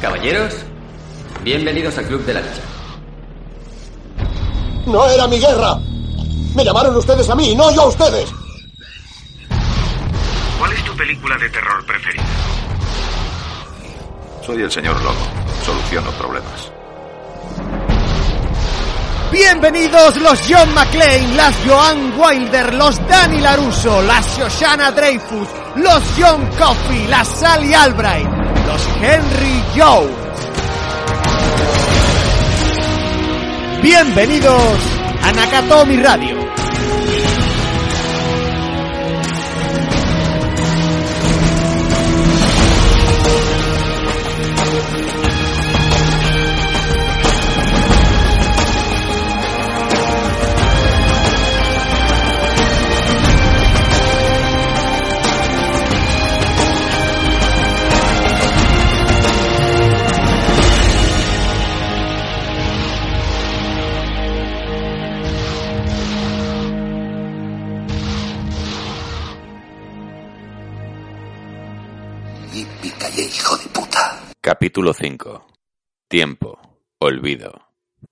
Caballeros, bienvenidos al Club de la Lucha. No era mi guerra. Me llamaron ustedes a mí, no yo a ustedes. ¿Cuál es tu película de terror preferida? Soy el señor Lobo. Soluciono problemas. Bienvenidos los John McClane, las Joan Wilder, los Danny LaRusso, las Shoshana Dreyfus, los John Coffey, las Sally Albright, Henry Jones. Bienvenidos a Nakatomi Radio. Capítulo 5. Tiempo. Olvido.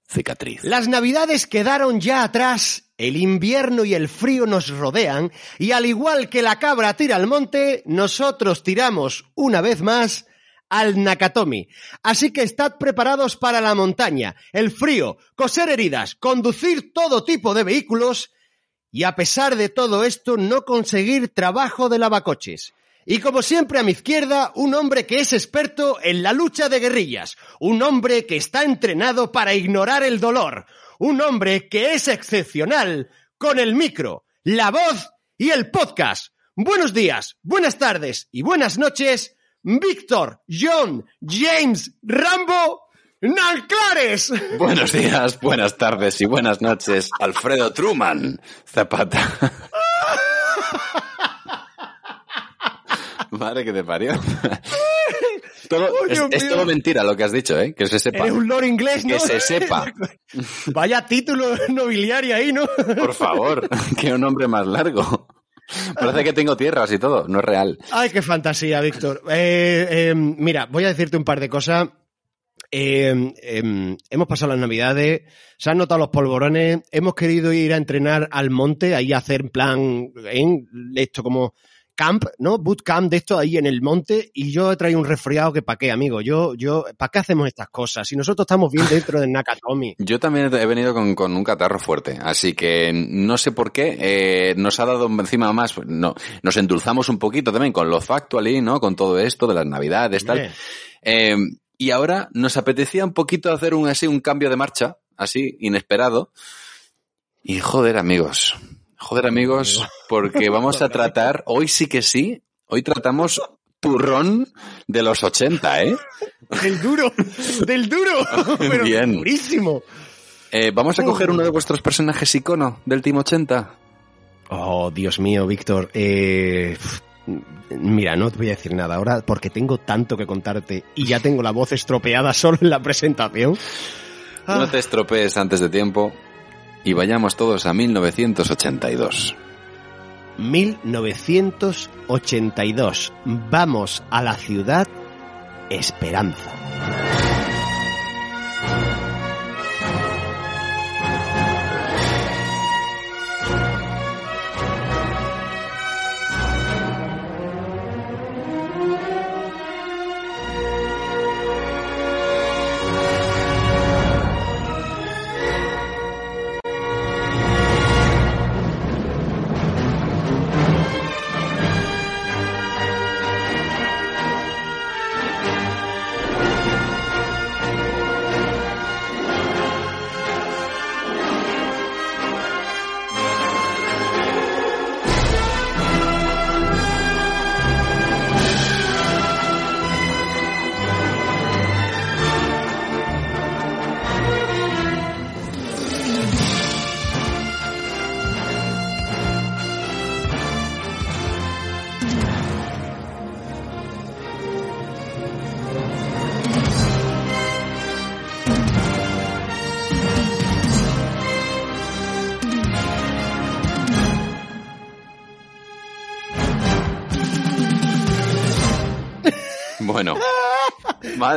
Cicatriz. Las navidades quedaron ya atrás, el invierno y el frío nos rodean, y al igual que la cabra tira al monte, nosotros tiramos una vez más al Nakatomi. Así que estad preparados para la montaña, el frío, coser heridas, conducir todo tipo de vehículos y a pesar de todo esto no conseguir trabajo de lavacoches. Y como siempre a mi izquierda, un hombre que es experto en la lucha de guerrillas, un hombre que está entrenado para ignorar el dolor, un hombre que es excepcional con el micro, la voz y el podcast. Buenos días, buenas tardes y buenas noches, Víctor, John, James, Rambo, Nanclares. Buenos días, buenas tardes y buenas noches, Alfredo Truman Zapata. Madre que te parió. Todo- es, todo mentira lo que has dicho, ¿eh? Que se sepa. Eres un lord inglés, ¿no? Que se sepa. Vaya título nobiliario ahí, ¿no? Por favor, que un nombre más largo. Parece que tengo tierras y todo, no es real. Ay, qué fantasía, Víctor. Eh, eh, mira, voy a decirte un par de cosas. Eh, eh, hemos pasado las navidades, se han notado los polvorones, hemos querido ir a entrenar al monte, ahí a hacer plan, en esto como camp, ¿no? Bootcamp de esto ahí en el monte, y yo he traído un resfriado que para qué, amigo. Yo, yo, ¿para qué hacemos estas cosas? Si nosotros estamos bien dentro del Nakatomi. Yo también he venido con, con un catarro fuerte, así que no sé por qué, eh, nos ha dado encima más, pues, no, nos endulzamos un poquito también con lo factual, ¿no? Con todo esto de las navidades, tal. Eh, y ahora nos apetecía un poquito hacer un así, un cambio de marcha, así, inesperado. Y joder, amigos. Joder, amigos, porque vamos a tratar, hoy sí que sí, hoy tratamos turrón de los 80, ¿eh? Del duro, del duro, pero Bien. durísimo. Eh, Vamos a coger uno de vuestros personajes icono del Team 80. Oh, Dios mío, Víctor. Eh, mira, no te voy a decir nada ahora porque tengo tanto que contarte y ya tengo la voz estropeada solo en la presentación. Ah, No te estropees antes de tiempo y vayamos todos a 1982. 1982. Vamos a la ciudad Esperanza.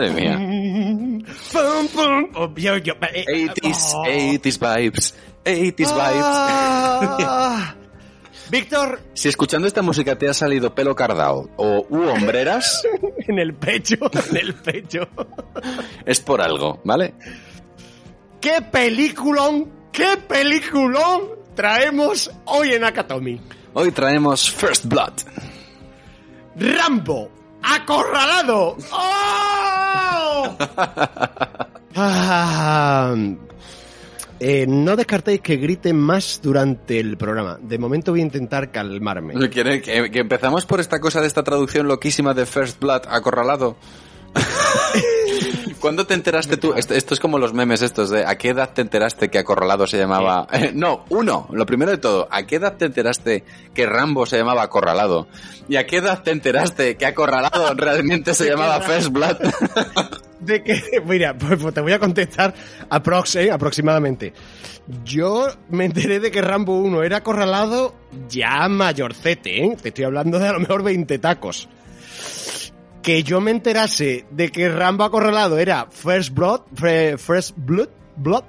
Madre mía. Pum, pum. Oh, yo- yo- eh, eh, 80s, oh. 80s vibes. 80s vibes. Ah. Víctor, Si escuchando esta música te ha salido pelo cardao o u hombreras, en el pecho, en el pecho. es por algo, ¿vale? ¿Qué peliculón, qué peliculón traemos hoy en Akatomi? Hoy traemos First Blood. Rambo, acorralado. ¡Oh! Ah, eh, no descartéis que griten más durante el programa. De momento voy a intentar calmarme. ¿Quiere que, que empezamos por esta cosa de esta traducción loquísima de First Blood, acorralado? ¿Cuándo te enteraste tú? Esto, esto es como los memes estos de ¿a qué edad te enteraste que acorralado se llamaba? Eh, no, uno, lo primero de todo, ¿a qué edad te enteraste que Rambo se llamaba acorralado? ¿Y a qué edad te enteraste que acorralado realmente se ¿De qué llamaba? First Blood? De que, mira, pues, pues te voy a contestar aprox, eh, aproximadamente. Yo me enteré de que Rambo 1 era acorralado ya mayorcete, ¿eh? Te estoy hablando de a lo mejor 20 tacos. Que yo me enterase de que Rambo acorralado era First Blood, First Blood, Blood,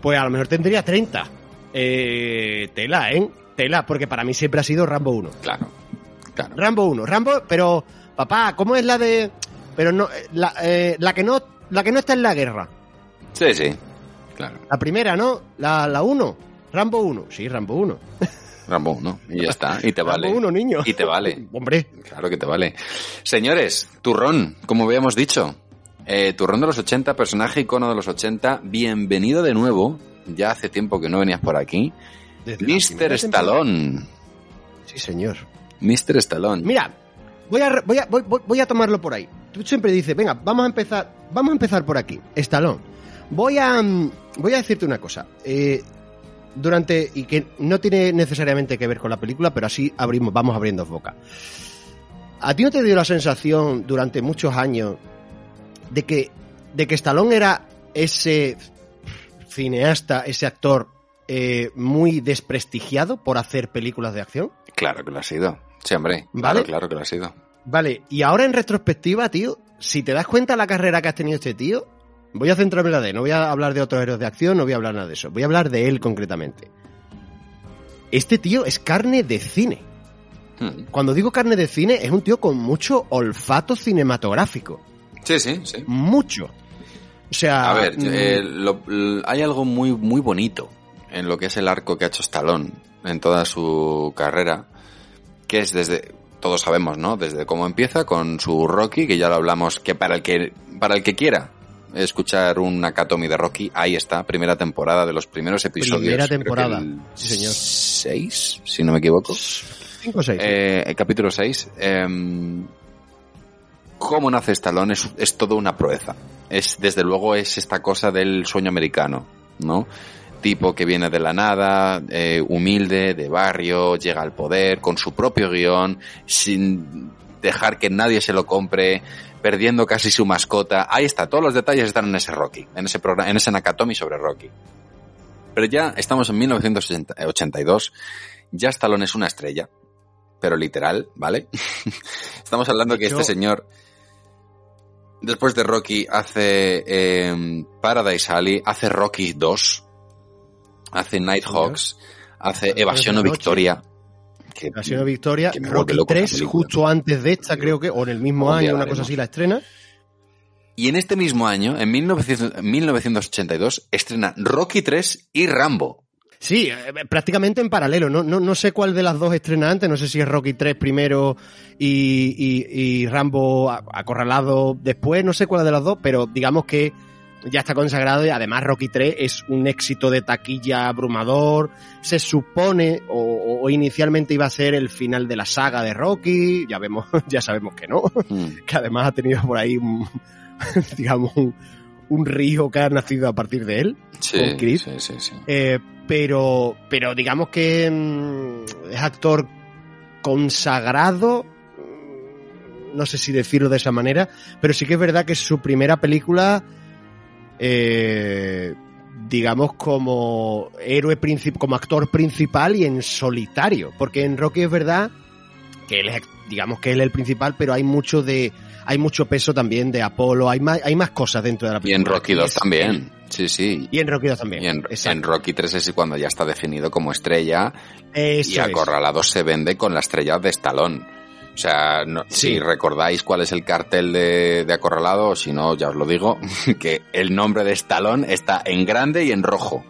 pues a lo mejor tendría 30. Eh, tela, ¿eh? Tela, porque para mí siempre ha sido Rambo 1. claro, claro. Rambo 1. Rambo, pero, papá, ¿cómo es la de...? Pero no, eh, la, eh, la que no, la que no está en la guerra. Sí, sí, claro. La primera, ¿no? La, la 1. Rambo 1. Sí, Rambo 1. Rambo, ¿no? Y ya está, y te vale. Rambo 1, niño. Y te vale. Hombre. Claro que te vale. Señores, turrón, como habíamos dicho. Eh, turrón de los 80, personaje icono de los 80. Bienvenido de nuevo. Ya hace tiempo que no venías por aquí. Desde Mr. Stallone. Sí, señor. Mr. Stallone. Mira, voy a, voy, a, voy, a tomarlo por ahí. Tú siempre dices, venga, vamos a empezar, vamos a empezar por aquí. Estalón. Voy a, mm, voy a decirte una cosa. Eh, durante, y que no tiene necesariamente que ver con la película, pero así abrimos, vamos abriendo boca. ¿A ti no te dio la sensación durante muchos años de que, de que Stallone era ese cineasta, ese actor eh, muy desprestigiado por hacer películas de acción? Claro que lo ha sido. Sí, hombre. Claro, ¿Vale? claro que lo ha sido. Vale, y ahora en retrospectiva, tío, si te das cuenta la carrera que has tenido este tío, voy a centrarme en la de, no voy a hablar de otros héroes de acción, no voy a hablar nada de eso, voy a hablar de él concretamente. Este tío es carne de cine. Hmm. Cuando digo carne de cine, es un tío con mucho olfato cinematográfico. Sí, sí, sí. Mucho. O sea. A ver, mm, eh, lo- l- hay algo muy, muy bonito en lo que es el arco que ha hecho Stallone en toda su carrera, que es desde, todos sabemos, ¿no? Desde cómo empieza con su Rocky, que ya lo hablamos, que para el que, para el que quiera escuchar un Nakatomi de Rocky, ahí está, primera temporada de los primeros episodios. Primera temporada, sí, señor. Seis, si no me equivoco. cinco o seis. Eh, el capítulo 6. ¿Cómo nace Stallone? Es, es todo una proeza. Es, desde luego, es esta cosa del sueño americano, ¿no? Tipo que viene de la nada, eh, humilde, de barrio, llega al poder, con su propio guion, sin dejar que nadie se lo compre, perdiendo casi su mascota. Ahí está, todos los detalles están en ese Rocky, en ese programa, en ese Nakatomi sobre Rocky. Pero ya estamos en 1982, ya Stallone es una estrella, pero literal, ¿vale? Estamos hablando De que este señor, después de Rocky, hace eh, Paradise Alley, hace Rocky 2, hace Nighthawks, hace Evasión o. Victoria. Que- Ha sido Victoria, que me vuelve Rocky loco esa 3, película. justo antes de esta, creo que, o en el mismo año, una cosa así, la estrena. Y en este mismo año, en 1900 1982, estrena Rocky 3 y Rambo. Sí, eh, prácticamente en paralelo. No, no, no sé cuál de las dos estrena antes. No sé si es Rocky 3 primero y, y- y Rambo acorralado después. No sé cuál de las dos, pero digamos que ya está consagrado y además Rocky 3 es un éxito de taquilla abrumador. Se supone, o, o- inicialmente iba a ser el final de la saga de Rocky. Ya vemos, ya sabemos que no. Mm. Que además ha tenido por ahí un, digamos, un, un río que ha nacido a partir de él. Sí, Con Creed. sí, sí, sí. Eh, pero, pero digamos que mm, es actor consagrado, mm, no sé si decirlo de esa manera, pero sí que es verdad que su primera película, eh, digamos, como héroe como actor principal y en solitario, porque en Rocky es verdad que él es, digamos que él es el principal, pero hay mucho de, hay mucho peso también de Apolo, hay más, hay más cosas dentro de la Y película. en Rocky Y 2 es- también. Sí, sí. Y en Rocky 2 también. Y en, Rocky 3 es cuando ya está definido como estrella Eso y es. Acorralado se vende con la estrella de Stallone. O sea, no- Sí. si recordáis cuál es el cartel de, de Acorralado, si no, ya os lo digo, que el nombre de Stallone está en grande y en rojo.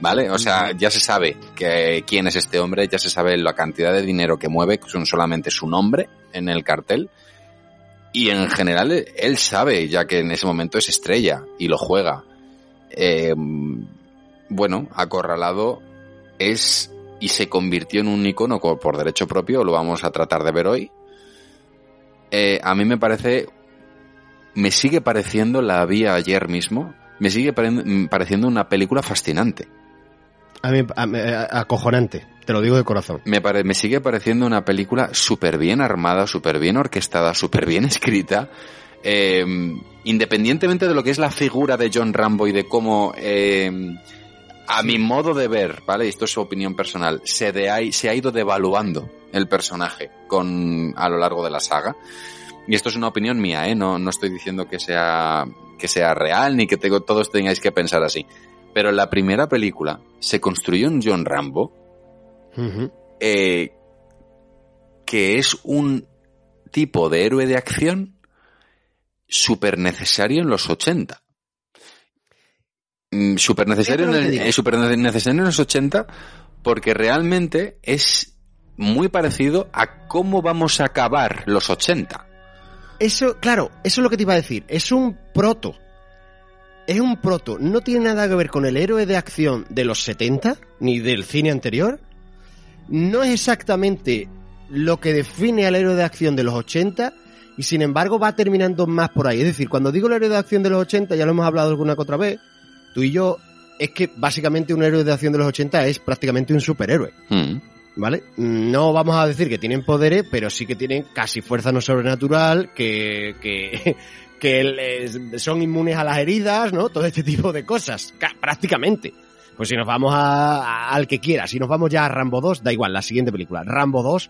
¿Vale? O sea, ya se sabe que quién es este hombre, ya se sabe la cantidad de dinero que mueve, que son solamente su nombre en el cartel. Y en general él sabe ya que en ese momento es estrella y lo juega. Eh, bueno, acorralado es y se convirtió en un icono co- por derecho propio, lo vamos a tratar de ver hoy. Eh, a mí me parece, me sigue pareciendo, la vi ayer mismo, me sigue pare- pareciendo una película fascinante. A mí, a- a- acojonante, te lo digo de corazón. Me, pare- me sigue pareciendo una película súper bien armada, súper bien orquestada, súper bien escrita. Eh, independientemente de lo que es la figura de John Rambo y de cómo, eh, a mi modo de ver, ¿vale? Esto es su opinión personal, se, de ahí- se ha ido devaluando el personaje con, a lo largo de la saga. Y esto es una opinión mía, ¿eh? No, no estoy diciendo que sea, que sea real ni que tengo- todos tengáis que pensar así. Pero en la primera película se construyó un John Rambo eh, que es un tipo de héroe de acción súper necesario en los 80. Mm, Súper necesario, en Fíjate lo el- que te digo. eh, súper necesario en los 80 porque realmente es muy parecido a cómo vamos a acabar los 80. Eso, claro, eso es lo que te iba a decir. Es un proto. Es un proto. No tiene nada que ver con el héroe de acción de los 70, ni del cine anterior. No es exactamente lo que define al héroe de acción de los 80, y sin embargo va terminando más por ahí. Es decir, cuando digo el héroe de acción de los 80, ya lo hemos hablado alguna que otra vez, tú y yo, es que básicamente un héroe de acción de los 80 es prácticamente un superhéroe. Mm. ¿Vale? No vamos a decir que tienen poderes, pero sí que tienen casi fuerza no sobrenatural, que, que, que les- son inmunes a las heridas, ¿no? Todo este tipo de cosas, ca- prácticamente. Pues si nos vamos a, a- al que quiera, si nos vamos ya a Rambo 2, da igual, la siguiente película. Rambo 2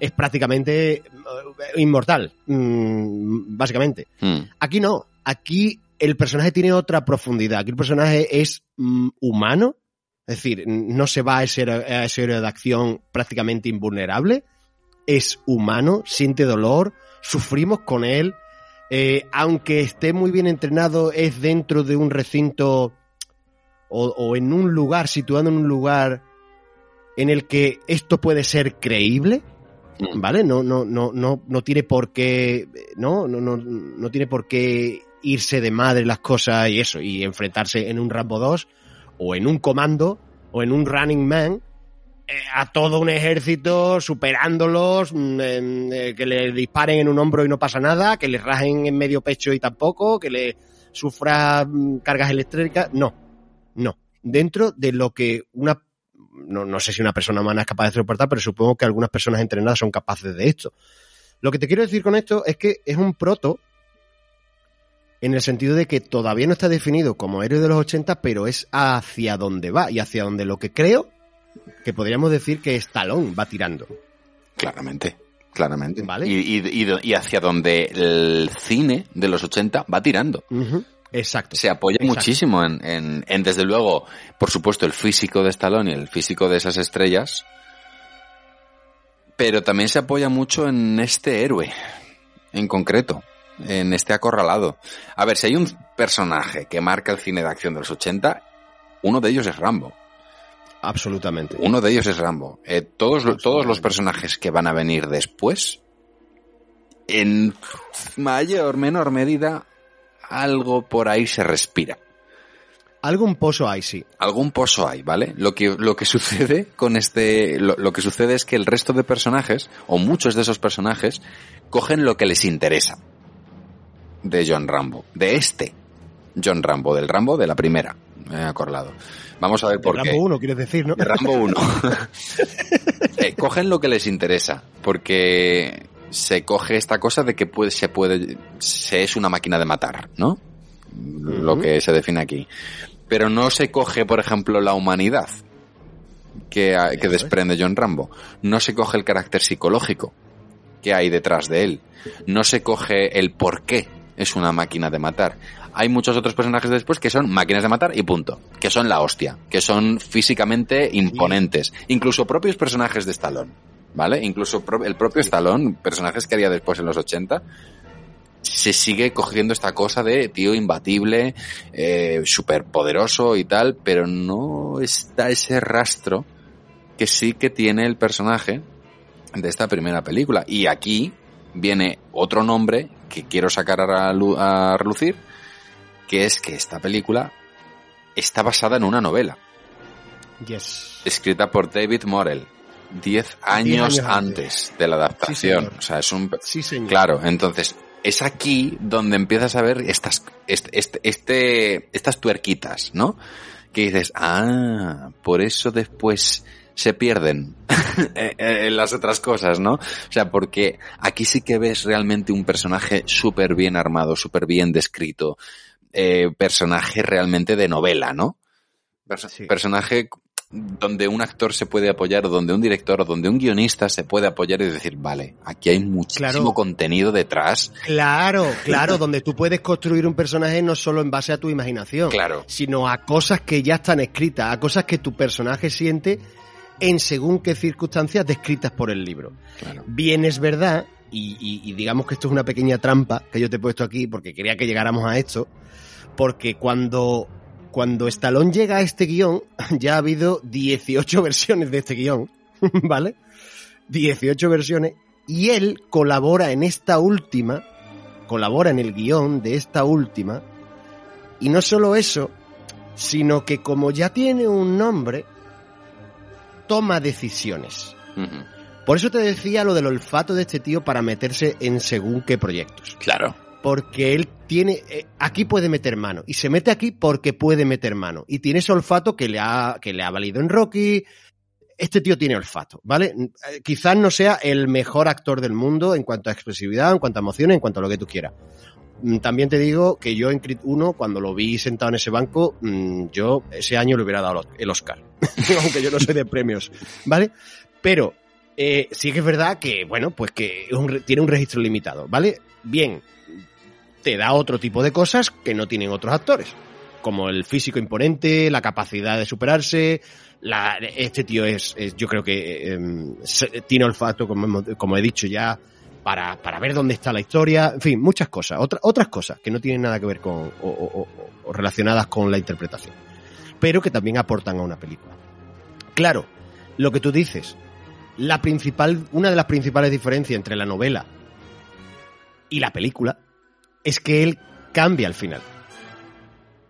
es prácticamente eh, inmortal, mm, básicamente. Mm. Aquí no, aquí el personaje tiene otra profundidad. El personaje es mm, humano, es decir, no se va a ese, a ese de acción prácticamente invulnerable. Es humano, siente dolor, sufrimos con él. eh, aunque esté muy bien entrenado, es dentro de un recinto o, o en un lugar, situado en un lugar en el que esto puede ser creíble. ¿Vale? No, no, no, no, no tiene por qué. No, no, no, no tiene por qué irse de madre las cosas y eso, y enfrentarse en un Rambo 2 o en un comando o en un Running Man eh, a todo un ejército superándolos, mm, eh, que le disparen en un hombro y no pasa nada, que le rajen en medio pecho y tampoco, que le sufra mm, cargas eléctricas. No, no. Dentro de lo que una no, no sé si una persona humana es capaz de soportar, pero supongo que algunas personas entrenadas son capaces de esto. Lo que te quiero decir con esto es que es un proto en el sentido de que todavía no está definido como héroe de los 80, pero es hacia donde va y hacia donde lo que creo que podríamos decir que Stallone va tirando. Claramente, claramente. Vale. Y, y- y- y hacia donde el cine de los 80 va tirando. Exacto. Se apoya Exacto. muchísimo en, en, en, desde luego, por supuesto, el físico de Stallone y el físico de esas estrellas, pero también se apoya mucho en este héroe, en concreto, en este acorralado. A ver, si hay un personaje que marca el cine de acción de los 80, uno de ellos es Rambo. Absolutamente. Uno de ellos es Rambo. Eh, todos, todos los personajes que van a venir después, en mayor o menor medida, algo por ahí se respira. Algún pozo hay, sí. Algún pozo hay, ¿vale? Lo que, lo que sucede con este, lo, lo que sucede es que el resto de personajes, o muchos de esos personajes, cogen lo que les interesa de John Rambo, de este John Rambo, del Rambo de la primera, me he acordado. Vamos a ver por De qué. Rambo 1, quieres decir, ¿no? De Rambo 1. Eh, cogen lo que les interesa, porque se coge esta cosa de que puede, se puede, se es una máquina de matar, ¿no? Lo que se define aquí. Pero no se coge, por ejemplo, la humanidad que, que Eso es. desprende John Rambo. No se coge el carácter psicológico qué hay detrás de él. No se coge el por qué es una máquina de matar. Hay muchos otros personajes después que son máquinas de matar y punto. Que son la hostia. Que son físicamente imponentes. Incluso propios personajes de Stallone. ¿Vale? Incluso el propio Stallone, personajes que haría después en los 80, se sigue cogiendo esta cosa de tío imbatible, eh, súper poderoso y tal, pero no está ese rastro que sí que tiene el personaje de esta primera película. Y aquí viene otro nombre que quiero sacar a, a relucir, que es que esta película está basada en una novela, Yes. escrita por David Morrell, diez años, años antes antes. de la adaptación. o sea, es un... Sí, señor. Claro, entonces es aquí donde empiezas a ver estas, este, este, este- estas tuerquitas, ¿no? Que dices, ah, por eso después se pierden en las otras cosas, ¿no? O sea, porque aquí sí que ves realmente un personaje súper bien armado, súper bien descrito, eh, personaje realmente de novela, ¿no? Perso- Sí. Personaje donde un actor se puede apoyar, donde un director, donde un guionista se puede apoyar y decir, vale, aquí hay muchísimo Claro. contenido detrás. Claro, claro, donde tú puedes construir un personaje no solo en base a tu imaginación, Claro. sino a cosas que ya están escritas, a cosas que tu personaje siente en según qué circunstancias descritas por el libro. Claro. Bien es verdad, y, y- y digamos que esto es una pequeña trampa que yo te he puesto aquí porque quería que llegáramos a esto, porque cuando, cuando Stallone llega a este guion, ya ha habido 18 versiones de este guion, ¿vale? 18 versiones, y él colabora en esta última, colabora en el guion de esta última, y no solo eso, sino que como ya tiene un nombre, toma decisiones. Por eso te decía lo del olfato de este tío para meterse en según qué proyectos. Claro. Porque él tiene, eh, aquí puede meter mano. Y se mete aquí porque puede meter mano. Y tiene ese olfato que le ha, que le ha valido en Rocky. Este tío tiene olfato, ¿vale? Eh, Quizás no sea el mejor actor del mundo en cuanto a expresividad, en cuanto a emociones, en cuanto a lo que tú quieras. Mm, También te digo que yo en Creed 1, cuando lo vi sentado en ese banco, mm, yo ese año le hubiera dado el Oscar. Aunque yo no soy de premios, ¿vale? Pero eh, sí que es verdad que, bueno, pues que tiene un registro limitado, ¿vale? Bien, te da otro tipo de cosas que no tienen otros actores, como el físico imponente, la capacidad de superarse, la, este tío es, yo creo que em, se- tiene olfato, como, como he dicho ya, para, para ver dónde está la historia, en fin, muchas cosas, otra- otras cosas que no tienen nada que ver con, o, relacionadas con la interpretación, pero que también aportan a una película. Claro, lo que tú dices, la principal, una de las principales diferencias entre la novela y la película es que él cambia al final.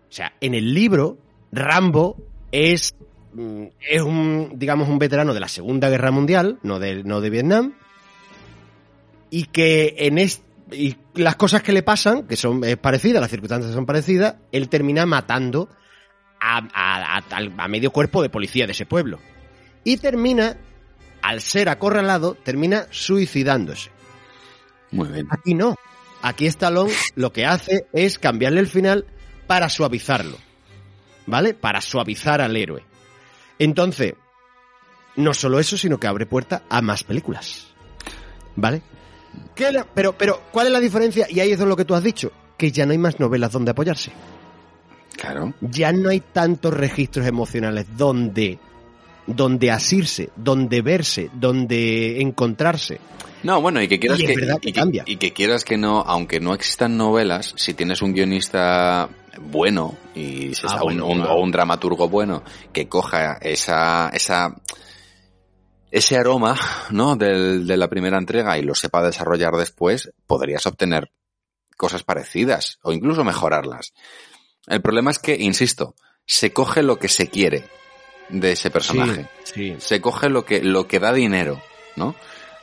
O sea, en el libro, Rambo es, mm, es un, digamos, un veterano de la Segunda Guerra Mundial, no de, no de Vietnam, y que en es, y las cosas que le pasan, que son parecidas, las circunstancias son parecidas, él termina matando a, a- a medio cuerpo de policía de ese pueblo. Y termina, al ser acorralado, termina suicidándose. Muy bien. Aquí no. Aquí Stallone lo que hace es cambiarle el final para suavizarlo. ¿Vale? Para suavizar al héroe. Entonces, no solo eso, sino que abre puerta a más películas. ¿Vale? ¿Qué la- pero, pero, ¿cuál es la diferencia? Y ahí es lo que tú has dicho, que ya no hay más novelas donde apoyarse. Claro. Ya no hay tantos registros emocionales donde, donde asirse, donde verse, donde encontrarse. No, bueno, y que quieras Y es que, verdad que y cambia. y que quieras que no, aunque no existan novelas, si tienes un guionista bueno y Ah, o un- bueno, un- claro. o un dramaturgo bueno que coja esa, esa, ese aroma, ¿no? Del, de la primera entrega y lo sepa desarrollar después, podrías obtener cosas parecidas o incluso mejorarlas. El problema es que, insisto, se coge lo que se quiere de ese personaje Sí, sí. se coge lo que, lo que da dinero, ¿no?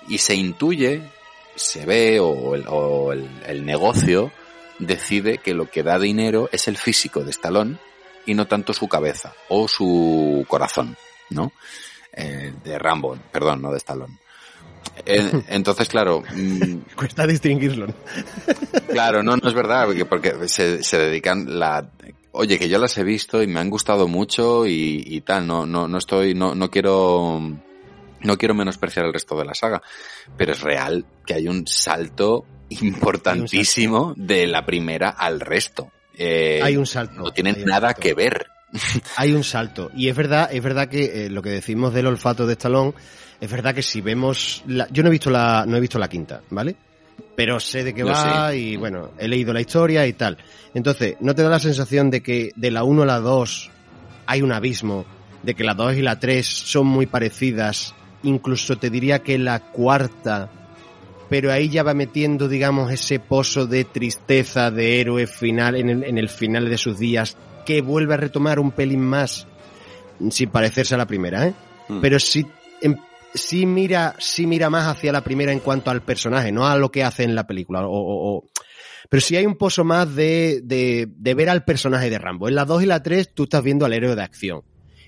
Y se intuye, se ve, o el, o el- el negocio decide que lo que da dinero es el físico de Stallone y no tanto su cabeza o su corazón, ¿no? Eh, de Rambo, perdón, no de Stallone. Eh, entonces, claro, mm, Cuesta distinguirlo. Claro, no, no es verdad, porque, porque se, se dedican la... Oye, que yo las he visto y me han gustado mucho y, y tal, no, no, no estoy, no, no quiero No quiero menospreciar el resto de la saga, pero es real que hay un salto importantísimo de la primera al resto. Eh, Hay un salto. No tienen nada que ver. Hay un salto. Y es verdad, es verdad que eh, lo que decimos del olfato de Stallone, es verdad que si vemos la, yo no he visto la, no he visto la quinta, ¿vale? Pero sé de qué va y bueno, he leído la historia y tal. Entonces, ¿no te da la sensación de que de la 1 a la 2 hay un abismo? De que la 2 y la 3 son muy parecidas. Incluso te diría que la cuarta, pero ahí ya va metiendo, digamos, ese pozo de tristeza de héroe final en el, en el final de sus días que vuelve a retomar un pelín más sin parecerse a la primera, ¿eh? Mm. Pero sí, em- sí mira, sí mira más hacia la primera en cuanto al personaje, no a lo que hace en la película. O, o- o- Pero sí hay un pozo más de, de, de ver al personaje de Rambo. En la 2 y la 3 tú estás viendo al héroe de acción.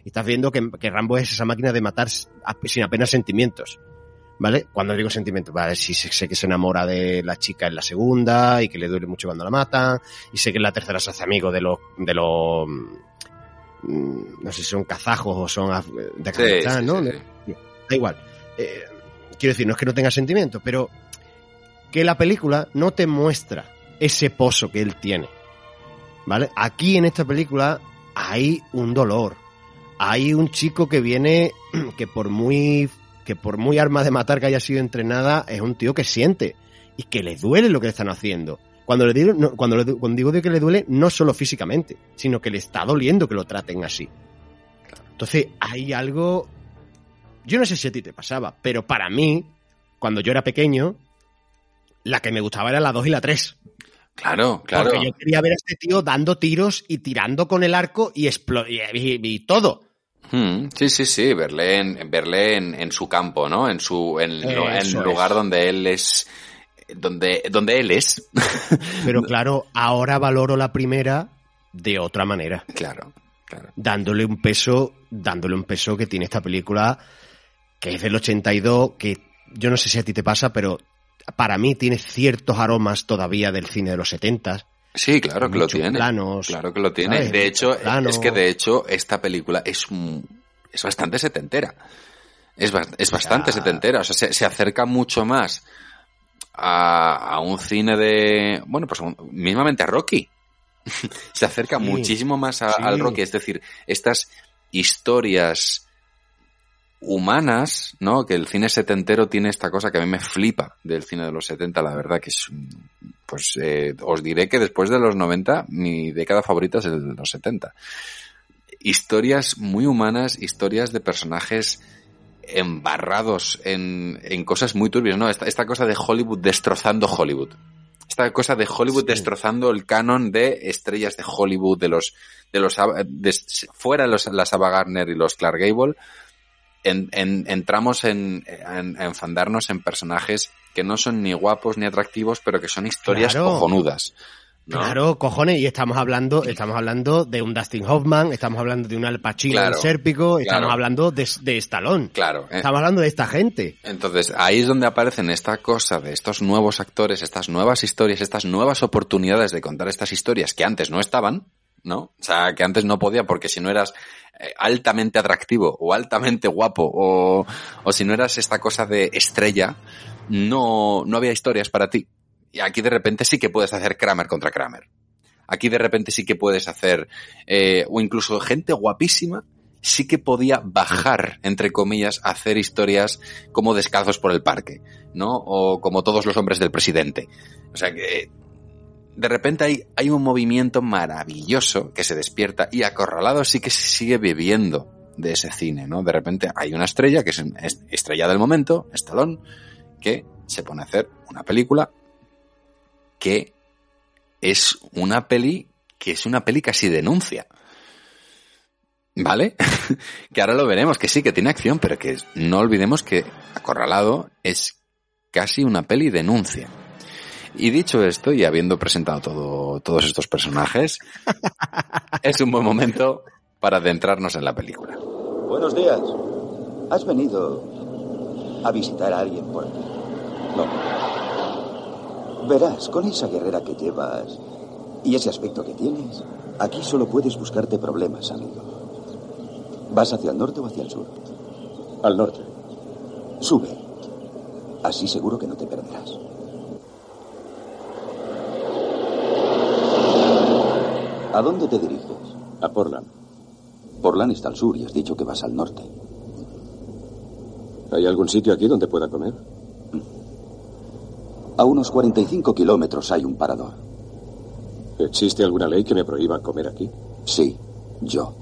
Y estás viendo que, que Rambo es esa máquina de matar sin apenas sentimientos. ¿Vale? Cuando digo sentimientos, vale, sí sé, que se enamora de la chica en la segunda y que le duele mucho cuando la matan. Y sé que en la tercera se hace amigo de los, de los, mm, no sé si son kazajos o son de Afganistán, sí, ¿no? sí, sí. Da igual. Eh, quiero decir, no es que no tenga sentimientos, pero que la película no te muestra ese pozo que él tiene. ¿Vale? Aquí en esta película hay un dolor. Hay un chico que viene, que por muy, que por muy arma de matar que haya sido entrenada, es un tío que siente y que le duele lo que le están haciendo. Cuando le digo, no, cuando, le- cuando digo de que le duele, no solo físicamente, sino que le está doliendo que lo traten así. Entonces, hay algo. Yo no sé si a ti te pasaba, pero para mí, cuando yo era pequeño, la que me gustaba era la 2 y la 3. Claro, claro. Porque yo quería ver a este tío dando tiros y tirando con el arco y, y- y todo. Sí, sí, sí, verle en, verle en, en su campo, ¿no? En su, en, el lugar es. donde él es, donde, donde él es. Pero claro, ahora valoro la primera de otra manera. claro, claro. dándole un peso, dándole un peso que tiene esta película, que es del 82, que yo no sé si a ti te pasa, pero para mí tiene ciertos aromas todavía del cine de los 70. Sí, claro que lo tiene. planos, claro que lo tiene. ¿sabes? De hecho, es que de hecho esta película es un- es bastante setentera. Es, es bastante setentera. O sea, se, se acerca mucho más a, a un cine de, bueno, pues un- mismamente a Rocky. se acerca Sí, muchísimo más a- sí. al Rocky. Es decir, estas historias humanas, ¿no? Que el cine setentero tiene esta cosa que a mí me flipa del cine de los 70, la verdad que es, pues eh, os diré que después de los 90 mi década favorita es el de los 70. Historias muy humanas, historias de personajes embarrados en, en cosas muy turbias, ¿no? Esta, esta cosa de Hollywood destrozando Hollywood. Esta cosa de Hollywood Sí. destrozando el canon de estrellas de Hollywood, de los, de los, de- fuera los, las Ava Gardner y los Clark Gable, en- en- entramos en, en, enfandarnos en personajes que no son ni guapos ni atractivos, pero que son historias Claro. cojonudas. ¿no? Claro, cojones, y estamos hablando, estamos hablando de un Dustin Hoffman, estamos hablando de un Al Pacino Claro, Sérpico, estamos claro. hablando de, de Stallone. Claro. eh. Estamos hablando de esta gente. Entonces, ahí es donde aparecen esta cosa de estos nuevos actores, estas nuevas historias, estas nuevas oportunidades de contar estas historias que antes no estaban, ¿no? O sea, que antes no podía porque si no eras eh, altamente atractivo o altamente guapo o, o si no eras esta cosa de estrella, no, no había historias para ti. Y aquí de repente sí que puedes hacer Kramer contra Kramer. Aquí de repente sí que puedes hacer, eh, o incluso gente guapísima sí que podía bajar, entre comillas, hacer historias como descalzos por el parque, ¿no? O como todos los hombres del presidente. O sea que de repente hay, un movimiento maravilloso que se despierta y acorralado sí que se sigue bebiendo de ese cine, ¿no? De repente hay una estrella que es es- estrella del momento, Stallone, que se pone a hacer una película que es una peli que es una peli casi denuncia. ¿Vale? que ahora lo veremos, que sí, que tiene acción, pero que no olvidemos que Acorralado es casi una peli denuncia. Y dicho esto, y habiendo presentado todo, todos estos personajes, es un buen momento para adentrarnos en la película. Buenos días. ¿Has venido a visitar a alguien por aquí? No. Verás, con esa guerrera que llevas y ese aspecto que tienes, aquí solo puedes buscarte problemas, amigo. ¿Vas hacia el norte o hacia el sur? Al norte. Sube. Así seguro que no te perderás. ¿A dónde te diriges? A Portland. Portland está al sur y has dicho que vas al norte. ¿Hay algún sitio aquí donde pueda comer? A unos 45 kilómetros hay un parador. ¿Existe alguna ley que me prohíba comer aquí? Sí, yo.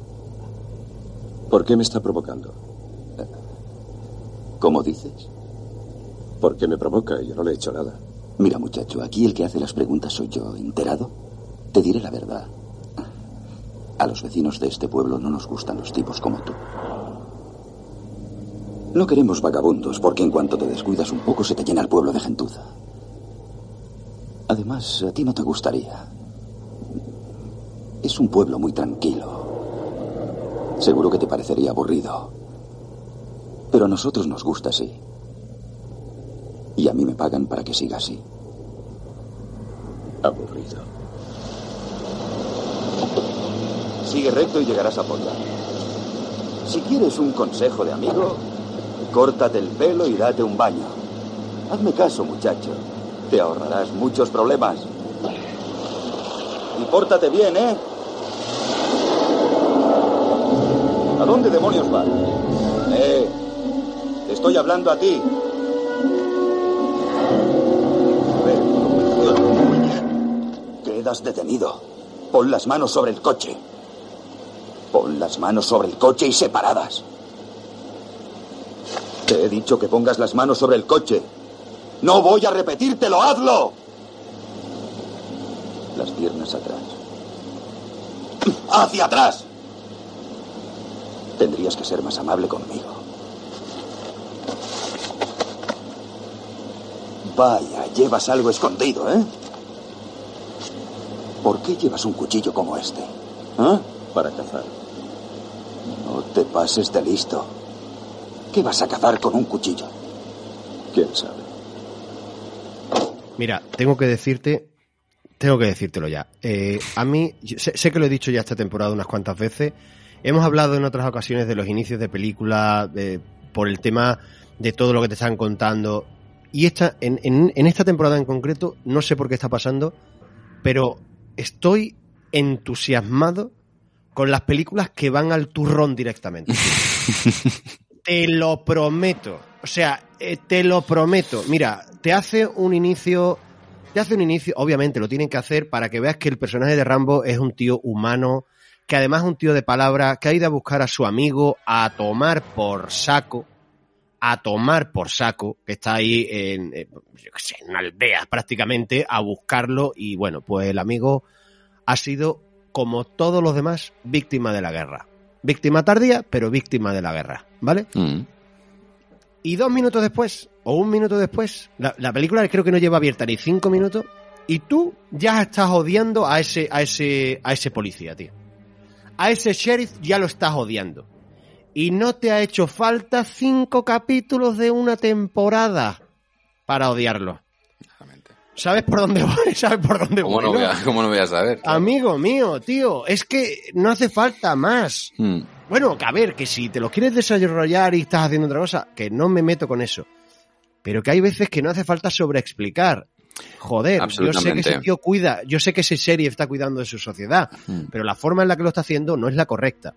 ¿Por qué me está provocando? ¿Cómo dices? ¿Por qué me provoca? Yo no le he hecho nada. Mira, muchacho, aquí el que hace las preguntas soy yo. ¿Enterado? Te diré la verdad. A los vecinos de este pueblo no nos gustan los tipos como tú. No queremos vagabundos porque en cuanto te descuidas un poco se te llena el pueblo de gentuza. Además, a ti no te gustaría. Es un pueblo muy tranquilo. Seguro que te parecería aburrido. Pero a nosotros nos gusta así. Y a mí me pagan para que siga así. Aburrido. Sigue recto y llegarás a Portland. Si quieres un consejo de amigo, córtate el pelo y date un baño. Hazme caso, muchacho. Te ahorrarás muchos problemas. Y pórtate bien, ¿eh? ¿A dónde demonios vas? Eh, te estoy hablando a ti. Quedas detenido. Pon las manos sobre el coche. Pon las manos sobre el coche y separadas. Te he dicho que pongas las manos sobre el coche. No voy a repetírtelo, hazlo. Las piernas atrás. ¡Hacia atrás! Tendrías que ser más amable conmigo. Vaya, llevas algo escondido, ¿eh? ¿Por qué llevas un cuchillo como este? ¿Ah? Para cazar. No te pases de listo. ¿Qué vas a cazar con un cuchillo? ¿Quién sabe? Mira, tengo que decirte, tengo que decírtelo ya. Eh, a mí, sé, sé que lo he dicho ya esta temporada unas cuantas veces. Hemos hablado en otras ocasiones de los inicios de película, de- por el tema de todo lo que te están contando. Y esta, en, en- en esta temporada en concreto, no sé por qué está pasando, pero estoy entusiasmado con las películas que van al turrón directamente. te lo prometo. O sea, eh, te lo prometo. Mira, te hace un inicio. Te hace un inicio, obviamente lo tienen que hacer para que veas que el personaje de Rambo es un tío humano, que además es un tío de palabra, que ha ido a buscar a su amigo a tomar por saco, a tomar por saco, que está ahí en, eh, yo qué sé, en aldeas prácticamente, a buscarlo y bueno, pues el amigo ha sido, como todos los demás, víctima de la guerra. Víctima tardía, pero víctima de la guerra, ¿vale? Mm. Y dos minutos después, o un minuto después, la, la película creo que no lleva abierta ni cinco minutos, y tú ya estás odiando a ese, a ese, a ese policía, tío. A ese sheriff ya lo estás odiando. Y no te ha hecho falta cinco capítulos de una temporada para odiarlo. ¿Sabes por dónde voy? ¿Sabes por dónde ¿Cómo voy? no, no? voy a, cómo no voy a saber? Amigo mío, tío, es que no hace falta más. Mm. Bueno, que a ver, que si te lo quieres desarrollar y estás haciendo otra cosa, que no me meto con eso. Pero que hay veces que no hace falta sobreexplicar. Joder, yo sé que ese tío cuida, yo sé que ese serie está cuidando de su sociedad, Mm. pero la forma en la que lo está haciendo no es la correcta.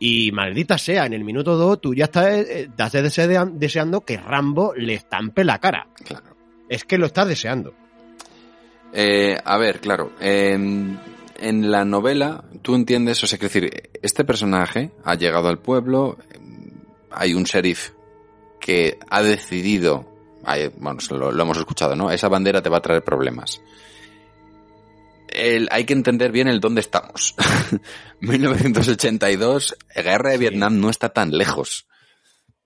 Y maldita sea, en el minuto 2 tú ya estás, eh, estás desea- deseando que Rambo le estampe la cara. Claro. Es que lo estás deseando. Eh, a ver, claro. En, en la novela, tú entiendes, o sea, quiero decir, este personaje ha llegado al pueblo, eh, hay un sheriff que ha decidido, bueno, lo, lo hemos escuchado, ¿no? Esa bandera te va a traer problemas. El- hay que entender bien el dónde estamos. 1982, guerra de Vietnam no está tan lejos.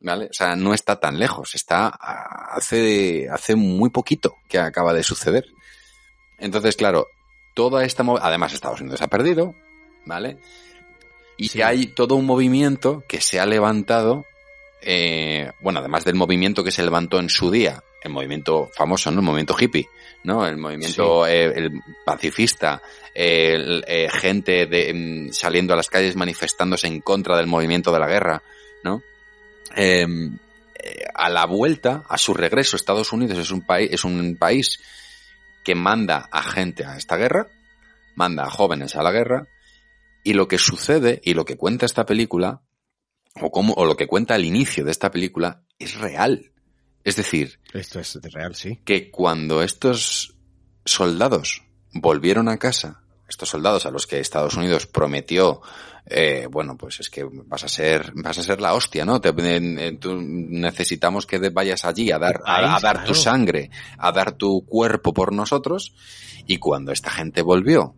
¿Vale? O sea, no está tan lejos. Está hace, hace muy poquito que acaba de suceder. Entonces, claro, toda esta... Además, Estados Unidos ha perdido, ¿vale? Y Sí. hay todo un movimiento que se ha levantado, eh, bueno, además del movimiento que se levantó en su día, el movimiento famoso, ¿no? El movimiento hippie, ¿no? El movimiento eh, el pacifista, el, eh, gente de, mm, saliendo a las calles manifestándose en contra del movimiento de la guerra, ¿no? Eh, eh, a la vuelta, a su regreso, Estados Unidos es un, país es un país que manda a gente a esta guerra, manda a jóvenes a la guerra, y lo que sucede y lo que cuenta esta película, o, como, o lo que cuenta al inicio de esta película, es real. Es decir, Esto es real, sí. que cuando estos soldados volvieron a casa, estos soldados a los que Estados Unidos prometió, eh, bueno, pues es que vas a ser, vas a ser la hostia, ¿no? Te, eh, tú- necesitamos que vayas allí a dar, a, a dar tu sangre, a dar tu cuerpo por nosotros, y cuando esta gente volvió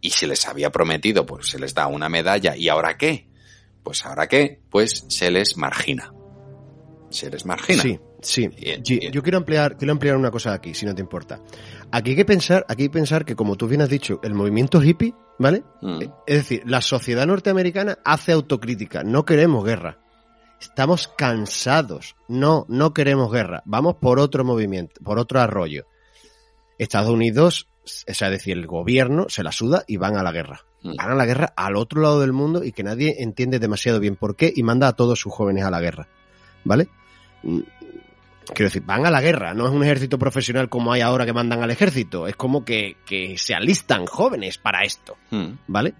y se les había prometido, pues se les da una medalla, ¿y ahora qué? Pues ahora qué? Pues se les margina. Se les margina. Sí, sí. Yo- quiero ampliar, quiero ampliar una cosa aquí, si no te importa. Aquí hay que pensar, aquí hay que pensar que como tú bien has dicho, el movimiento hippie, ¿vale? Mm. Es decir, la sociedad norteamericana hace autocrítica. No queremos guerra. Estamos cansados. No, no queremos guerra. Vamos por otro movimiento, por otro arroyo. Estados Unidos, es decir, el gobierno se la suda y van a la guerra. Mm. Van a la guerra al otro lado del mundo y que nadie entiende demasiado bien por qué y manda a todos sus jóvenes a la guerra. ¿Vale? Quiero decir, van a la guerra, no es un ejército profesional como hay ahora que mandan al ejército, es como que, que se alistan jóvenes para esto. Mm. ¿vale?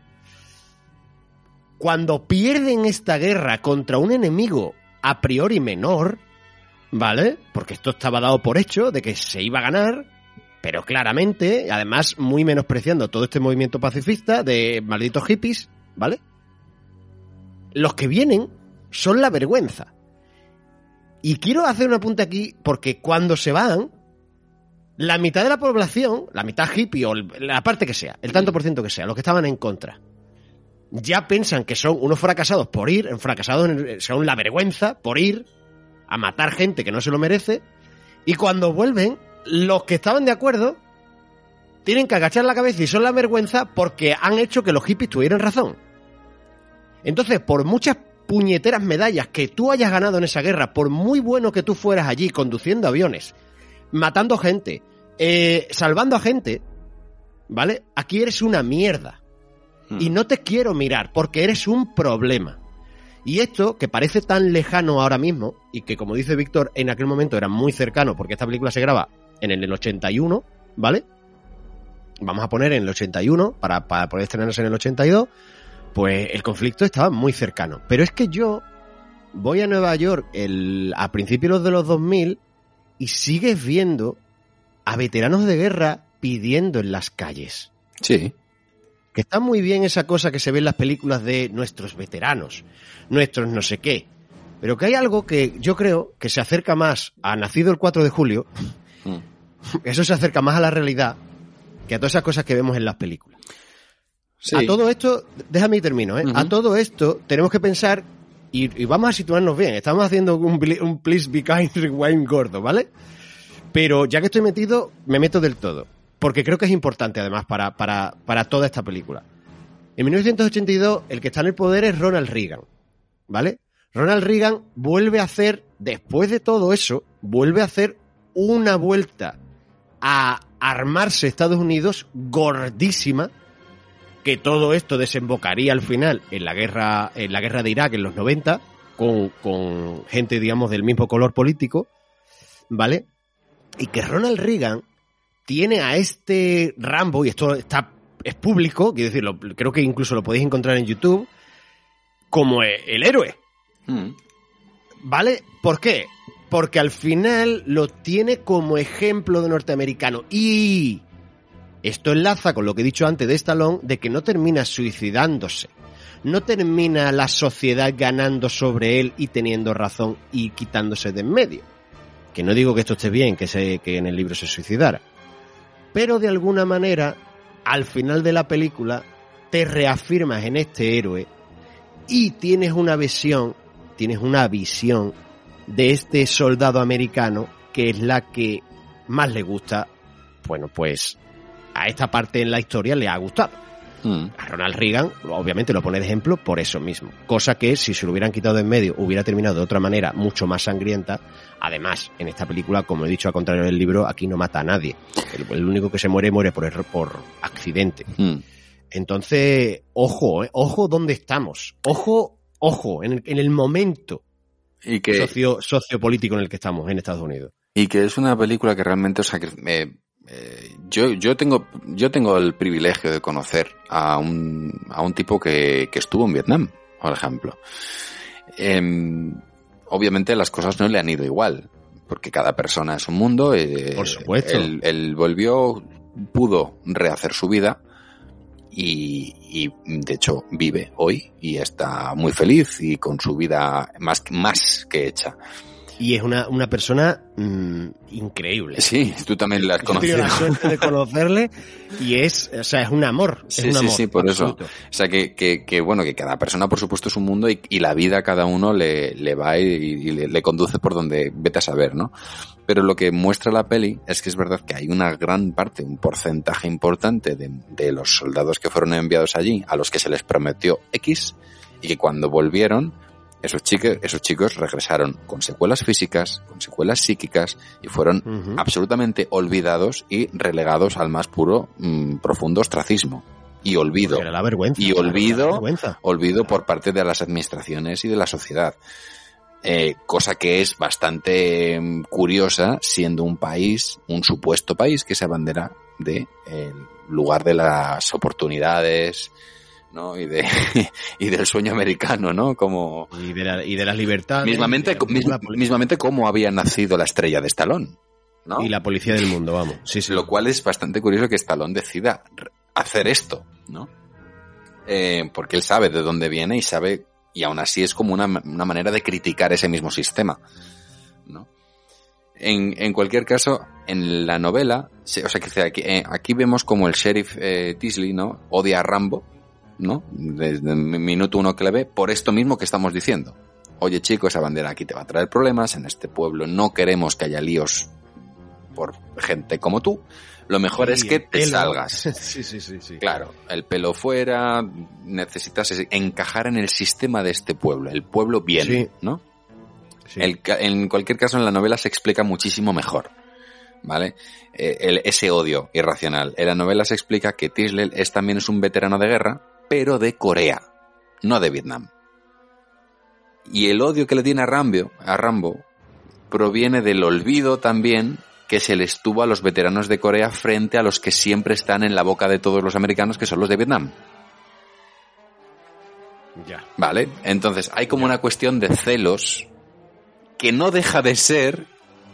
Cuando pierden esta guerra contra un enemigo a priori menor, ¿vale? Porque esto estaba dado por hecho de que se iba a ganar, pero claramente, además muy menospreciando todo este movimiento pacifista de malditos hippies, ¿vale? Los que vienen son la vergüenza. Y quiero hacer un apunte aquí porque cuando se van, la mitad de la población, la mitad hippie o la parte que sea, el tanto por ciento que sea, los que estaban en contra, ya piensan que son unos fracasados por ir, fracasados son la vergüenza por ir a matar gente que no se lo merece, y cuando vuelven, los que estaban de acuerdo tienen que agachar la cabeza y son la vergüenza porque han hecho que los hippies tuvieran razón. Entonces, por muchas puñeteras medallas que tú hayas ganado en esa guerra, por muy bueno que tú fueras allí conduciendo aviones, matando gente, eh, salvando a gente, ¿vale? Aquí eres una mierda. Mm. Y no te quiero mirar porque eres un problema. Y esto, que parece tan lejano ahora mismo, y que como dice Víctor, en aquel momento era muy cercano, porque esta película se graba en el 81, ¿vale? Vamos a poner en el 81, para, para poder estrenarse en el 82, pues el conflicto estaba muy cercano. Pero es que yo voy a Nueva York el, a principios de los 2000 y sigues viendo a veteranos de guerra pidiendo en las calles. Sí. Que está muy bien esa cosa que se ve en las películas de nuestros veteranos, nuestros no sé qué. Pero que hay algo que yo creo que se acerca más a Nacido el 4 de julio, Mm. eso se acerca más a la realidad que a todas esas cosas que vemos en las películas. Sí. A todo esto, déjame y termino, ¿eh? A todo esto tenemos que pensar y, y vamos a situarnos bien. Estamos haciendo un, un Please Be Kind Rewind gordo, ¿vale? Pero ya que estoy metido, me meto del todo. Porque creo que es importante, además, para, para, para toda esta película. En 1982, el que está en el poder es Ronald Reagan, ¿vale? Ronald Reagan vuelve a hacer, después de todo eso, vuelve a hacer una vuelta a armarse Estados Unidos gordísima, que todo esto desembocaría al final en la guerra, en la guerra de Irak en los 90, con, con gente, digamos, del mismo color político, ¿vale? Y que Ronald Reagan tiene a este Rambo, y esto está, es público, quiero decir, lo- creo que incluso lo podéis encontrar en YouTube, como e- el héroe, Mm. ¿Vale? ¿Por qué? Porque al final lo tiene como ejemplo de norteamericano. Y esto enlaza con lo que he dicho antes de Stallone, de que no termina suicidándose. No termina la sociedad ganando sobre él y teniendo razón y quitándose de en medio. Que no digo que esto esté bien, que, que en el libro se suicidara. Pero de alguna manera, al final de la película, te reafirmas en este héroe y tienes una visión tienes una visión de este soldado americano que es la que más le gusta, bueno, pues a esta parte en la historia le ha gustado. Mm. A Ronald Reagan, obviamente lo pone de ejemplo por eso mismo. Cosa que si se lo hubieran quitado de en medio hubiera terminado de otra manera mucho más sangrienta. Además, en esta película, como he dicho al contrario del libro, aquí no mata a nadie. El, el único que se muere muere por, error- por accidente. Mm. Entonces, ojo, eh, ojo dónde estamos. Ojo, ojo, en el, en el momento. Y que, socio, sociopolítico en el que estamos en Estados Unidos. y que es una película que realmente, o sea, que, eh, eh, yo, yo tengo, yo tengo el privilegio de conocer a un, a un tipo que, que estuvo en Vietnam, por ejemplo. Em, obviamente las cosas no le han ido igual, porque cada persona es un mundo. eh, Por supuesto. Él, él volvió, pudo rehacer su vida y, y, de hecho vive hoy y está muy feliz y con su vida más, más que hecha. Y es una, una persona mm, increíble. Sí, tú también la has Yo he tenido conocido. la suerte de conocerle y es, o sea, es un amor. Es Sí, un amor sí, por eso. O sea, que, que, que, bueno, que cada persona, por supuesto, es un mundo y, y la vida a cada uno le, le va y, y le, le conduce por donde vete a saber, ¿no? Pero lo que muestra la peli es que es verdad que hay una gran parte, un porcentaje importante de, de los soldados que fueron enviados allí, a los que se les prometió X, y que cuando volvieron, esos chicos, esos chicos regresaron con secuelas físicas, con secuelas psíquicas, y fueron absolutamente olvidados y relegados al más puro, mm, profundo ostracismo. Y olvido. Era la vergüenza. Y olvido- la vergüenza. Olvido por parte de las administraciones y de la sociedad. Eh, cosa que es bastante mm, curiosa siendo un país, un supuesto país que se abandera de el lugar de las oportunidades, ¿no? Y de, y del sueño americano, ¿no? Como, Y de, la- y de las libertades. mismamente, la- mis- la poli- mismamente cómo había nacido la estrella de Stallone, ¿no? y la policía del mundo, vamos. Sí, sí. Lo cual es bastante curioso que Stallone decida hacer esto, ¿no? Eh, porque él sabe de dónde viene y sabe, y aún así es como una, una manera de criticar ese mismo sistema, ¿no? En, en cualquier caso, en la novela, o sea, que aquí, eh, aquí vemos como el sheriff eh, Tisley, ¿no? Odia a Rambo, ¿no? Desde el minuto uno que le ve, por esto mismo que estamos diciendo. Oye, chico, esa bandera aquí te va a traer problemas, en este pueblo no queremos que haya líos por gente como tú. Lo mejor es que te pelo. salgas. sí, sí, sí, sí. Claro, el pelo fuera, necesitas encajar en el sistema de este pueblo, el pueblo bien, Sí. ¿no? Sí. El ca- en cualquier caso, en la novela se explica muchísimo mejor, ¿vale? Eh, el- ese odio irracional. En la novela se explica que Tisler es también es un veterano de guerra, pero de Corea, no de Vietnam. Y el odio que le tiene a Rambo, a Rambo proviene del olvido también que se les tuvo a los veteranos de Corea frente a los que siempre están en la boca de todos los americanos, que son los de Vietnam. Ya. ¿Vale? Entonces, hay como una cuestión de celos que no deja de ser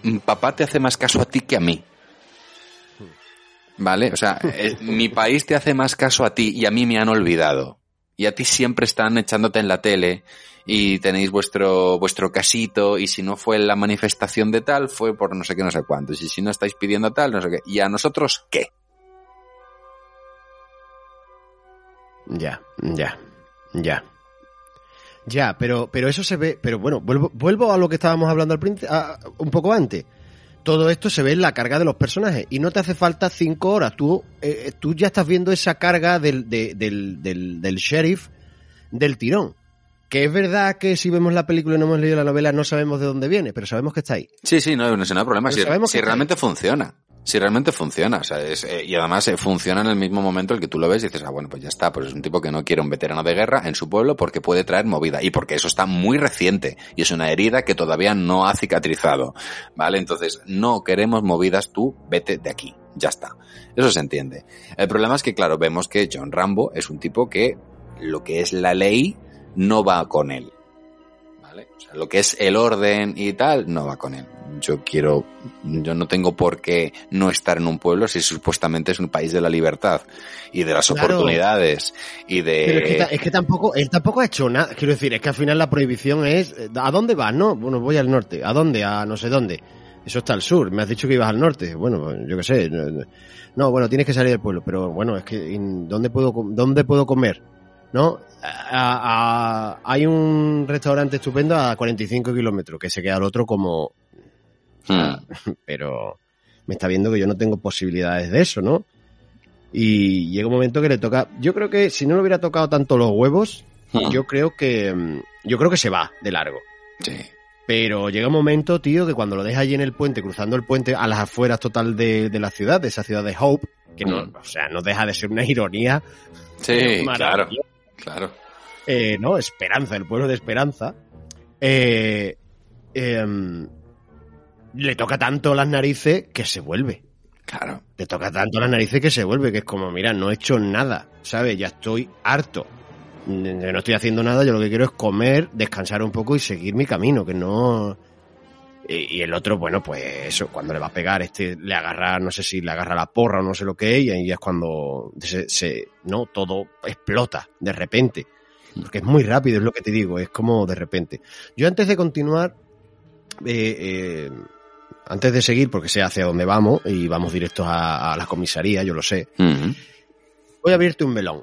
mm, papá te hace más caso a ti que a mí. ¿Vale? O sea, eh, mi país te hace más caso a ti y a mí me han olvidado. Y a ti siempre están echándote en la tele y tenéis vuestro, vuestro casito y si no fue la manifestación de tal, fue por no sé qué, no sé cuántos. Y si no estáis pidiendo tal, no sé qué. ¿Y a nosotros qué? Ya, ya, ya. Ya, pero, pero eso se ve, pero bueno, vuelvo, vuelvo a lo que estábamos hablando al principio, un poco antes. Todo esto se ve en la carga de los personajes y no te hace falta cinco horas. Tú, eh, tú ya estás viendo esa carga del, de- del, del, del sheriff del tirón. Que es verdad que si vemos la película y no hemos leído la novela no sabemos de dónde viene, pero sabemos que está ahí. Sí, sí, no, no, no hay problema. Pero Si, realmente funciona. Si realmente funciona. O sea, es, eh, y además eh, funciona en el mismo momento en el que tú lo ves y dices, ah, bueno, pues ya está. Pues es un tipo que no quiere un veterano de guerra en su pueblo porque puede traer movida. Y porque eso está muy reciente. Y es una herida que todavía no ha cicatrizado. ¿Vale? Entonces, no queremos movidas, tú vete de aquí. Ya está. Eso se entiende. El problema es que, claro, vemos que John Rambo es un tipo que lo que es la ley no va con él. ¿Vale? O sea, lo que es el orden y tal, no va con él. Yo quiero, yo no tengo por qué no estar en un pueblo si supuestamente es un país de la libertad y de las Claro. oportunidades y de... Pero es que, es que tampoco, él tampoco ha hecho nada. Quiero decir, es que al final la prohibición es, eh, ¿a dónde vas? No, bueno, voy al norte. ¿A dónde? A no sé dónde. Eso está al sur. Me has dicho que ibas al norte. Bueno, yo qué sé. No, no, bueno, tienes que salir del pueblo. Pero bueno, es que ¿en ¿dónde puedo, dónde puedo comer? ¿No? A- a- hay un restaurante estupendo a 45 kilómetros que se queda al otro como, Hmm. pero me está viendo que yo no tengo posibilidades de eso, ¿no? Y llega un momento que le toca. Yo creo que si no le hubiera tocado tanto los huevos, Hmm. yo creo que yo creo que se va de largo. Sí. Pero llega un momento, tío, que cuando lo deja allí en el puente, cruzando el puente a las afueras total de, de la ciudad, de esa ciudad de Hope, que no, Mm. o sea, no deja de ser una ironía, Sí, claro. Claro. eh, ¿no? Esperanza, el pueblo de Esperanza. Eh, em, le toca tanto las narices que se vuelve. Claro. Le toca tanto las narices que se vuelve, que es como, mira, no he hecho nada, ¿sabes? Ya estoy harto. No estoy haciendo nada, yo lo que quiero es comer, descansar un poco y seguir mi camino, que no... Y el otro, bueno, pues eso, cuando le va a pegar, este le agarra, no sé si le agarra la porra o no sé lo que es, y ahí es cuando se, se no, todo explota de repente. Porque es muy rápido, es lo que te digo, es como de repente. Yo antes de continuar, eh, eh, antes de seguir, porque sé hacia dónde vamos, y vamos directos a, a la comisaría, yo lo sé, voy a abrirte un melón.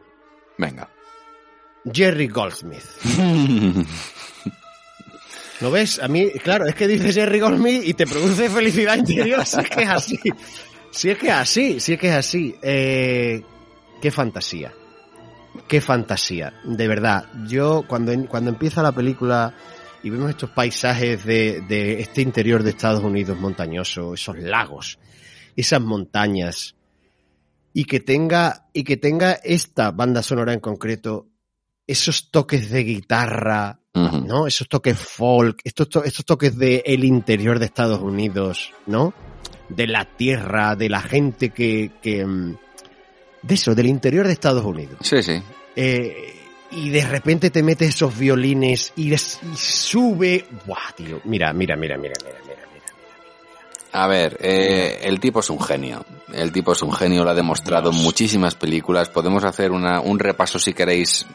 Venga. Jerry Goldsmith. ¿Lo ves? A mí, claro, es que dices Jerry Goldsmith y te produce felicidad interior, si es que es así. Si es que es así, si es que es así. Eh, qué fantasía. Qué fantasía. De verdad, yo cuando, cuando empieza la película y vemos estos paisajes de, de este interior de Estados Unidos montañoso, esos lagos, esas montañas, y que tenga, y que tenga esta banda sonora en concreto, esos toques de guitarra, ¿no? Esos toques folk, estos, to- estos toques de el interior de Estados Unidos, ¿no? De la tierra, de la gente que, que mm, de eso, del interior de Estados Unidos. Sí, sí. Eh, y de repente te metes esos violines y, les- y sube, ¡buah, tío! Mira, mira, mira, mira, mira, mira, mira. A ver, eh, el tipo es un genio. El tipo es un genio, lo ha demostrado en muchísimas películas. Podemos hacer una, un repaso si queréis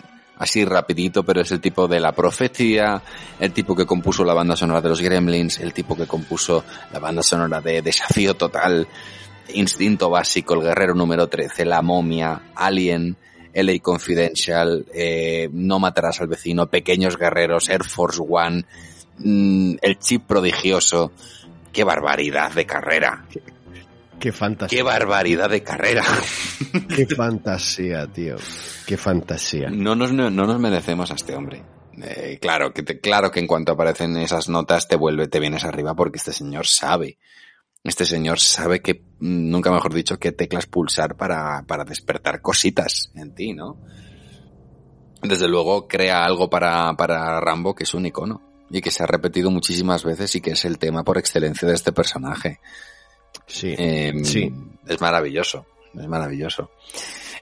así rapidito, pero es el tipo de La Profecía, el tipo que compuso la banda sonora de los Gremlins, el tipo que compuso la banda sonora de Desafío Total, Instinto Básico, El Guerrero número 13, La Momia, Alien, LA Confidential, eh, No Matarás al Vecino, Pequeños Guerreros, Air Force One, mm, El Chip Prodigioso. ¡Qué barbaridad de carrera! ¡Qué fantasía! ¡Qué barbaridad de carrera! ¡Qué fantasía, tío! ¡Qué fantasía! No nos, no, no nos merecemos a este hombre. Eh, claro, que te- claro que en cuanto aparecen esas notas te vuelve, te vienes arriba porque este señor sabe. Este señor sabe que, mm, nunca mejor dicho, qué teclas pulsar para, para despertar cositas en ti, ¿no? Desde luego crea algo para, para Rambo que es un icono y que se ha repetido muchísimas veces y que es el tema por excelencia de este personaje. Sí. Eh, Sí. Es maravilloso, es maravilloso.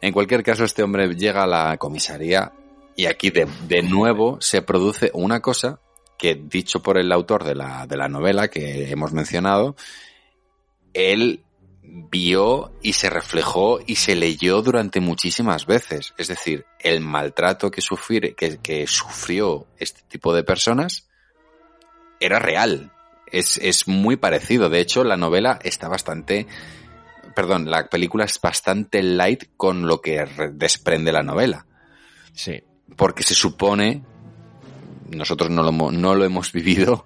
En cualquier caso, este hombre llega a la comisaría y aquí de, de nuevo se produce una cosa que, dicho por el autor de la, de la novela que hemos mencionado, él vio y se reflejó y se leyó durante muchísimas veces. Es decir, el maltrato que, sufrir, que, que sufrió este tipo de personas era real. Es, es muy parecido. De hecho, la novela está bastante. Perdón, la película es bastante light con lo que re- desprende la novela. Sí. Porque se supone. Nosotros no lo, no lo hemos vivido.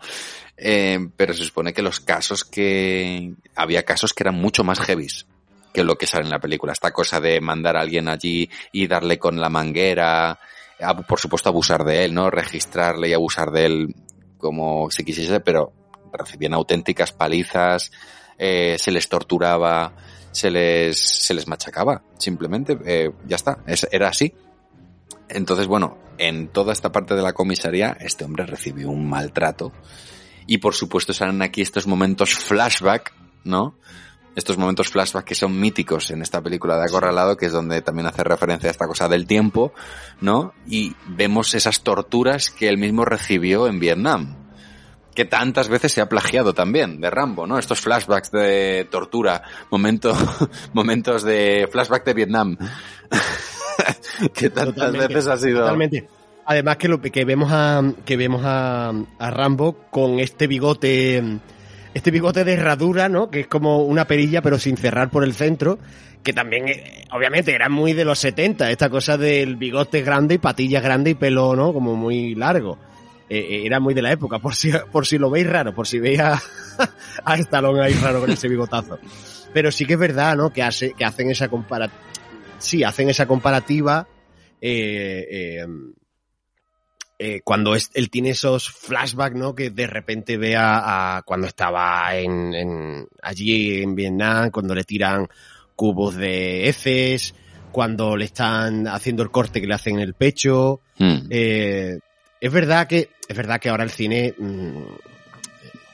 eh, pero se supone que los casos que. Había casos que eran mucho más heavies que lo que sale en la película. Esta cosa de mandar a alguien allí y darle con la manguera. a- Por supuesto, abusar de él, ¿no? Registrarle y abusar de él como se quisiese, pero recibían auténticas palizas, eh, se les torturaba, se les, se les machacaba, simplemente, eh, ya está, es- era así. Entonces, bueno, en toda esta parte de la comisaría, este hombre recibió un maltrato. Y por supuesto salen aquí estos momentos flashback, ¿no? Estos momentos flashback que son míticos en esta película de Acorralado, que es donde también hace referencia a esta cosa del tiempo, ¿no? Y vemos esas torturas que él mismo recibió en Vietnam que tantas veces se ha plagiado también de Rambo, ¿no? Estos flashbacks de tortura, momento, momentos de flashback de Vietnam, que tantas Totalmente, veces ha sido. Totalmente. Además que lo que vemos a que vemos a, a Rambo con este bigote este bigote de herradura, ¿no? Que es como una perilla pero sin cerrar por el centro, que también eh, obviamente era muy de los 70, esta cosa del bigote grande y patillas grandes y pelo, ¿no? Como muy largo. Eh, era muy de la época, por si por si lo veis raro, por si veis a, a Stallone ahí raro con ese bigotazo. Pero sí que es verdad, ¿no? Que hace que hacen esa comparativa sí, hacen esa comparativa eh, eh, eh, cuando es- él tiene esos flashbacks, ¿no? Que de repente ve a, a cuando estaba en, en- allí en Vietnam, cuando le tiran cubos de heces, cuando le están haciendo el corte que le hacen en el pecho. Hmm. Eh, es verdad que es verdad que ahora el cine mm,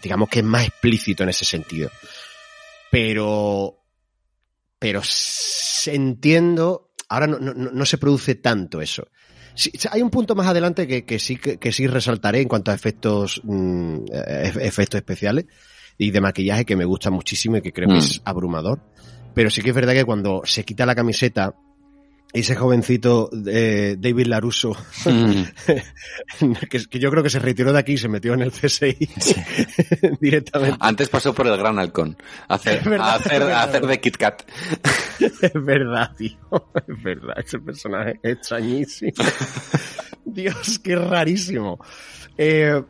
digamos que es más explícito en ese sentido. Pero, pero entiendo, ahora no, no, no se produce tanto eso. Sí, hay un punto más adelante que, que sí que, que sí resaltaré en cuanto a efectos mm, eh, efectos especiales y de maquillaje que me gusta muchísimo y que creo Mm. que es abrumador. Pero sí que es verdad que cuando se quita la camiseta, ese jovencito eh, David Laruso, Mm. que, que yo creo que se retiró de aquí y se metió en el CSI directamente. Antes pasó por el Gran Halcón. A hacer, Es verdad, a hacer, a hacer de Kit Kat. Es verdad, tío. Es verdad. Ese personaje es extrañísimo. Dios, qué rarísimo. Eh,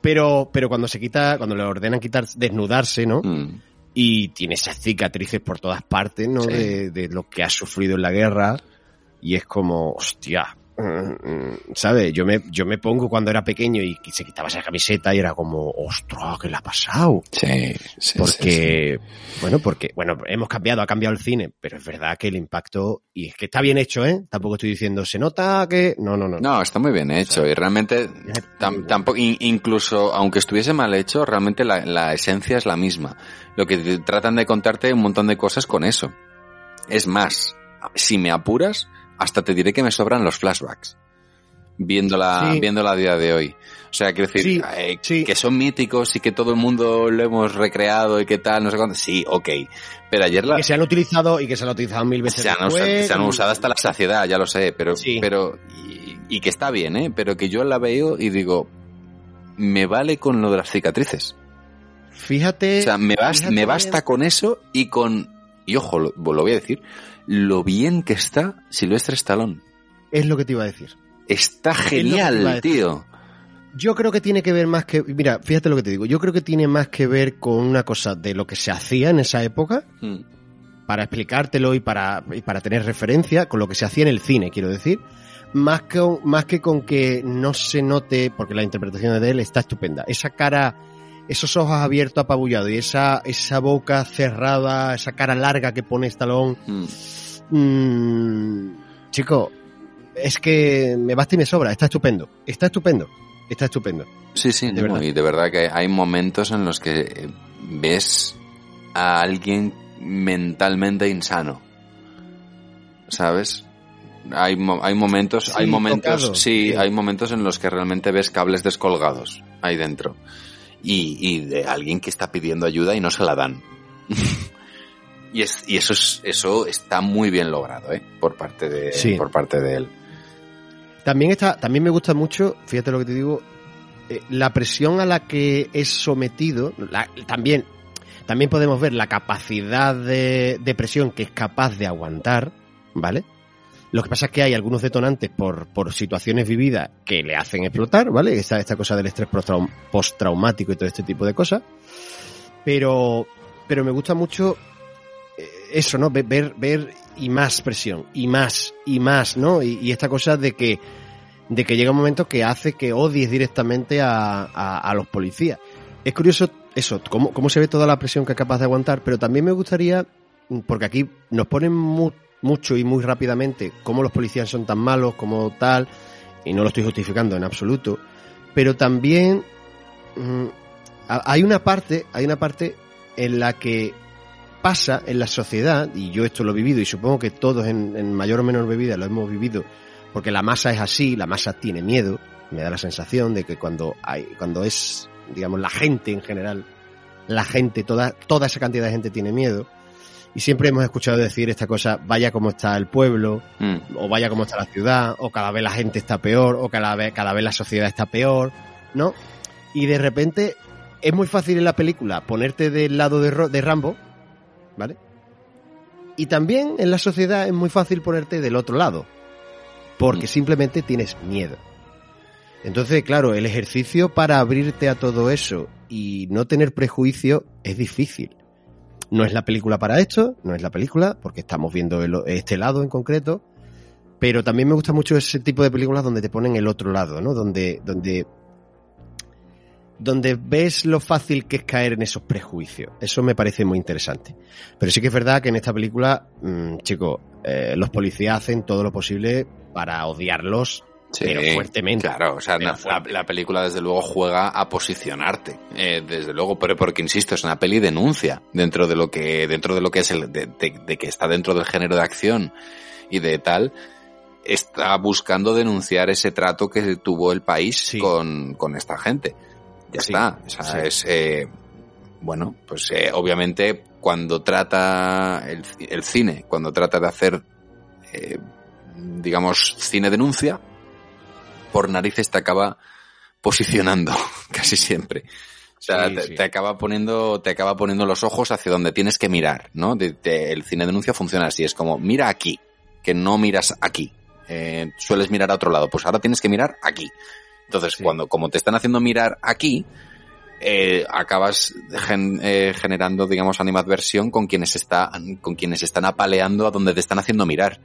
pero, pero cuando se quita, cuando le ordenan quitar, desnudarse, ¿no? Mm. Y tiene esas cicatrices por todas partes, ¿no? Sí. De, de lo que ha sufrido en la guerra. Y es como, hostia. mm, ¿Sabes? Yo me, yo me pongo cuando era pequeño y se quitaba esa camiseta y era como, ostras, ¿qué le ha pasado? Sí, sí, sí, porque bueno porque bueno hemos cambiado ha cambiado el cine pero es verdad que el impacto y es que está bien hecho eh tampoco estoy diciendo se nota que no no no, No, está muy bien hecho y realmente tam- tampoco, in- incluso aunque estuviese mal hecho, realmente la, la esencia es la misma. Lo que tratan de contarte un montón de cosas con eso. Es más, si me apuras, hasta te diré que me sobran los flashbacks. Viéndola, Sí. viéndola a día de hoy. O sea, quiero decir, Sí, eh, sí. que son míticos y que todo el mundo lo hemos recreado y que tal, no sé cuánto. Sí, ok. Pero ayer la, que se han utilizado y que se han utilizado mil veces se han, después, usado, se han y- usado hasta la saciedad, ya lo sé, pero, Sí. pero y, y que está bien, ¿eh? Pero que yo la veo y digo, me vale con lo de las cicatrices. fíjate O sea, me, basta con eso y con, y ojo, lo, lo voy a decir, lo bien que está Silvestre Stallone. es lo que te iba a decir Está genial, decir. tío. yo creo que tiene que ver más que mira fíjate lo que te digo yo creo que tiene más que ver con una cosa de lo que se hacía en esa época Mm, para explicártelo y para, y para tener referencia con lo que se hacía en el cine, quiero decir, más que, más que con que no se note, porque la interpretación de él está estupenda, esa cara, esos ojos abiertos apabullados y esa, esa boca cerrada, esa cara larga que pone Stallone, mm. mm, chico, es que me basta y me sobra, está estupendo, está estupendo, está estupendo. Sí, sí, De no, verdad. y de verdad que hay momentos en los que ves a alguien mentalmente insano. ¿Sabes? Hay, hay momentos, Sí, hay momentos, tocado, sí. hay momentos en los que realmente ves cables descolgados ahí dentro. Y, y de alguien que está pidiendo ayuda y no se la dan. y es, y eso es, eso está muy bien logrado, ¿eh? Por parte de, Sí. por parte de él. También está, también me gusta mucho, fíjate lo que te digo, eh, la presión a la que es sometido, la- también, también podemos ver la capacidad de, de presión que es capaz de aguantar, ¿vale? Lo que pasa es que hay algunos detonantes por, por situaciones vividas que le hacen explotar, ¿vale? Esta, esta cosa del estrés postraum- postraumático y todo este tipo de cosas. Pero, pero me gusta mucho eh, eso, ¿no? Ver, ver, y más presión, y más, y más, ¿no? Y, esta cosa de que, de que llega un momento que hace que odies directamente a, a, a los policías. Es curioso eso, cómo, cómo se ve toda la presión que es capaz de aguantar, pero también me gustaría, porque aquí nos ponen mu- mucho y muy rápidamente cómo los policías son tan malos, como tal, y no lo estoy justificando en absoluto, pero también mm, hay una parte, hay una parte en la que pasa en la sociedad, y yo esto lo he vivido, y supongo que todos en, en mayor o menor medida lo hemos vivido, porque la masa es así, la masa tiene miedo, me da la sensación de que cuando hay, cuando es, digamos, la gente en general, la gente, toda, toda esa cantidad de gente tiene miedo, y siempre hemos escuchado decir esta cosa, vaya como está el pueblo, Mm. o vaya como está la ciudad, o cada vez la gente está peor, o cada vez, cada vez la sociedad está peor, ¿no? Y de repente es muy fácil en la película ponerte del lado de, Ro- de Rambo, ¿vale? Y también en la sociedad es muy fácil ponerte del otro lado, porque Mm. simplemente tienes miedo. Entonces, claro, el ejercicio para abrirte a todo eso y no tener prejuicio es difícil. No es la película para esto, no es la película, porque estamos viendo este lado en concreto, pero también me gusta mucho ese tipo de películas donde te ponen el otro lado, ¿no? Donde, donde, donde ves lo fácil que es caer en esos prejuicios. Eso me parece muy interesante. Pero sí que es verdad que en esta película, mm, chicos, eh, los policías hacen todo lo posible para odiarlos Sí, pero fuertemente. Claro, o sea, la, película desde luego juega a posicionarte, eh, desde luego, pero porque insisto, es una peli denuncia dentro de lo que dentro de lo que es el de, de- de que está dentro del género de acción y de tal, está buscando denunciar ese trato que tuvo el país Sí. con, con esta gente. Ya Sí, está, o sea, sí. es eh, bueno, pues eh, obviamente cuando trata el, el cine, cuando trata de hacer eh, digamos cine denuncia, por narices te acaba posicionando casi siempre. O sea, Sí, te, sí. te acaba poniendo, te acaba poniendo los ojos hacia donde tienes que mirar, ¿no? El cine denuncia funciona así, es como mira aquí, que no miras aquí. Eh, sueles mirar a otro lado, pues ahora tienes que mirar aquí. Entonces, Sí. cuando, como te están haciendo mirar aquí, eh, acabas gen- eh, generando, digamos, animadversión con quienes está, con quienes están apaleando a donde te están haciendo mirar,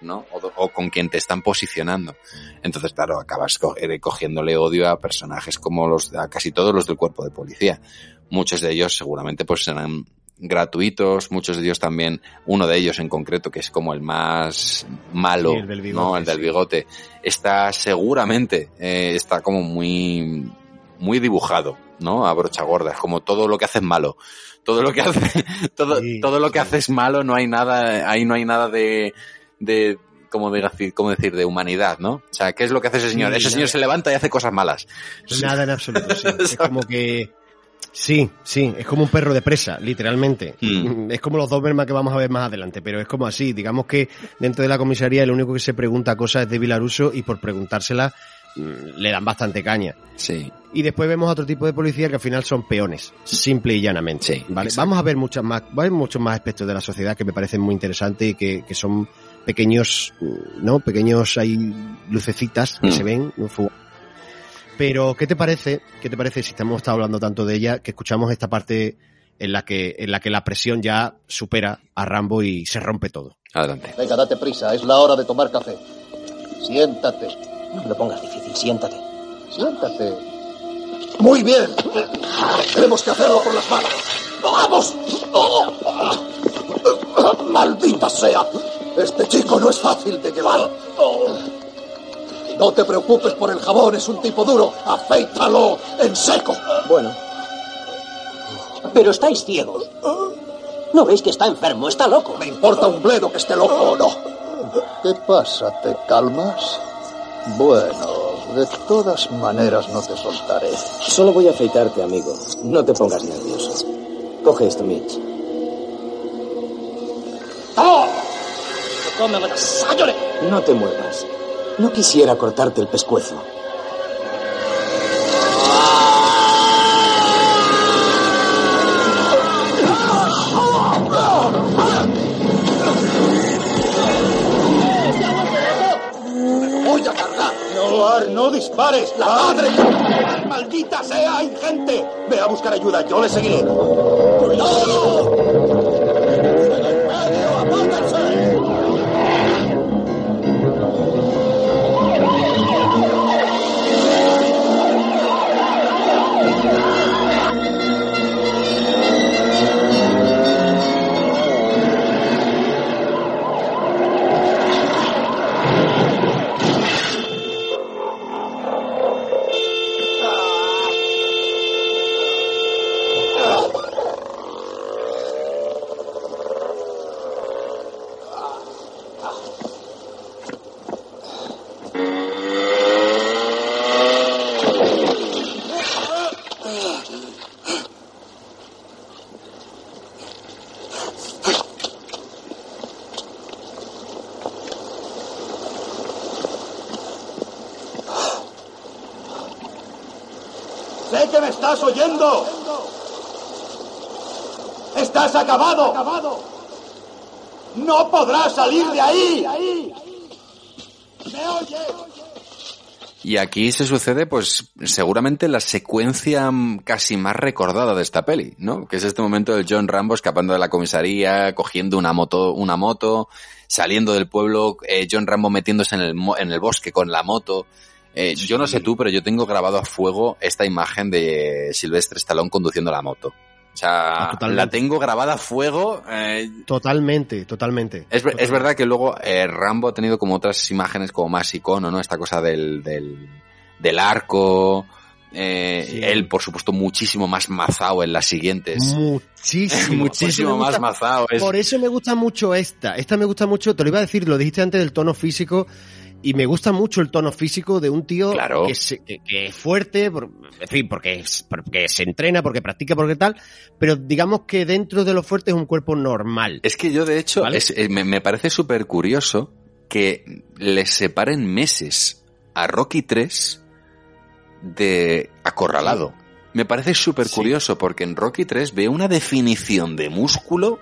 ¿no? O, o con quien te están posicionando. Entonces, claro, acabas eh, cogiéndole odio a personajes como los, a casi todos los del cuerpo de policía. Muchos de ellos seguramente pues serán gratuitos, muchos de ellos también, uno de ellos en concreto, que es como el más malo, Sí, el del bigote, ¿no? El del bigote, está seguramente, eh, está como muy, muy dibujado, ¿no? A brocha gorda, es como todo lo que hace es malo. Todo lo que hace, todo, Sí, todo lo que sí. hace es malo, no hay nada, ahí no hay nada de, de, como decir, como decir, de humanidad, ¿no? O sea, ¿qué es lo que hace ese señor? Sí, ese señor se levanta y hace cosas malas. Nada en absoluto, sí. Es como que... Sí, sí, es como un perro de presa, literalmente. Mm. Es como los Doberman que vamos a ver más adelante, pero es como así. Digamos que dentro de la comisaría el único que se pregunta cosas es de Vilaruso y por preguntársela mm, le dan bastante caña. Sí. Y después vemos a otro tipo de policía que al final son peones, simple y llanamente. Sí, ¿vale? Vamos a ver muchas más, va a haber muchos más aspectos de la sociedad que me parecen muy interesantes y que, que son pequeños, ¿no? Pequeños hay lucecitas que Mm. se ven, ¿no? Pero, ¿qué te parece? ¿Qué te parece si estamos estado hablando tanto de ella que escuchamos esta parte en la que, en la que la presión ya supera a Rambo y se rompe todo? Adelante. Venga, date prisa, es la hora de tomar café. Siéntate, No me lo pongas difícil, siéntate. siéntate. Muy bien. Tenemos que hacerlo con las manos. ¡Vamos! ¡Oh! ¡Maldita sea! Este chico no es fácil de llevar. ¡Oh! No te preocupes por el jabón, es un tipo duro. Afeítalo en seco. Bueno. Pero estáis ciegos. ¿No veis que está enfermo? Está loco. Me importa un bledo que esté loco o no. ¿Qué pasa? ¿Te calmas? Bueno, de todas maneras no te soltaré. Solo voy a afeitarte, amigo. No te pongas nervioso. Coge esto, Mitch. No te muevas. No quisiera cortarte el pescuezo. ¡Voy a cargar! ¡No, Ar, no dispares! ¡La madre! ¡Maldita sea, ingente! Ve a buscar ayuda, yo le seguiré. ¡Cuidado! Acabado! ¡No podrás salir de ahí! ¿Me oyes? Y aquí se sucede, pues, seguramente la secuencia mm, casi más recordada de esta peli, ¿no? Que es este momento del John Rambo escapando de la comisaría, cogiendo una moto, una moto, saliendo del pueblo, eh, John Rambo metiéndose en el, en el bosque con la moto. Eh, Yo no sé tú, pero yo tengo grabado a fuego esta imagen de Silvestre Stallone conduciendo la moto. O sea, Ah, totalmente. la tengo grabada a fuego. eh, Totalmente, totalmente. es, es verdad que luego eh, Rambo ha tenido como otras imágenes como más icono, ¿no? Esta cosa del, del, del arco. eh, Sí. Él, por supuesto, muchísimo más mazao en las siguientes. Muchísimo. muchísimo Por eso más mazao. Es, Por eso me gusta mucho esta. Esta me gusta mucho, te lo iba a decir, lo dijiste antes del tono físico. Y me gusta mucho el tono físico de un tío Claro. que, se- que- que es fuerte, por- en fin, porque, porque se entrena, porque practica, porque tal, pero digamos que dentro de lo fuerte es un cuerpo normal. Es que yo, de hecho, ¿Vale? es- eh, me, me parece súper curioso que les separen meses a Rocky 3 de acorralado. Me parece súper Sí. curioso porque en Rocky 3 veo una definición de músculo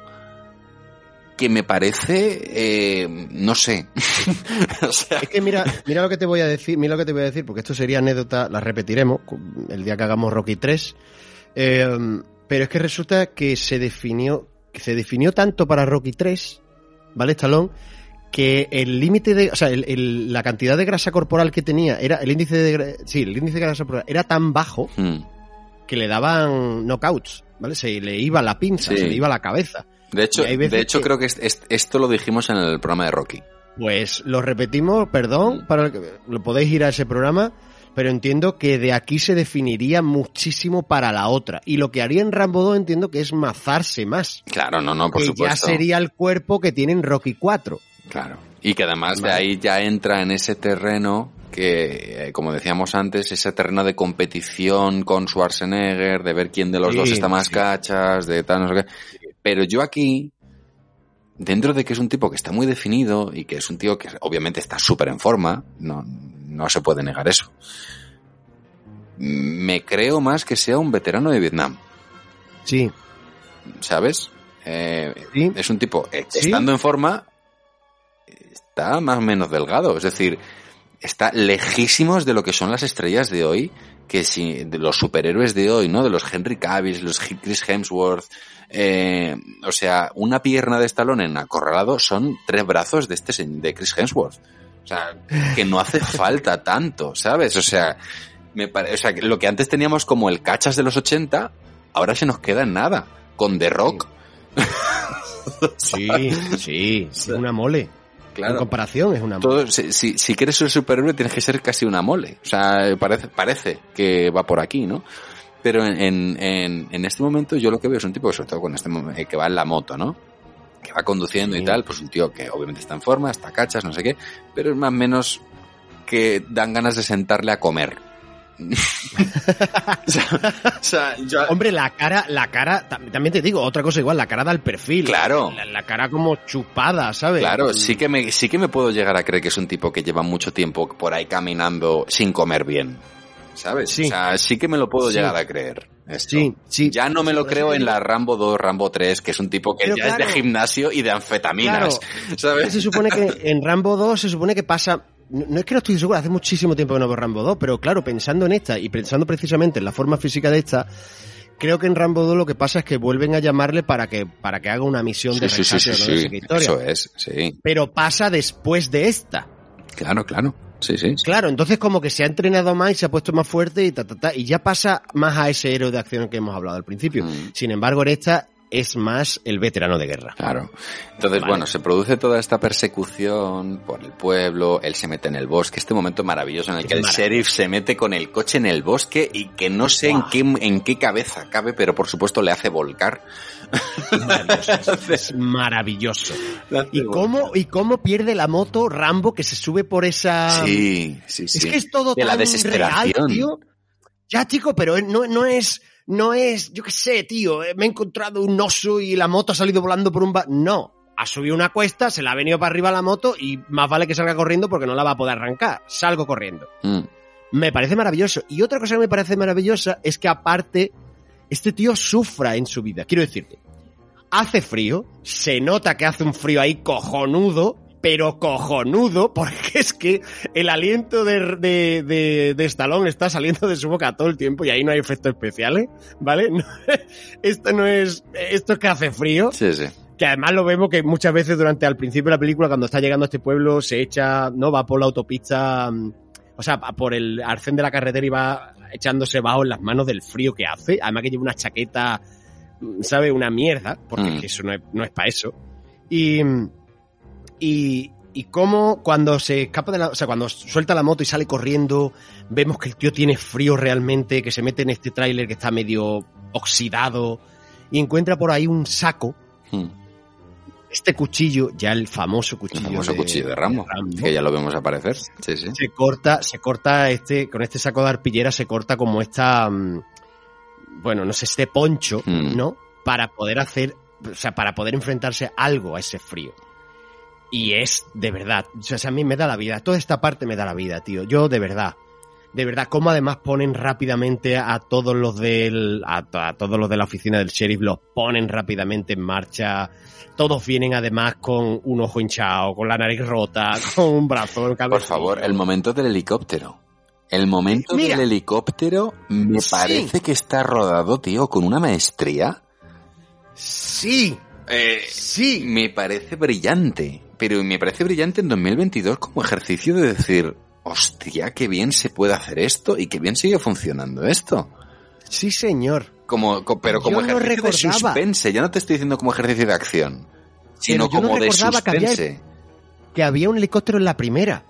que me parece, eh, no sé. o sea, Es que mira, mira lo que te voy a decir, mira lo que te voy a decir, porque esto sería anécdota, la repetiremos el día que hagamos Rocky 3. Eh, pero es que resulta que se definió, que se definió tanto para Rocky 3, ¿vale, Stallone? Que el límite de, o sea, el- el- la cantidad de grasa corporal que tenía era, el índice de, sí, el índice de grasa corporal era tan bajo hmm. que le daban knockouts, ¿vale? Se le iba la pinza, Sí. se le iba la cabeza. De hecho, de hecho que- creo que es- es- esto lo dijimos en el programa de Rocky. Pues lo repetimos, perdón, para el que lo podéis ir a ese programa, pero entiendo que de aquí se definiría muchísimo para la otra. Y lo que haría en Rambo 2 entiendo que es mazarse más. Claro, no, no, por que supuesto. ya sería el cuerpo que tiene en Rocky 4. Claro. Y que además de ahí ya entra en ese terreno que, eh, como decíamos antes, ese terreno de competición con Schwarzenegger, de ver quién de los Sí, dos está más sí. cachas, de tal, no sé qué. Pero yo aquí, dentro de que es un tipo que está muy definido y que es un tío que obviamente está súper en forma, no, no se puede negar eso. Me creo más que sea un veterano de Vietnam, Sí, ¿sabes? Eh, sí. es un tipo, eh, Sí. estando en forma, está más o menos delgado. Es decir, está lejísimos de lo que son las estrellas de hoy, que si, de los superhéroes de hoy, ¿no? De los Henry Cavill, los Chris Hemsworth. eh, o sea, una pierna de Stallone en acorralado son tres brazos de este de Chris Hemsworth. O sea, que no hace falta tanto, ¿sabes? O sea, me pare- o sea, que lo que antes teníamos como el cachas de los 80, ahora se nos queda en nada. Con The Rock, Sí, sí, es una mole. En claro. comparación es una mole. Todo, si, si, si quieres ser superhéroe tienes que ser casi una mole. O sea, parece, parece que va por aquí, ¿no? Pero en, en, en, este momento yo lo que veo es un tipo, sobre todo con este momen- eh, que va en la moto, ¿no? Que va conduciendo y Sí. tal, pues un tío que obviamente está en forma, está cachas, no sé qué, pero es más o menos que dan ganas de sentarle a comer. o sea, o sea, yo- Hombre, la cara, la cara, tam- también te digo, otra cosa igual, la cara da el perfil. Claro. La, la cara como chupada, ¿sabes? Claro, sí que me, sí que me puedo llegar a creer que es un tipo que lleva mucho tiempo por ahí caminando sin comer bien. ¿Sabes? Sí. O sea, sí que me lo puedo Sí. llegar a creer. esto. Sí, sí. Ya no me lo creo en la Rambo 2, Rambo 3, que es un tipo que Pero ya es de gimnasio y de anfetaminas. ¿Sabes? Se supone que en Rambo 2 se supone que pasa. No, no es que no estoy seguro, hace muchísimo tiempo que no veo Rambo 2, pero claro, pensando en esta y pensando precisamente en la forma física de esta, creo que en Rambo 2 lo que pasa es que vuelven a llamarle para que, para que haga una misión de Sí, sí, sí, rescate sí, o no qué historia. Eso es, sí. Pero pasa después de esta. Claro, claro. Sí, sí. Claro, entonces como que se ha entrenado más y se ha puesto más fuerte y ta, ta, ta, y ya pasa más a ese héroe de acción que hemos hablado al principio. Mm. Sin embargo, en esta es más el veterano de guerra. Claro. Entonces, Vale. bueno, se produce toda esta persecución por el pueblo, él se mete en el bosque, este momento maravilloso en el que el sheriff se mete con el coche en el bosque y que no sé en qué, en qué cabeza cabe, pero por supuesto le hace volcar. Maravilloso. es maravilloso. ¿Y cómo, ¿Y cómo pierde la moto Rambo que se sube por esa... Sí, sí, sí. Es que es todo De la tan desesperación. real, tío. Ya, chico, pero no, no es... No es, yo qué sé, tío, eh, me he encontrado un oso y la moto ha salido volando por un... ba- No, ha subido una cuesta, se la ha venido para arriba la moto y más vale que salga corriendo porque no la va a poder arrancar. Salgo corriendo. Mm, Me parece maravilloso. Y otra cosa que me parece maravillosa es que aparte, este tío sufra en su vida. Quiero decirte, hace frío, se nota que hace un frío ahí cojonudo, pero cojonudo, porque es que el aliento de, de, de, de Stallone está saliendo de su boca todo el tiempo y ahí no hay efectos especiales, ¿vale? No, esto no es, esto es que hace frío, Sí, sí. que además lo vemos que muchas veces durante al principio de la película, cuando está llegando a este pueblo, se echa, no va por la autopista, mm, o sea, por el arcén de la carretera y va echándose bajo en las manos del frío que hace. Además que lleva una chaqueta sabe, una mierda, porque Mm. eso no es, no es para eso. Y, y, y cómo cuando se escapa de la, o sea, cuando suelta la moto y sale corriendo, vemos que el tío tiene frío realmente, que se mete en este tráiler que está medio oxidado y encuentra por ahí un saco, Hmm. este cuchillo, ya el famoso El cuchillo, famoso cuchillo de Rambo, que ya lo vemos aparecer. Sí, sí. se corta, se corta este, con este saco de arpillera se corta como esta, mm, bueno, no sé, este poncho, Mm. ¿no? Para poder hacer, o sea, para poder enfrentarse algo a ese frío. Y es de verdad, o sea, a mí me da la vida, toda esta parte me da la vida, tío. Yo de verdad, de verdad, cómo además ponen rápidamente a todos los del, a, to- a todos los de la oficina del sheriff, los ponen rápidamente en marcha. Todos vienen además con un ojo hinchado, con la nariz rota, con un brazo. en Por favor, el momento del helicóptero. El momento Mira. del helicóptero me Sí. parece que está rodado, tío, con una maestría. Sí, Eh, sí. me parece brillante. Pero me parece brillante en 2022 como ejercicio de decir, hostia, qué bien se puede hacer esto y qué bien sigue funcionando esto. Sí, señor. Como, co- pero como Yo no ejercicio de recordaba. suspense. Ya no te estoy diciendo como ejercicio de acción, sino yo no como de recordaba que había- suspense. Que había un helicóptero en la primera.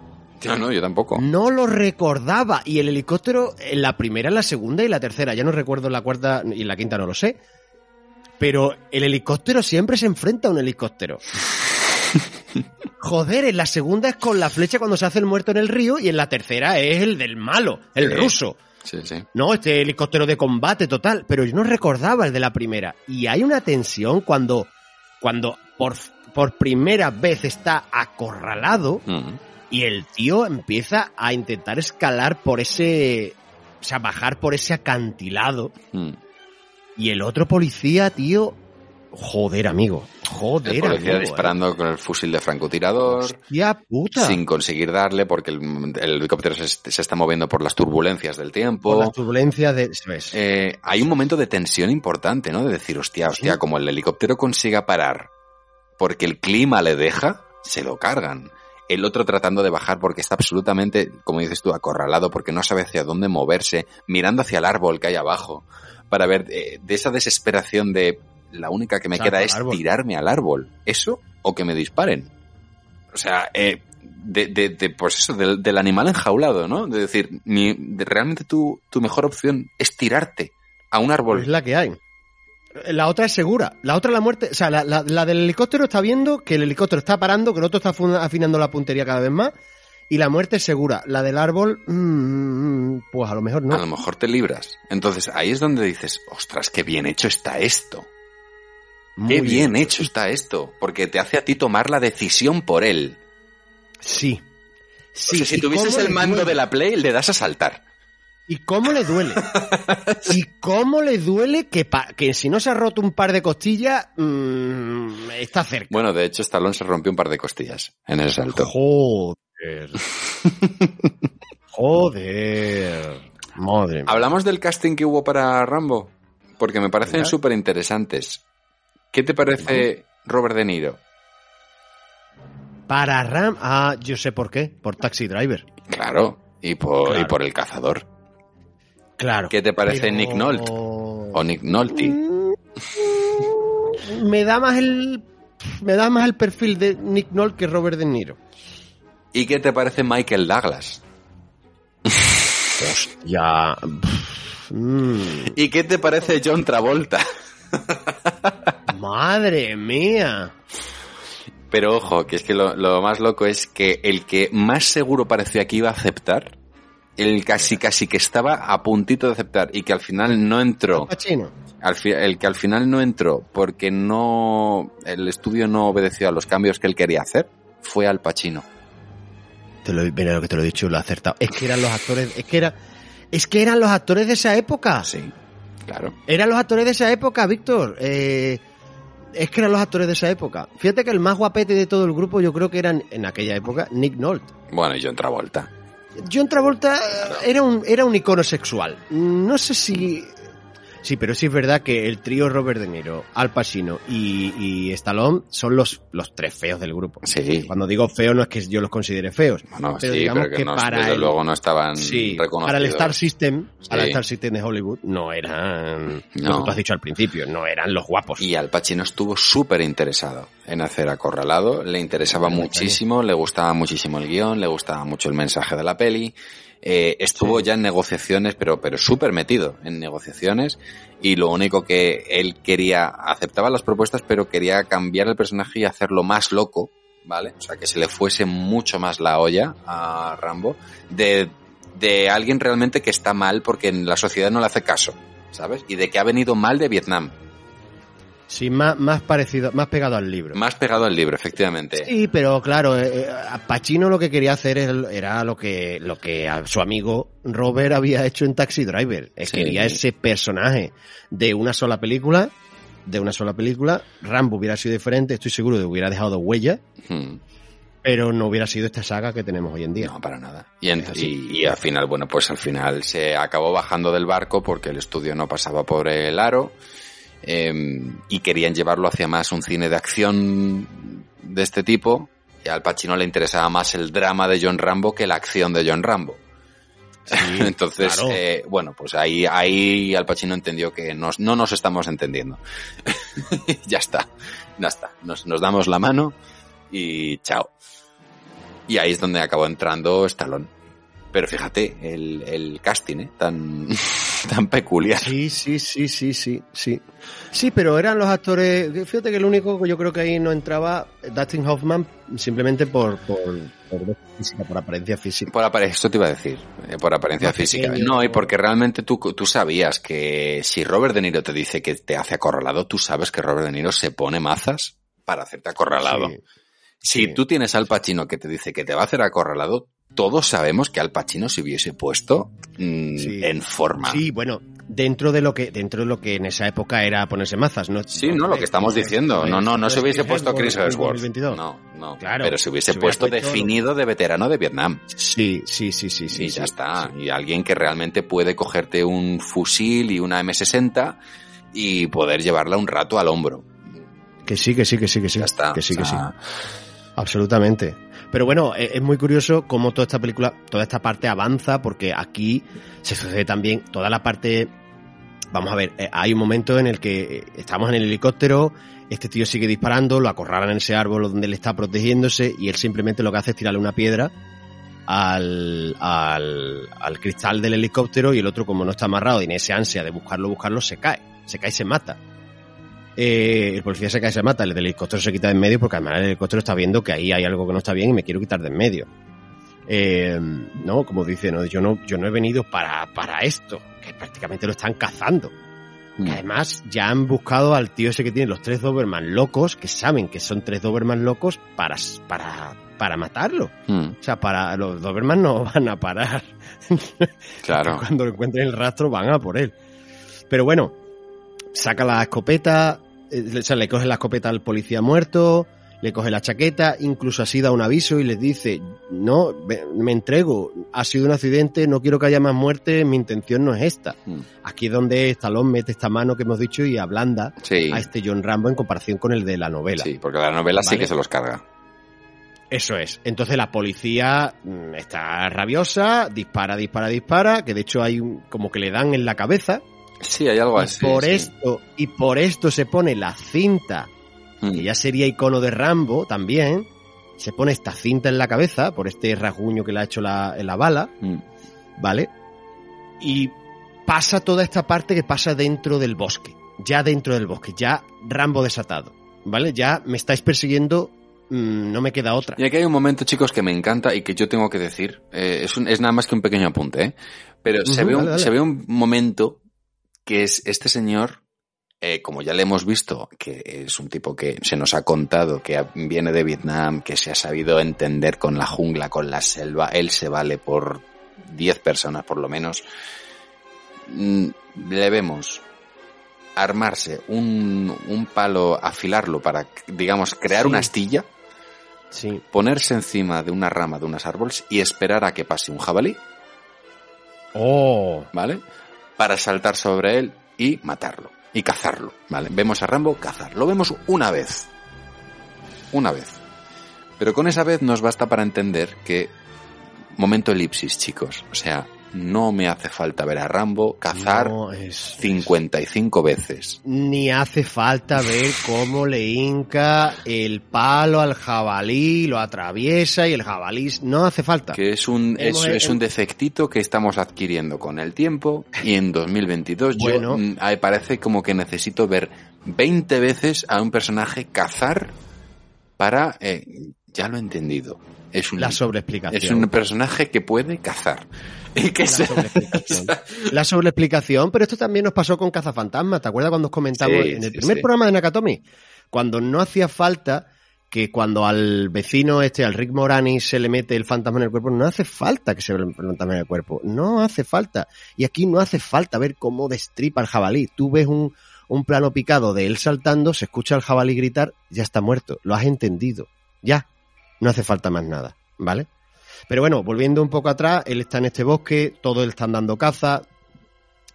No, no, yo tampoco. No lo recordaba. Y el helicóptero en la primera, en la segunda y la tercera. Ya no recuerdo en la cuarta y en la quinta, no lo sé. Pero el helicóptero siempre se enfrenta a un helicóptero. Joder, en la segunda es con la flecha cuando se hace el muerto en el río y en la tercera es el del malo, el Sí. ruso. Sí, sí. No, este helicóptero de combate total, pero yo no recordaba el de la primera. Y hay una tensión cuando, cuando por, por primera vez está acorralado Mm. y el tío empieza a intentar escalar por ese, o sea, bajar por ese acantilado. Mm. Y el otro policía, tío, joder, amigo, El joder, policía amigo, disparando con el fusil de francotirador. eh. Hostia puta. sin conseguir darle porque el, el helicóptero se, se está moviendo por las turbulencias del Por tiempo. las turbulencias de... Eh, hay un momento de tensión importante, ¿no? De decir, hostia, hostia, Sí. como el helicóptero consiga parar porque el clima le deja, se lo cargan. El otro tratando de bajar porque está absolutamente, como dices tú, acorralado porque no sabe hacia dónde moverse, mirando hacia el árbol que hay abajo para ver eh, de esa desesperación de la única que me queda es árbol. tirarme al árbol. ¿Eso o que me disparen? O sea, eh, de, de, de, pues eso, del, del animal enjaulado, ¿no? De decir, mi, de- realmente tu, tu mejor opción es tirarte a un árbol. Es la que hay. La otra es segura. La otra, la muerte. O sea, la, la- la del helicóptero está viendo que el helicóptero está parando, que el otro está afinando la puntería cada vez más. Y la muerte es segura. La del árbol, mm, pues a lo mejor A no. lo mejor te libras. Entonces ahí es donde dices, ostras, qué bien hecho está esto. Muy Qué bien hecho está esto. Porque te hace a ti tomar la decisión por él. Sí. O Sí. sea, si ¿y tuvieses el mando de la Play, le das a saltar. ¿Y cómo le duele? ¿Y cómo le duele que, pa- que si no se ha roto un par de costillas, mm, está cerca? Bueno, de hecho, Stallone se rompió un par de costillas en el salto. Joder. Joder. Madre mía. Hablamos del casting que hubo para Rambo, porque me parecen súper interesantes. ¿Qué te parece Robert De Niro? Para Ram. Ah, yo sé por qué. Por Taxi Driver. Claro, y por, Claro. y por el cazador. Claro. ¿Qué te parece Pero- Nick Nolte? O Nick Nolte. Mm, Me da más el. Me da más el perfil de Nick Nolte que Robert De Niro. ¿Y qué te parece Michael Douglas? Ya. Mm, ¿Y qué te parece John Travolta? madre mía. Pero ojo, que es que lo, lo más loco es que el que más seguro parecía que iba a aceptar, el casi casi que estaba a puntito de aceptar y que al final no entró, al fi- el que al final no entró porque no el estudio no obedeció a los cambios que él quería hacer, fue Al Pacino. Te lo, mira lo que te lo he dicho, lo he acertado. Es que eran los actores. Es que era. Es que eran los actores de esa época. Sí, claro. Eran los actores de esa época, Víctor. Eh, es que eran los actores de esa época. Fíjate que el más guapete de todo el grupo, yo creo que eran en aquella época Nick Nolte. Bueno, y John Travolta. John Travolta era un, era un icono sexual. No sé si. Sí, pero sí es verdad que el trío Robert De Niro, Al Pacino y, y Stallone son los, los tres feos del grupo. Sí. Cuando digo feo no es que yo los considere feos. Bueno, pero sí, digamos pero que, que no, para desde el- luego no estaban Sí, reconocidos. para el Star System, para el. Star System de Hollywood, no eran No. que tú has dicho al principio, no eran los guapos. Y Al Pacino estuvo súper interesado en hacer Acorralado, le interesaba muchísimo, le gustaba muchísimo el guion, le gustaba mucho el mensaje de la peli, eh, estuvo ya en negociaciones, pero, pero súper metido en negociaciones, y lo único que él quería, aceptaba las propuestas, pero quería cambiar el personaje y hacerlo más loco, ¿vale? O sea, que se le fuese mucho más la olla a Rambo, de, de alguien realmente que está mal porque en la sociedad no le hace caso, ¿sabes? Y de que ha venido mal de Vietnam. Sí, más, más parecido, más pegado al libro. Más pegado al libro, efectivamente. Sí, pero claro, eh, eh, Pacino lo que quería hacer era lo que, lo que a su amigo Robert había hecho en Taxi Driver. Sí. Quería ese personaje de una sola película, de una sola película. Rambo hubiera sido diferente, estoy seguro de que hubiera dejado huella, Hmm, pero no hubiera sido esta saga que tenemos hoy en día. No, para nada. Y, y, y al final, bueno, pues al final se acabó bajando del barco porque el estudio no pasaba por el aro eh, y querían llevarlo hacia más un cine de acción de este tipo. Y al Pacino le interesaba más el drama de John Rambo que la acción de John Rambo. Entonces, claro. eh, bueno, pues ahí, ahí Al Pacino entendió que nos- no nos estamos entendiendo. ya está, ya está. Nos, nos damos la mano y chao. Y ahí es donde acabó entrando Stallone. Pero fíjate, el, el casting, ¿eh? Tan, tan peculiar. Sí, sí, sí, sí, sí, sí. Sí, pero eran los actores. Fíjate que el único que yo creo que ahí no entraba, Dustin Hoffman, simplemente por, por, por física, por apariencia física. Por apare- esto te iba a decir, eh, por apariencia Más física. pequeño. No, y porque realmente tú, tú sabías que si Robert De Niro te dice que te hace acorralado, tú sabes que Robert De Niro se pone mazas para hacerte acorralado. Sí. Si Sí. tú tienes al Pacino que te dice que te va a hacer acorralado, todos sabemos que al Pacino se hubiese puesto mm, Sí. en forma. Sí, bueno, dentro de lo que dentro de lo que en esa época era ponerse mazas, ¿no? Sí, no, lo que estamos diciendo. No, no, no se hubiese puesto Chris Hemsworth. 2022. No, no. Claro. Pero se hubiese Se puesto puesto- definido de veterano de Vietnam. Sí, sí, sí, sí, sí. y ya sí. está. Y alguien que realmente puede cogerte un fusil y una M60 y poder llevarla un rato al hombro. Que sí, que sí, que sí, que sí. Ya está. Que sí, O que sí. Absolutamente. Pero bueno, e- es muy curioso cómo toda esta película, toda esta parte avanza, porque aquí se sucede también toda la parte. Vamos a ver, eh, hay un momento en el que eh, estamos en el helicóptero, este tío sigue disparando, lo acorralan en ese árbol donde él está protegiéndose y él simplemente lo que hace es tirarle una piedra al, al, al cristal del helicóptero y el otro como no está amarrado y en ese ansia de buscarlo, buscarlo, se cae, se cae y se mata. Eh, el policía se cae y se mata, el del helicóptero se quita de en medio porque además el helicóptero está viendo que ahí hay algo que no está bien y me quiero quitar de en medio. Eh, no, como dice, no, yo no, yo no he venido para, para esto, que prácticamente lo están cazando. Que además ya han buscado al tío ese que tiene los tres Doberman locos, que saben que son tres Doberman locos para, para, para matarlo. mm, O sea, para los Doberman no van a parar. claro. Cuando encuentren el rastro van a por él. Pero bueno, saca la escopeta, o sea, le coge la escopeta al policía muerto, le coge la chaqueta, incluso así da un aviso y les dice, no, me entrego, ha sido un accidente, no quiero que haya más muertes, mi intención no es esta. Mm, Aquí es donde Stallone mete esta mano que hemos dicho y ablanda Sí, a este John Rambo en comparación con el de la novela. sí, porque la novela sí que se los carga. Eso es. Entonces la policía mm, está rabiosa, dispara, dispara, dispara, que de hecho hay un, como que le dan en la cabeza. Sí, hay algo y así. por sí. esto, y por esto se pone la cinta, Mm, que ya sería icono de Rambo también. Se pone esta cinta en la cabeza por este rasguño que le ha hecho la, en la bala, mm, ¿vale? Y pasa toda esta parte que pasa dentro del bosque. Ya dentro del bosque, ya Rambo desatado, ¿vale? Ya me estáis persiguiendo, mm, no me queda otra. Y aquí hay un momento, chicos, que me encanta y que yo tengo que decir. eh, es, un- es nada más que un pequeño apunte, ¿eh? Pero se, ve un, dale, dale. se ve un momento que es este señor, eh, como ya le hemos visto, que es un tipo que se nos ha contado que viene de Vietnam, que se ha sabido entender con la jungla, con la selva, él se vale por 10 personas por lo menos. Mm, Le vemos armarse un, un palo, afilarlo para, digamos, crear Sí. una astilla Sí. ponerse encima de una rama de unos árboles y esperar a que pase un jabalí, Oh, ¿vale? Para saltar sobre él y matarlo y cazarlo, ¿vale? Vemos a Rambo cazar. Lo vemos una vez. Una vez. Pero con esa vez nos basta para entender que momento elipsis, chicos. O sea, no me hace falta ver a Rambo cazar No, es- 55 veces. Ni hace falta ver cómo le hinca el palo al jabalí, lo atraviesa y el jabalí... No hace falta. Que es un, es, Hemos- es un defectito que estamos adquiriendo con el tiempo y en 2022 Bueno. yo mm, me parece como que necesito ver 20 veces a un personaje cazar para... eh, ya lo he entendido. Es un, La sobreexplicación. es un personaje que puede cazar. Y que La sobreexplicación. La sobreexplicación, pero esto también nos pasó con Cazafantasmas. ¿Te acuerdas cuando os comentamos Sí, en el sí, primer sí. programa de Nakatomi? Cuando no hacía falta que cuando al vecino este, al Rick Moranis, se le mete el fantasma en el cuerpo, no hace falta que se vea el fantasma en el cuerpo. No hace falta. Y aquí no hace falta ver cómo destripa el jabalí. Tú ves un, un plano picado de él saltando, se escucha al jabalí gritar, ya está muerto. Lo has entendido. Ya. No hace falta más nada. ¿Vale? Pero bueno, volviendo un poco atrás, él está en este bosque, todos le están dando caza,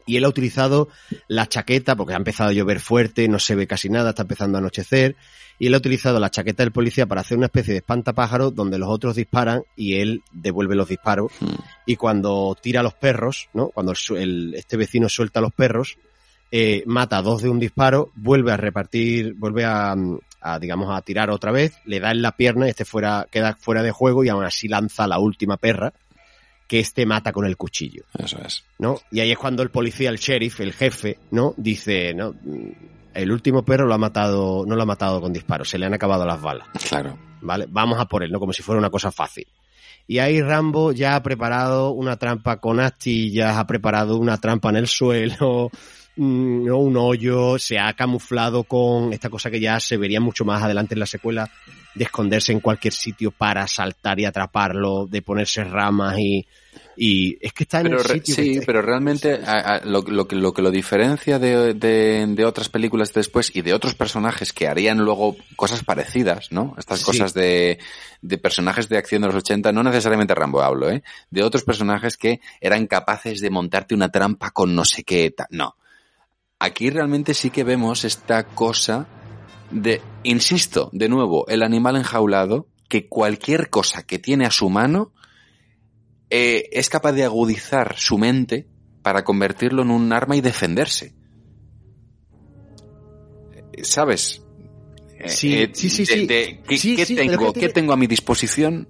y él ha utilizado la chaqueta, porque ha empezado a llover fuerte, no se ve casi nada, está empezando a anochecer, y él ha utilizado la chaqueta del policía para hacer una especie de espantapájaros donde los otros disparan y él devuelve los disparos. Mm. Y cuando tira a los perros, ¿no? Cuando el el- este vecino suelta a los perros, eh, mata a dos de un disparo, vuelve a repartir, vuelve a, mm, a, digamos, a tirar otra vez, le da en la pierna, este fuera, queda fuera de juego y aún así lanza la última perra, que este mata con el cuchillo. Eso es. ¿no? Y ahí es cuando el policía, el sheriff, el jefe, ¿no? Dice, no, el último perro lo ha matado, no lo ha matado con disparos, se le han acabado las balas, Claro. ¿vale? Vamos a por él, ¿no? Como si fuera una cosa fácil. Y ahí Rambo ya ha preparado una trampa con astillas, ha preparado una trampa en el suelo, mm, ¿no? un hoyo, se ha camuflado con esta cosa que ya se vería mucho más adelante en la secuela, de esconderse en cualquier sitio para saltar y atraparlo, de ponerse ramas y, y es que está en Pero el sitio. sí, está- pero realmente a- a- lo, lo que, lo que lo diferencia de, de- de otras películas después y de otros personajes que harían luego cosas parecidas, ¿no? Estas Sí. cosas de, de personajes de acción de los 80, no necesariamente Rambo hablo, ¿eh? De otros personajes que eran capaces de montarte una trampa con no sé qué, no. Aquí realmente sí que vemos esta cosa de, insisto, de nuevo, el animal enjaulado, que cualquier cosa que tiene a su mano eh, es capaz de agudizar su mente para convertirlo en un arma y defenderse. Eh, ¿Sabes? Eh, Sí, eh, sí, sí, de- sí. de- ¿qué, Sí, qué sí, pero tengo, qué tengo a mi disposición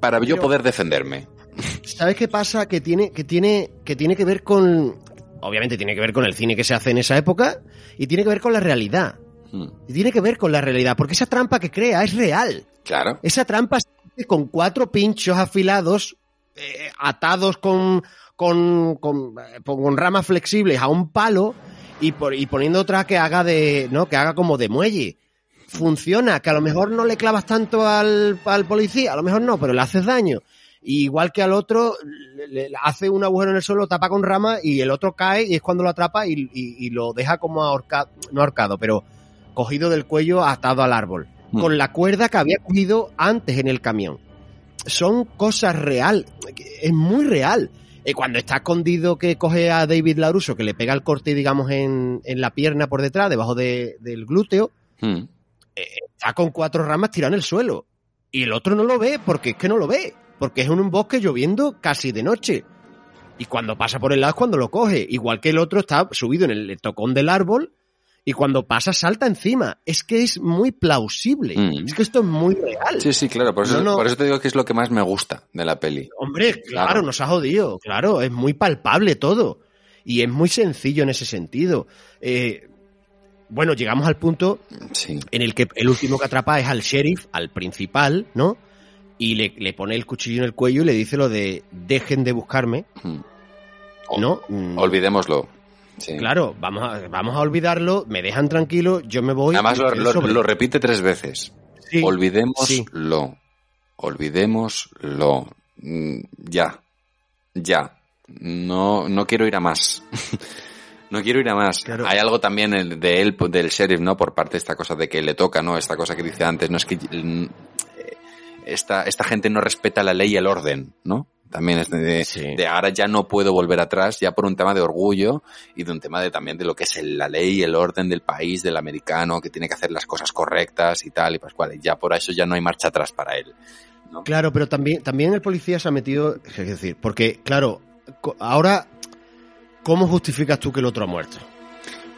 para yo poder defenderme? ¿Sabes qué pasa? Que tiene, que tiene, que tiene que ver con, obviamente tiene que ver con el cine que se hace en esa época y tiene que ver con la realidad. Hmm, Y tiene que ver con la realidad, porque esa trampa que crea es real. Claro. Esa trampa con cuatro pinchos afilados, eh, atados con, con, con, eh, con ramas flexibles a un palo y, por- y poniendo otra que haga de, ¿no? Que haga como de muelle. Funciona, que a lo mejor no le clavas tanto al, al policía, a lo mejor no, pero le haces daño. Y igual que al otro, le, le hace un agujero en el suelo, tapa con rama y el otro cae y es cuando lo atrapa y, y- y lo deja como ahorcado, no ahorcado, pero cogido del cuello atado al árbol Hmm. con la cuerda que había cogido antes en el camión. Son cosas real, es muy real. Eh, cuando está escondido que coge a David Laruso, que le pega el corte, digamos, en, en la pierna por detrás, debajo de- del glúteo, Hmm. está con cuatro ramas tirado en el suelo. Y el otro no lo ve, porque es que no lo ve. Porque es en un bosque lloviendo casi de noche. Y cuando pasa por el lado es cuando lo coge. Igual que el otro está subido en el tocón del árbol y cuando pasa salta encima. Es que es muy plausible. Mm. Es que esto es muy real. Sí, sí, claro. Por eso, No, no. por eso te digo que es lo que más me gusta de la peli. Hombre, claro, Claro. nos ha jodido. Claro, es muy palpable todo. Y es muy sencillo en ese sentido. Eh, bueno, llegamos al punto Sí. en el que el último que atrapa es al sheriff, al principal, ¿no? Y le, le pone el cuchillo en el cuello y le dice lo de dejen de buscarme, Hmm. ¿no? Mm, Olvidémoslo. Sí. Claro, vamos a, vamos a olvidarlo, me dejan tranquilo, yo me voy. Además lo, lo- lo repite tres veces. Sí, sí. Olvidémoslo. Olvidémoslo. Mm, Ya. Ya. No, no quiero ir a más. no quiero ir a más. Claro. Hay algo también de él, del sheriff, ¿no? Por parte de esta cosa de que le toca, ¿no? Esta cosa que dice antes, no es que mm, esta, esta gente no respeta la ley y el orden, ¿no? También es de, Sí. de ahora ya no puedo volver atrás, ya por un tema de orgullo y de un tema de también de lo que es el- la ley, el orden del país, del americano, que tiene que hacer las cosas correctas y tal, y pues cual, ya por eso ya no hay marcha atrás para él. ¿no? Claro, pero también, también el policía se ha metido, es decir, porque, claro, ahora, ¿cómo justificas tú que el otro ha muerto?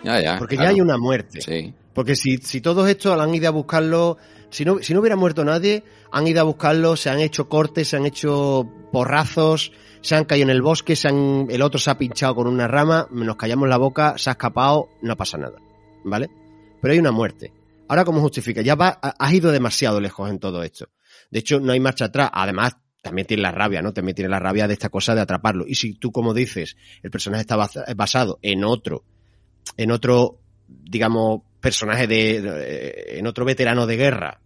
Ya, ya. Porque claro. ya hay una muerte. Sí. Porque si, si todos estos han ido a buscarlo, si no, hubiera muerto nadie, han ido a buscarlo, se han hecho cortes, se han hecho porrazos, se han caído en el bosque, se han, el otro se ha pinchado con una rama, nos callamos la boca, se ha escapado, no pasa nada. ¿Vale? Pero hay una muerte. Ahora, ¿cómo justifica? Ya va, ha- has ido demasiado lejos en todo esto. De hecho, no hay marcha atrás. Además, también tiene la rabia, ¿no? También tiene la rabia de esta cosa de atraparlo. Y si tú, como dices, el personaje está basa- basado en otro, en otro, digamos, personaje de, eh, en otro veterano de guerra,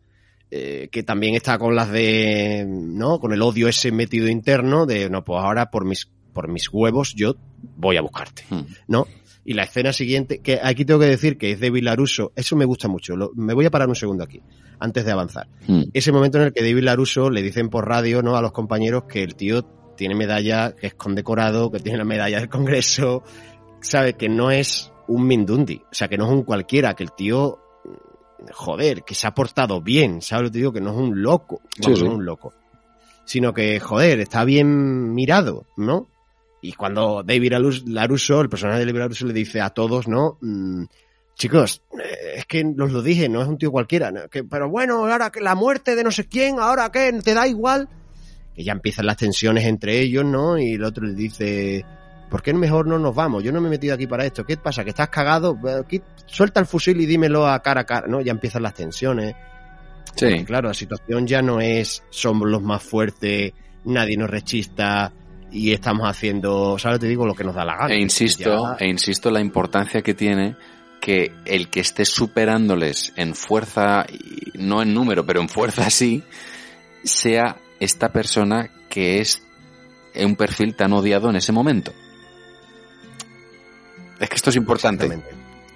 eh, que también está con las de, ¿no? Con el odio ese metido interno de, no, pues ahora por mis, por mis huevos yo voy a buscarte, Hmm. ¿no? Y la escena siguiente, que aquí tengo que decir que es de Vilaruso, eso me gusta mucho. Lo- me voy a parar un segundo aquí, antes de avanzar. Hmm. Ese momento en el que David Laruso le dicen por radio, ¿no? A los compañeros que el tío tiene medalla, que es condecorado, que tiene la medalla del Congreso, sabe que no es un Mindundi, o sea, que no es un cualquiera, que el tío, joder, que se ha portado bien, ¿sabes lo que digo? Que no es un loco, vamos, Sí, sí. no es un loco, sino que, joder, está bien mirado, ¿no? Y cuando David Larus- Laruso, el personaje de David Laruso le dice a todos, ¿no? Mm, chicos, eh, es que os lo dije, no es un tío cualquiera, ¿no? Que, pero bueno, ahora que la muerte de no sé quién, ahora que te da igual, que ya empiezan las tensiones entre ellos, ¿no? Y el otro le dice, ¿por qué mejor no nos vamos? Yo no me he metido aquí para esto, ¿qué pasa? ¿Que estás cagado? Suelta el fusil y dímelo a cara a cara, ¿no? Ya empiezan las tensiones. Sí. Porque, claro, la situación ya no es somos los más fuertes, nadie nos rechista y estamos haciendo, ¿sabes? Te digo lo que nos da la gana. E insisto, Ya- e insisto la importancia que tiene que el que esté superándoles en fuerza, no en número, pero en fuerza sí, sea esta persona que es un perfil tan odiado en ese momento. Es que esto es importante.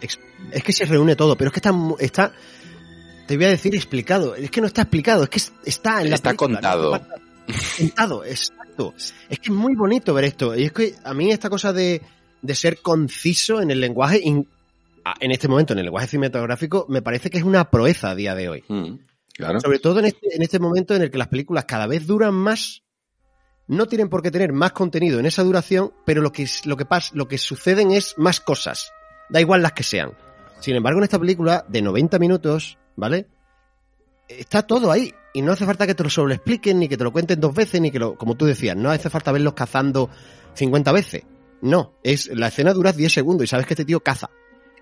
Ex- Es que se reúne todo, pero es que está, está, te voy a decir explicado. Es que no está explicado, es que es- está en la Está película, contado. no Contado, exacto. Es que es muy bonito ver esto. Y es que a mí esta cosa de, de ser conciso en el lenguaje, in- en este momento, en el lenguaje cinematográfico, me parece que es una proeza a día de hoy. Mm, claro. Sobre todo en este, en este momento en el que las películas cada vez duran más, no tienen por qué tener más contenido en esa duración, pero lo que, lo que, pasa, lo que suceden es más cosas. Da igual las que sean. Sin embargo, en esta película de 90 minutos, ¿vale? Está todo ahí. Y no hace falta que te lo sobreexpliquen, ni que te lo cuenten dos veces, ni que lo, como tú decías, no hace falta verlos cazando 50 veces. No, es, la escena dura 10 segundos y sabes que este tío caza.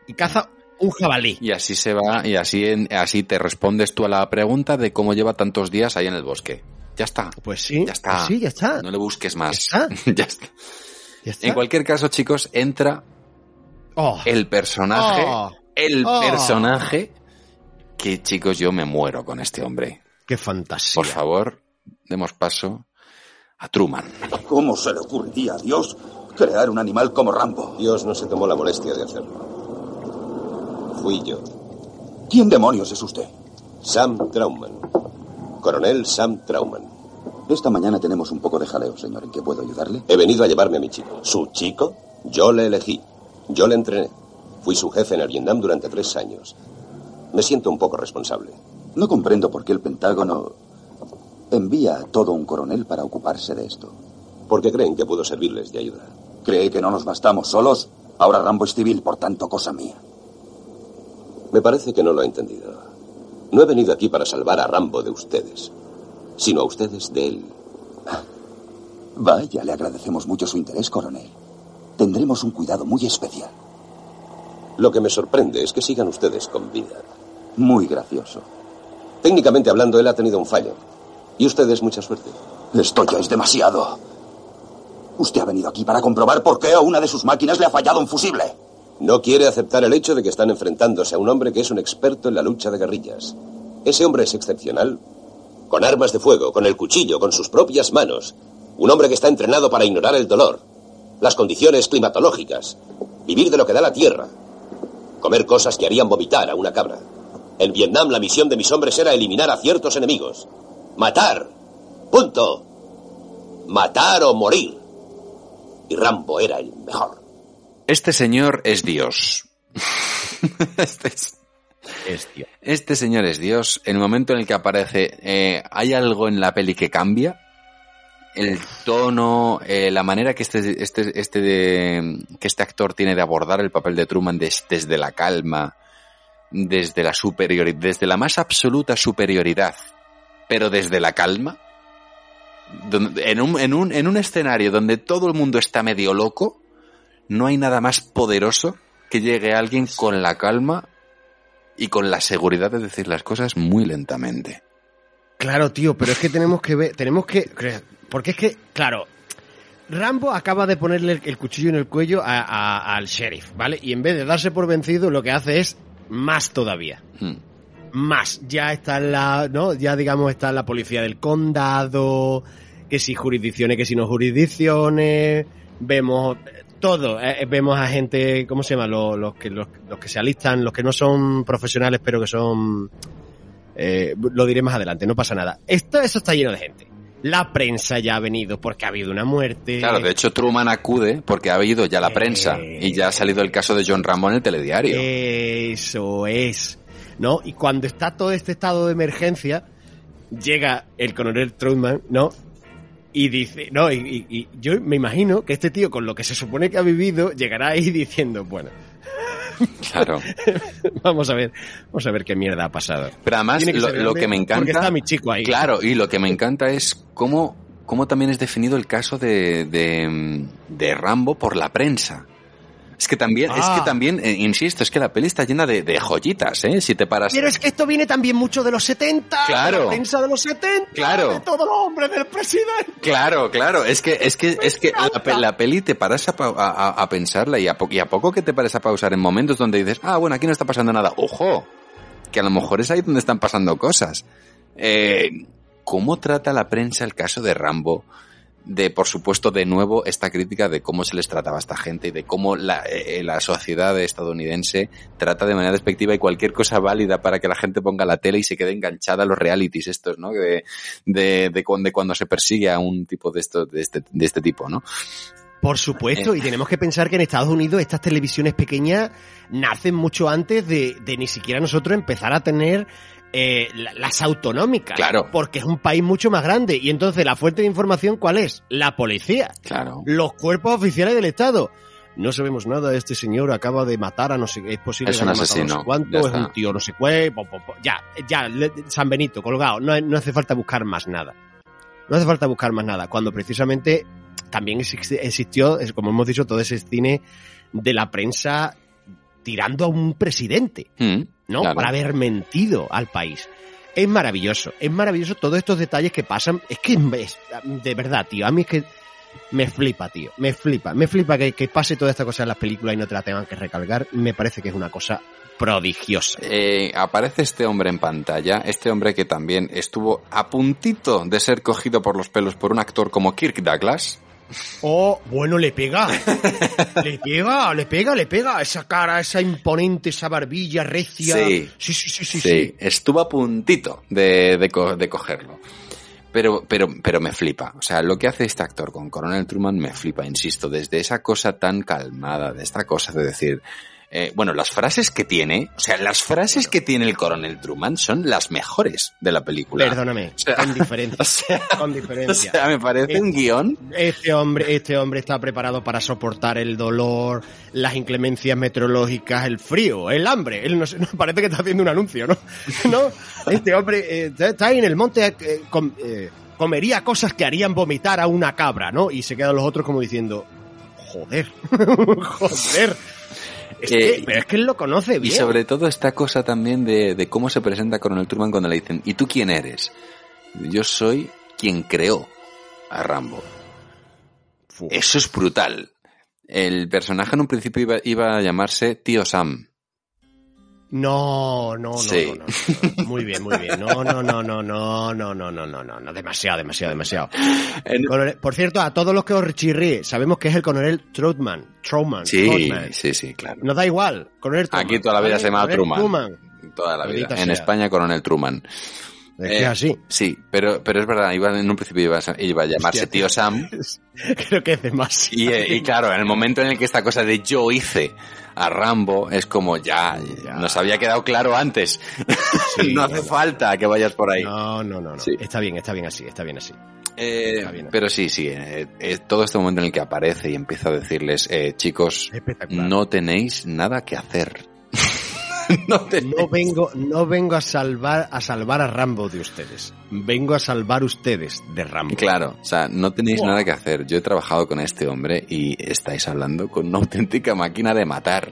Y caza un jabalí. Y así se va, y así, en- así te respondes tú a la pregunta de cómo lleva tantos días ahí en el bosque. Ya está. Pues sí, Ya está. pues sí, ya está. No le busques más. Ya ya está. Ya está. En cualquier caso, chicos, entra Oh. el personaje, Oh. el Oh. personaje que, chicos, yo me muero con este hombre. Qué fantasía. Por favor, demos paso a Truman. ¿Cómo se le ocurriría a Dios crear un animal como Rambo? Dios no se tomó la molestia de hacerlo. Fui yo, ¿Quién demonios es usted? Sam Trauman. Coronel Sam Trauman. Esta mañana tenemos un poco de jaleo, señor. ¿En qué puedo ayudarle? He venido a llevarme a mi chico. ¿Su chico? Yo le elegí. Yo le entrené. Fui su jefe en el Vietnam durante tres años. Me siento un poco responsable. No comprendo por qué el Pentágono envía a todo un coronel para ocuparse de esto. Porque creen que puedo servirles de ayuda. ¿Cree que no nos bastamos solos? Ahora Rambo es civil, por tanto, cosa mía. Me parece que no lo ha entendido. No he venido aquí para salvar a Rambo de ustedes, sino a ustedes de él. Vaya, le agradecemos mucho su interés, coronel. Tendremos un cuidado muy especial. Lo que me sorprende es que sigan ustedes con vida. Muy gracioso. Técnicamente hablando, él ha tenido un fallo. Y ustedes mucha suerte. Esto ya es demasiado. Usted ha venido aquí para comprobar por qué a una de sus máquinas le ha fallado un fusible. No quiere aceptar el hecho de que están enfrentándose a un hombre que es un experto en la lucha de guerrillas. Ese hombre es excepcional. Con armas de fuego, con el cuchillo, con sus propias manos. Un hombre que está entrenado para ignorar el dolor, las condiciones climatológicas, vivir de lo que da la tierra, comer cosas que harían vomitar a una cabra. En Vietnam la misión de mis hombres era eliminar a ciertos enemigos. Matar. Punto. matar o morir. Y Rambo era el mejor. Este señor es Dios. este, es, Es este señor es Dios. En el momento en el que aparece, eh, ¿hay algo en la peli que cambia? El tono, eh, la manera que este, este, este de- que este actor tiene de abordar el papel de Truman des- desde la calma, desde la superioridad, desde la más absoluta superioridad, pero desde la calma. En, un, en, un, en un escenario donde todo el mundo está medio loco, no hay nada más poderoso que llegue alguien con la calma y con la seguridad de decir las cosas muy lentamente. Claro, tío, pero es que tenemos que ver, tenemos que, porque es que, claro, Rambo acaba de ponerle el, cuchillo en el cuello a- a- al sheriff, ¿vale? Y en vez de darse por vencido, lo que hace es más todavía. Hmm. Más. Ya está en la, ¿no? Ya digamos está en la policía del condado, que si jurisdicciones, que si no jurisdicciones, vemos todo, eh, vemos a gente, ¿cómo se llama? Los, los que, los, los que se alistan, los que no son profesionales, pero que son eh, lo diré más adelante, no pasa nada. Esto, eso está lleno de gente. La prensa ya ha venido porque ha habido una muerte. Claro, de hecho Truman acude porque ha habido ya la prensa y ya ha salido el caso de John Rambo en el telediario. Eso es. ¿No? Y cuando está todo este estado de emergencia, llega el coronel Truman, ¿no? Y dice, no, y, y- y yo me imagino que este tío, con lo que se supone que ha vivido, llegará ahí diciendo, bueno, Claro. vamos a ver, vamos a ver qué mierda ha pasado. Pero además, que lo, que me encanta. porque está mi chico ahí. Claro, y lo que me encanta es cómo, cómo también es definido el caso de, de, de Rambo por la prensa. Es que también, es Ah. que también, eh, insisto, es que la peli está llena de, de joyitas, ¿eh? Si te paras. Pero es que esto viene también mucho de los 70, Claro. de la prensa de los 70, Claro. de todos los hombres del presidente. Claro, claro, es que, es que, es que la, pe- la peli te paras a, a- pensarla y a, y a poco que te pares a pausar en momentos donde dices, ah, bueno, aquí no está pasando nada. Ojo, que a lo mejor es ahí donde están pasando cosas. Eh, ¿Cómo trata la prensa el caso de Rambo? De, por supuesto, de nuevo, esta crítica de cómo se les trataba a esta gente y de cómo la, eh, la sociedad estadounidense trata de manera despectiva y cualquier cosa válida para que la gente ponga la tele y se quede enganchada a los realities estos, ¿no? De, de, de, cuando, de cuando se persigue a un tipo de, esto, de, este, de este tipo, ¿no? Por supuesto, y tenemos que pensar que en Estados Unidos estas televisiones pequeñas nacen mucho antes de, de ni siquiera nosotros empezar a tener eh, la- las autonómicas. Claro. Porque es un país mucho más grande. Y entonces la fuente de información, ¿cuál es? La policía. Claro. Los cuerpos oficiales del Estado. No sabemos nada, este señor acaba de matar a no sé es posible Es un haya matado a no asesino, sé cuánto, es un tío no sé qué, po, po, po. ya, ya, San Benito, colgado, no, no hace falta buscar más nada. No hace falta buscar más nada, cuando precisamente también existió, como hemos dicho, todo ese cine de la prensa tirando a un presidente, Mm, ¿no? claro. Para haber mentido al país. Es maravilloso, es maravilloso todos estos detalles que pasan. Es que es, de verdad, tío, a mí es que me flipa, tío, me flipa, me flipa que, que pase toda esta cosa en las películas y no te la tengan que recalcar. Me parece que es una cosa prodigiosa. Eh, aparece este hombre en pantalla, este hombre que también estuvo a puntito de ser cogido por los pelos por un actor como Kirk Douglas. Oh, bueno, le pega. le pega, le pega, le pega. Esa cara, esa imponente, esa barbilla recia. Sí. sí, sí, sí, sí. Sí, sí. estuvo a puntito de, de co- de cogerlo. Pero, pero, pero me flipa. O sea, lo que hace este actor con Coronel Truman me flipa, insisto, desde esa cosa tan calmada, de esta cosa de decir, eh, bueno, las frases que tiene, o sea, las frases que tiene el Coronel Truman son las mejores de la película. Perdóname, O sea, con diferencia. o sea, con O diferencia. sea, me parece un guion. Este hombre, este hombre está preparado para soportar el dolor, las inclemencias meteorológicas, el frío, el hambre. Él no, sé, no, parece que está haciendo un anuncio, ¿no? ¿No? Este hombre eh, está- ahí en el monte, eh, com- eh, comería cosas que harían vomitar a una cabra, ¿no? Y se quedan los otros como diciendo, joder, joder. Es Eh, que, pero es que él lo conoce Y bien. sobre todo esta cosa también de, de cómo se presenta Coronel Truman cuando le dicen, ¿y tú quién eres? Yo soy quien creó a Rambo. Eso es brutal. El personaje en un principio iba, iba a llamarse Tío Sam. No, no, no, Sí. no, no, no. Muy bien, muy bien. No, no, no, no, no, no, no, no, no, no, no. Demasiado, demasiado, demasiado. Coronel- por cierto, a todos los que os chirríe, sabemos que es el coronel Troutman. Troutman. Sí, Troutman. sí, sí, claro. Nos da igual, coronel Truman. Aquí toda la vida se llama Coronel Truman. Toda la vida. En. España, Coronel Truman. Es Eh, así. Sí, pero, pero es verdad, iba, en un principio iba a, iba a llamarse Hostia, Tío Sam. Creo que es demasiado. Y, eh, y claro, en el momento en el que esta cosa de yo hice a Rambo es como ya, Ya. nos había quedado claro antes. Sí, no hace no, no. falta que vayas por ahí. No, no, no, no. Sí. Está bien, está bien así, está bien así. Eh, Está bien. pero sí, sí, todo este momento en el que aparece y empieza a decirles, eh, chicos, no tenéis nada que hacer. no vengo, no vengo a salvar, a salvar a Rambo de ustedes. Vengo a salvar ustedes de Rambo. Claro, o sea, no tenéis nada que hacer. Yo he trabajado con este hombre y estáis hablando con una auténtica máquina de matar.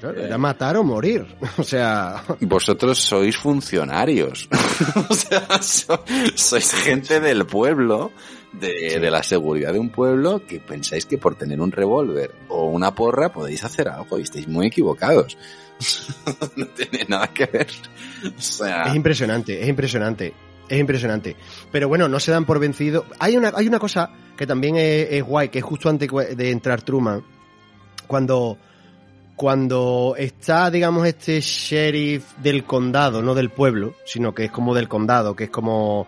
Claro, Era matar o morir. O sea, Vosotros sois funcionarios. o sea, so- sois gente del pueblo, de, de la seguridad de un pueblo, que pensáis que por tener un revólver o una porra podéis hacer algo y estáis muy equivocados. no tiene nada que ver. O sea, es impresionante, es impresionante. Es impresionante. Pero bueno, no se dan por vencido. Hay una, hay una cosa que también es, es guay, que es justo antes de entrar Truman, cuando, cuando está, digamos, este sheriff del condado, no del pueblo, sino que es como del condado, que es como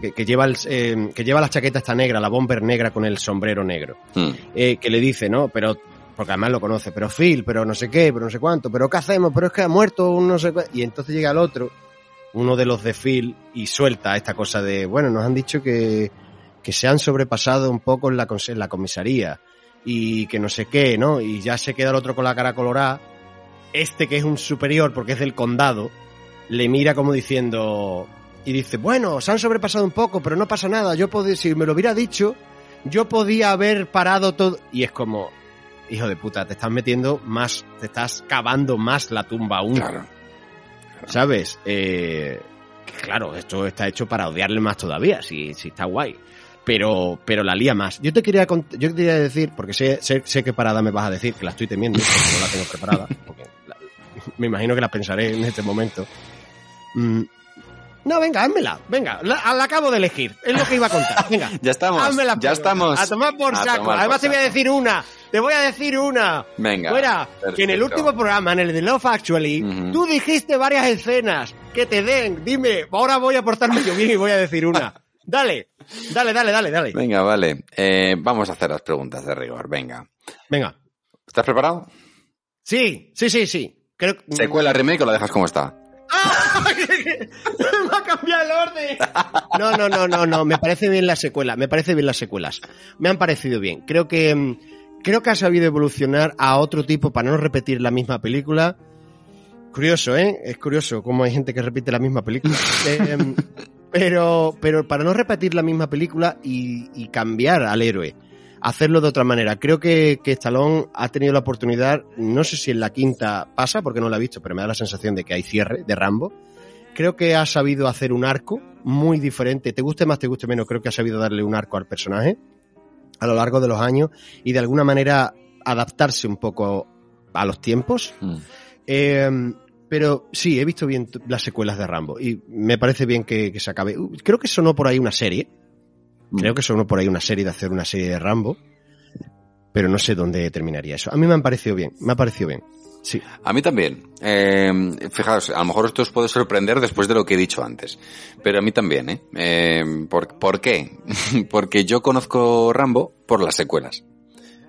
que, que lleva el, eh, que lleva la chaqueta esta negra, la bomber negra con el sombrero negro, hmm, eh, que le dice, ¿no? Pero porque además lo conoce, pero Phil, pero no sé qué, pero no sé cuánto, pero ¿qué hacemos? Pero es que ha muerto un no sé cuánto. Y entonces llega el otro, uno de los de Phil, y suelta esta cosa de, bueno, nos han dicho que, que se han sobrepasado un poco en la, en la comisaría y que no sé qué, ¿no? Y ya se queda el otro con la cara colorada. Este que es un superior porque es del condado, le mira como diciendo y dice, bueno, se han sobrepasado un poco, pero no pasa nada. Yo podía, si me lo hubiera dicho, yo podía haber parado todo. Y es como, hijo de puta, te estás metiendo más, te estás cavando más la tumba aún. claro. ¿Sabes? Eh, que claro, esto está hecho para odiarle más todavía, si, si está guay. Pero, pero la lía más. Yo te quería, yo te quería decir, porque sé, sé, sé qué parada me vas a decir, que la estoy temiendo, porque no la tengo preparada, porque la- me imagino que la pensaré en este momento. Mm, no, venga, házmela, venga, la, la acabo de elegir, es lo que iba a contar, venga. Ya estamos, Hazme la ya estamos. A tomar por saco. tomar por Además te voy a decir una. Te voy a decir una. Venga. Fuera, que en el último programa, en el de Love Actually, tú dijiste varias escenas que te den. Dime, ahora voy a portarme yo bien y voy a decir una. Dale, dale, dale, dale, dale. Venga, vale. Eh, vamos a hacer las preguntas de rigor. Venga. Venga. ¿Estás preparado? Sí, sí, sí, sí. Creo. ¿Secuela, remake o la dejas como está? El orden. No, no, no, no, no. Me parece bien la secuela. Me parece bien las secuelas. Me han parecido bien. Creo que mm, creo que ha sabido evolucionar a otro tipo para no repetir la misma película. Curioso, ¿eh? Es curioso cómo hay gente que repite la misma película. Eh, pero, pero para no repetir la misma película y, y cambiar al héroe, hacerlo de otra manera. Creo que, que Stallone ha tenido la oportunidad, no sé si en la quinta pasa, porque no la he visto, pero me da la sensación de que hay cierre de Rambo. Creo que ha sabido hacer un arco muy diferente. Te guste más, te guste menos, creo que ha sabido darle un arco al personaje a lo largo de los años y de alguna manera adaptarse un poco a los tiempos. Mm. Eh, pero sí, he visto bien las secuelas de Rambo y me parece bien que, que se acabe. Creo que sonó por ahí una serie. Creo que sonó por ahí una serie de hacer una serie de Rambo. Pero no sé dónde terminaría eso. A mí me han parecido bien, me ha parecido bien. Sí. A mí también. Eh, fijaos, a lo mejor esto os puede sorprender después de lo que he dicho antes. Pero a mí también, ¿eh? Eh, ¿por, por qué? Porque yo conozco Rambo por las secuelas.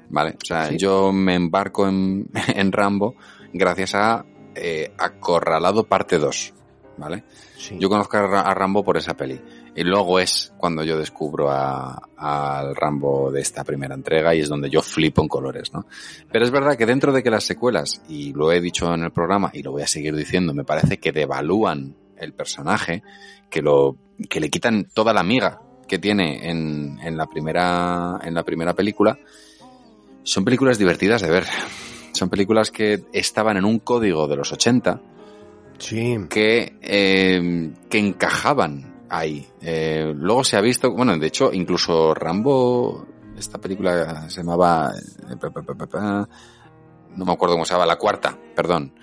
¿Vale? O sea, Sí. yo me embarco en, en Rambo gracias a eh, Acorralado parte 2. ¿Vale? sí. Yo conozco a Rambo por esa peli. Y luego es cuando yo descubro a- al Rambo de esta primera entrega y es donde yo flipo en colores, ¿no? Pero es verdad que dentro de que las secuelas, y lo he dicho en el programa y lo voy a seguir diciendo, me parece que devalúan el personaje, que lo, que le quitan toda la miga que tiene en, en la primera, en la primera película, son películas divertidas de ver. Son películas que estaban en un código de los 80, Sí. que, eh, que encajaban ahí. Eh, luego se ha visto, bueno, de hecho, incluso Rambo, esta película se llamaba, eh, no me acuerdo cómo se llama, la cuarta, perdón.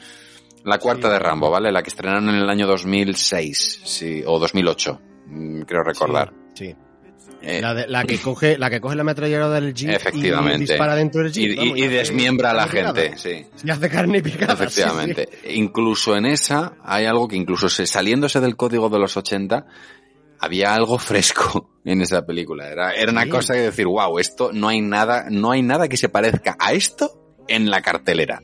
La cuarta Sí. de Rambo, ¿vale? La que estrenaron en el año 2006, sí, o 2008, mm, creo recordar. Sí. Eh, La, de- la que coge, la que coge la ametralladora del jeep Efectivamente. y dispara dentro del jeep. y- vamos, y y hace desmiembra a la gente, sí. Y hace carne picada. sí, Efectivamente. Incluso en esa hay algo que incluso se- saliéndose del código de los 80 había algo fresco en esa película. Era, era una Sí. cosa de decir, wow, esto no hay nada, no hay nada que se parezca a esto en la cartelera.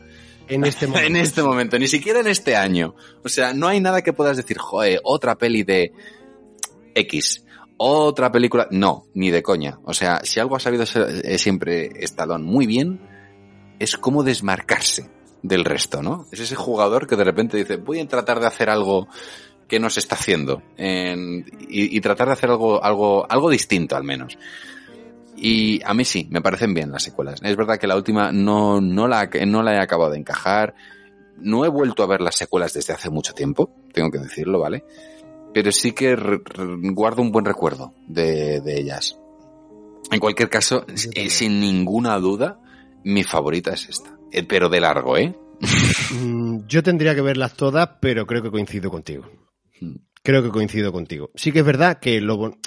En este momento. En este momento, ni siquiera en este año. O sea, no hay nada que puedas decir, joder, otra peli de X. Otra película. No, ni de coña. O sea, si algo ha sabido ser- eh, siempre Stallone muy bien, es cómo desmarcarse del resto, ¿no? Es ese jugador que de repente dice, voy a tratar de hacer algo que no se está haciendo. en- y, y tratar de hacer algo, algo, algo distinto al menos. Y a mí sí, me parecen bien las secuelas. Es verdad que la última no, no, la, no la he acabado de encajar. No he vuelto a ver las secuelas desde hace mucho tiempo, tengo que decirlo, ¿vale? Pero sí que guardo un buen recuerdo de, de ellas. En cualquier caso, sin ninguna duda, mi favorita es esta. Eh, Pero de largo, ¿eh? Mm, Yo tendría que verlas todas, pero creo que coincido contigo. Creo que coincido contigo. Sí que es verdad que lo,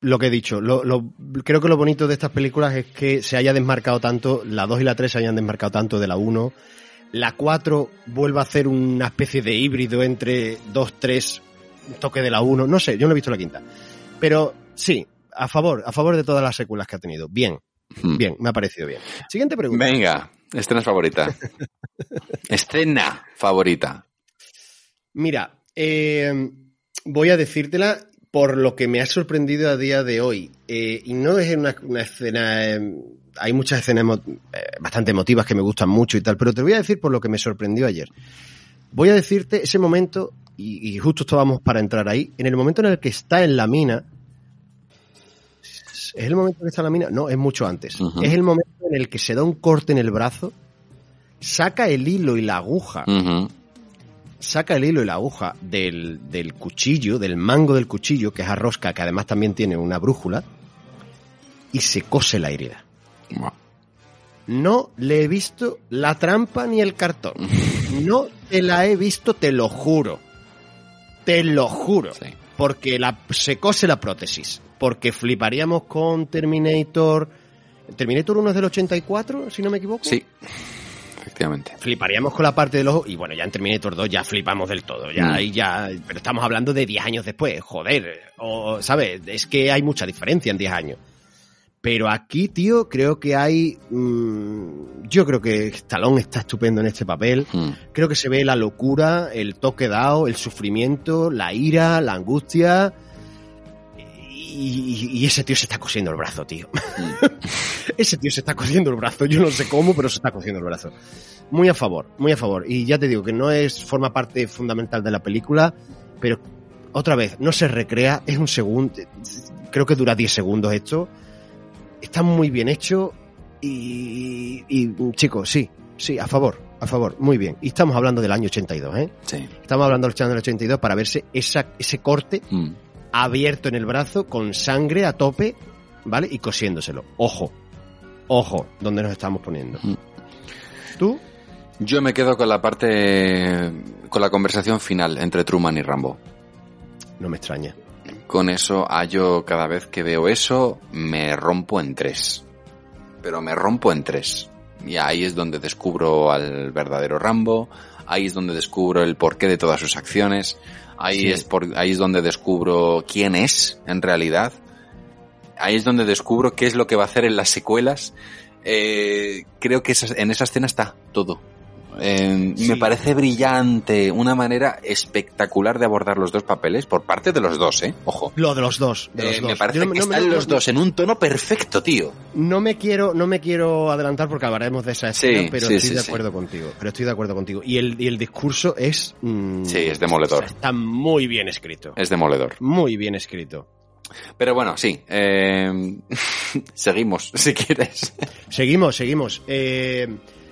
lo que he dicho, lo, lo- creo que lo bonito de estas películas es que se haya desmarcado tanto, la 2 y la 3 se hayan desmarcado tanto de la 1. La 4 vuelve a hacer una especie de híbrido entre 2, 3, un toque de la 1. No sé, yo no he visto la quinta. Pero sí, a favor, a favor de todas las secuelas que ha tenido. Bien, Hmm. bien, me ha parecido bien. Siguiente pregunta. Venga, escena favorita. escena favorita. Mira, eh, voy a decírtela por lo que me ha sorprendido a día de hoy. Eh, y no es una, una escena. eh, hay muchas escenas emo- eh, bastante emotivas que me gustan mucho y tal, pero te voy a decir por lo que me sorprendió ayer. Voy a decirte ese momento, y, y justo estábamos para entrar ahí, en el momento en el que está en la mina. ¿Es el momento en que está en la mina? No, es mucho antes. Es el momento en el que se da un corte en el brazo, saca el hilo y la aguja. Saca el hilo y la aguja del, del cuchillo, del mango del cuchillo, que es arrosca, que además también tiene una brújula, y se cose la herida. No le he visto la trampa ni el cartón. No te la he visto, te lo juro. Te lo juro. Sí. Porque la, se cose la prótesis. Porque fliparíamos con Terminator. ¿Terminator 1 es del 84, si no me equivoco? Sí, efectivamente. fliparíamos con la parte del ojo y bueno, ya en Terminator 2 ya flipamos del todo, ya Mm. ahí ya, pero estamos hablando de 10 años después, joder, o sabes, es que hay mucha diferencia en 10 años. Pero aquí, tío, creo que hay mm, yo creo que Stallone está estupendo en este papel. Mm. Creo que se ve la locura, el toque dado, el sufrimiento, la ira, la angustia. Y, y- ese tío se está cosiendo el brazo, tío. ese tío se está cosiendo el brazo. Yo no sé cómo, pero se está cosiendo el brazo. Muy a favor, muy a favor. Y ya te digo que no es forma parte fundamental de la película, pero otra vez, no se recrea, es un segundo. Creo que dura 10 segundos esto. Está muy bien hecho. Y, y chicos, sí, sí, a favor, a favor, muy bien. Y estamos hablando del año 82, ¿eh? Sí. Estamos hablando del año 82 para verse esa, ese corte Mm. Abierto en el brazo con sangre a tope, ¿vale? Y cosiéndoselo. Ojo, ojo, donde nos estamos poniendo. Mm. ¿Tú? Yo me quedo con la parte, con la conversación final entre Truman y Rambo. No me extraña. Con eso, a yo cada vez que veo eso, me rompo en tres. Pero me rompo en tres. Y ahí es donde descubro al verdadero Rambo, ahí es donde descubro el porqué de todas sus acciones, ahí, Sí. es, por, ahí es donde descubro quién es en realidad, ahí es donde descubro qué es lo que va a hacer en las secuelas. Eh, creo que en esa escena está todo. Eh, Sí. Me parece brillante, una manera espectacular de abordar los dos papeles por parte de los dos, ¿eh? Ojo. Lo de los dos. de los Eh, dos. me parece no- que no están no- los dos en un tono perfecto, tío. No me quiero, no me quiero adelantar porque hablaremos de esa escena, Sí, pero sí, estoy de acuerdo contigo. Pero estoy de acuerdo contigo. Y el, y el discurso es. mm, Sí, es demoledor. Está muy bien escrito. Es demoledor. Muy bien escrito. Pero bueno, sí. eh, seguimos, si quieres. Seguimos, seguimos. Eh,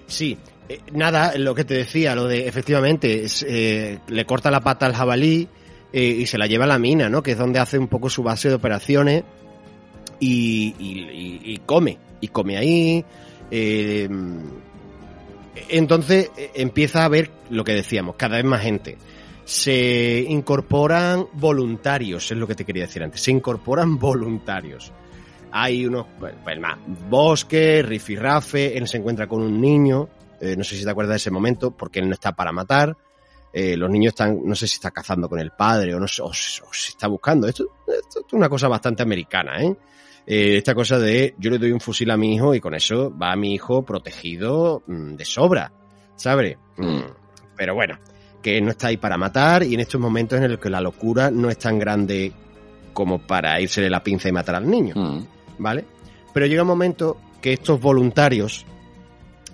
sí, eh, nada, lo que te decía, lo de efectivamente, eh, le corta la pata al jabalí eh, y se la lleva a la mina, ¿no? Que es donde hace un poco su base de operaciones y, come, y come ahí. entonces empieza a ver lo que decíamos, cada vez más gente. Se incorporan voluntarios, es lo que te quería decir antes, se incorporan voluntarios hay unos, pues, más, bosque, rifirrafe, él se encuentra con un niño, eh, no sé si te acuerdas de ese momento, porque él no está para matar, eh, los niños están, no sé si está cazando con el padre o no sé, o, se- o se está buscando. Esto, esto es una cosa bastante americana, ¿eh? Eh, esta cosa de yo le doy un fusil a mi hijo y con eso va mi hijo protegido mm, de sobra, ¿sabes? Mm, Pero bueno, que no está ahí para matar y en estos momentos en los que la locura no es tan grande como para irse de la pinza y matar al niño, Mm. ¿vale? Pero llega un momento que estos voluntarios,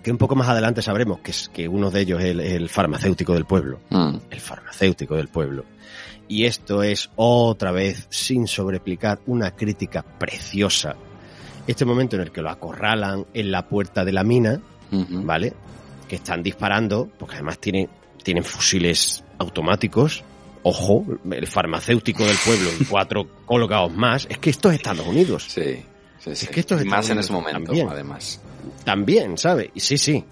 que un poco más adelante sabremos que, es, que uno de ellos es el, el farmacéutico del pueblo, Mm. el farmacéutico del pueblo. Y esto es otra vez, sin sobreexplicar, una crítica preciosa. Este momento en el que lo acorralan en la puerta de la mina. ¿vale? Que están disparando, porque además tienen, tienen fusiles automáticos. Ojo, el farmacéutico del pueblo y cuatro colocados más. Es que esto es Estados Unidos. Sí, sí, sí. que esto es Y más en Estados ese momento, también. además. También, ¿sabes? Y sí, sí.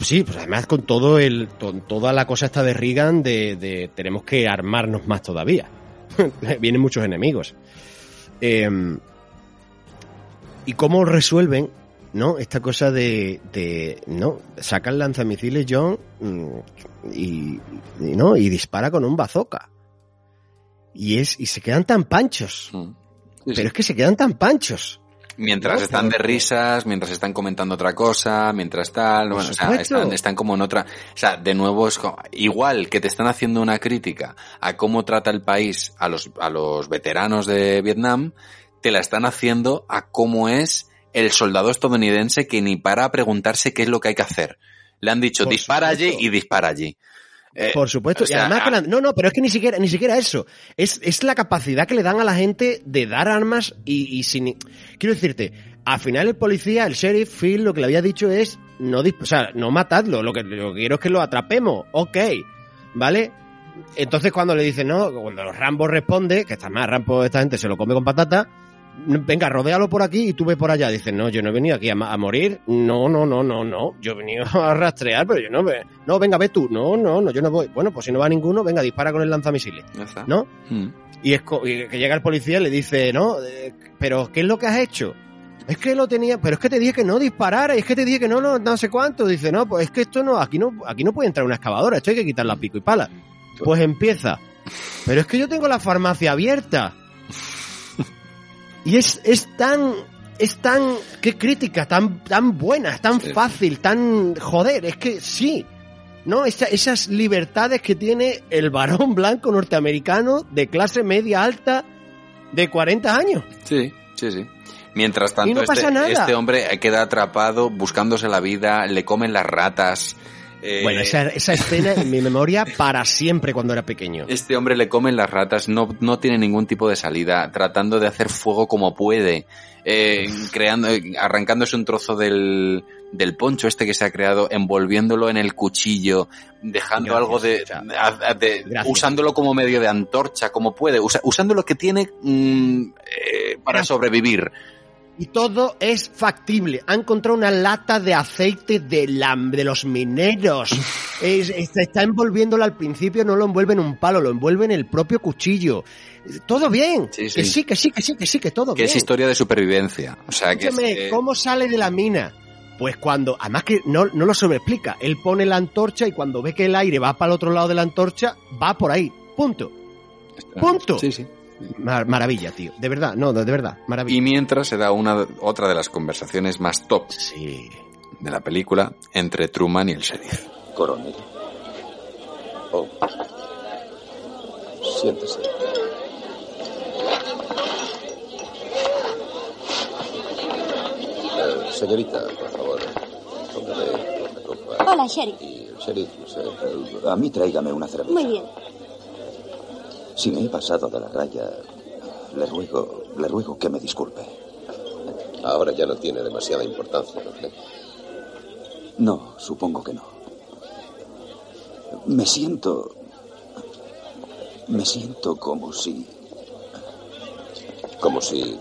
Sí, pues además con todo el, con toda la cosa esta de Reagan de, de tenemos que armarnos más todavía. Vienen muchos enemigos. Eh, ¿Y cómo resuelven, no? Esta cosa de, de no, sacan lanzamisiles John mm, y, y no, y dispara con un bazooka. Y es, y se quedan tan panchos. Mm. Pero es que se quedan tan panchos. Mientras están de risas, mientras están comentando otra cosa, mientras tal, bueno, o sea, están, están como en otra, o sea, de nuevo es como- igual que te están haciendo una crítica a cómo trata el país a los, a los veteranos de Vietnam, te la están haciendo a cómo es el soldado estadounidense que ni para a preguntarse qué es lo que hay que hacer. Le han dicho dispara allí y dispara allí. Eh, Por supuesto. o sea, y además que la- no, no, pero es que ni siquiera, ni siquiera eso. Es, es la capacidad que le dan a la gente de dar armas y, y sin. Quiero decirte, al final el policía, el sheriff, Phil, lo que le había dicho es no o sea, no matadlo. Lo que, lo que quiero es que lo atrapemos. Ok. ¿Vale? Entonces cuando le dicen, no, cuando Rambo responde, que está más Rambo esta gente se lo come con patata, venga, rodéalo por aquí y tú ve por allá. Dicen, no, yo no he venido aquí a, morir. No, no, no, no, no. Yo he venido a rastrear, pero yo no ve. No, venga, ve tú. No, no, no, yo no voy. Bueno, pues si no va ninguno, venga, dispara con el lanzamisiles. ¿No? Mm. Y, es y que llega el policía y le dice, no, eh, pero ¿qué es lo que has hecho? Es que lo tenía, pero es que te dije que no disparara, y es que te dije que no, no, no sé cuánto. Dice, no, pues es que esto no, aquí no, aquí no puede entrar una excavadora, esto hay que quitar la pico y pala. Pues empieza. Pero es que yo tengo la farmacia abierta. Y es, es tan, es tan, qué crítica, tan, tan buena, tan Sí. fácil, tan, joder, es que sí. ¿No? Esa- esas libertades que tiene el varón blanco norteamericano de clase media alta de 40 años. Sí, sí, sí. Mientras tanto, no este, este hombre queda atrapado buscándose la vida, le comen las ratas. Eh, Bueno, esa, esa escena en mi memoria para siempre cuando era pequeño. Este hombre le comen las ratas, no, no tiene ningún tipo de salida, tratando de hacer fuego como puede, eh, creando, eh, arrancándose un trozo del, del poncho este que se ha creado, envolviéndolo en el cuchillo, dejando Gracias, algo de, de- Gracias. usándolo como medio de antorcha, como puede, usa- usando lo que tiene mm, eh, para sobrevivir. Y todo es factible. Ha encontrado una lata de aceite de, la, de los mineros. Es- es- se está envolviéndolo al principio, no lo envuelve en un palo, lo envuelve en el propio cuchillo. Todo bien. Sí, Que sí. que sí, que sí, que sí, que todo Que bien. es historia de supervivencia. O sea, que Escúchame, que- ¿cómo sale de la mina? Pues cuando, además que no, no lo sobreexplica, él pone la antorcha y cuando ve que el aire va para el otro lado de la antorcha, va por ahí. Punto. punto. Sí, sí. Mar- maravilla, tío. De verdad, no, de, verdad, maravilla. Y mientras se da una, otra de las conversaciones más top Sí. de la película entre Truman y el sheriff. Coronel. Oh. Siéntese. Eh, señorita, por favor, póngame una copa. Hola, Sheriff. Y el sheriff, no sé. A mí tráigame una cerveza. Muy bien. Si me he pasado de la raya, le ruego, le ruego que me disculpe. Ahora ya no tiene demasiada importancia, ¿no cree? No, supongo que no. Me siento... Me siento como si... Como si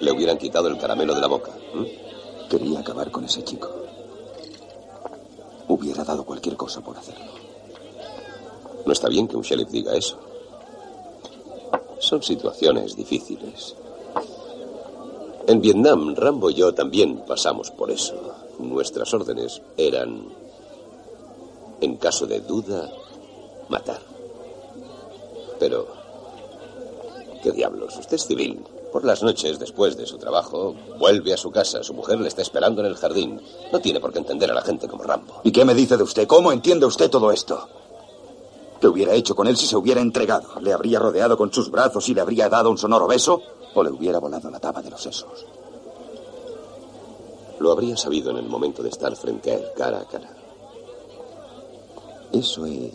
le hubieran quitado el caramelo de la boca. Quería acabar con ese chico. Hubiera dado cualquier cosa por hacerlo. No está bien que un sheriff diga eso. Son situaciones difíciles. En Vietnam, Rambo y yo también pasamos por eso. Nuestras órdenes eran, en caso de duda, matar. Pero... ¿Qué diablos? Usted es civil. Por las noches, después de su trabajo, vuelve a su casa. Su mujer le está esperando en el jardín. No tiene por qué entender a la gente como Rambo. ¿Y qué me dice de usted? ¿Cómo entiende usted todo esto? ¿Qué hubiera hecho con él si se hubiera entregado? ¿Le habría rodeado con sus brazos y le habría dado un sonoro beso? ¿O le hubiera volado la tapa de los sesos? Lo habría sabido en el momento de estar frente a él, cara a cara. Eso es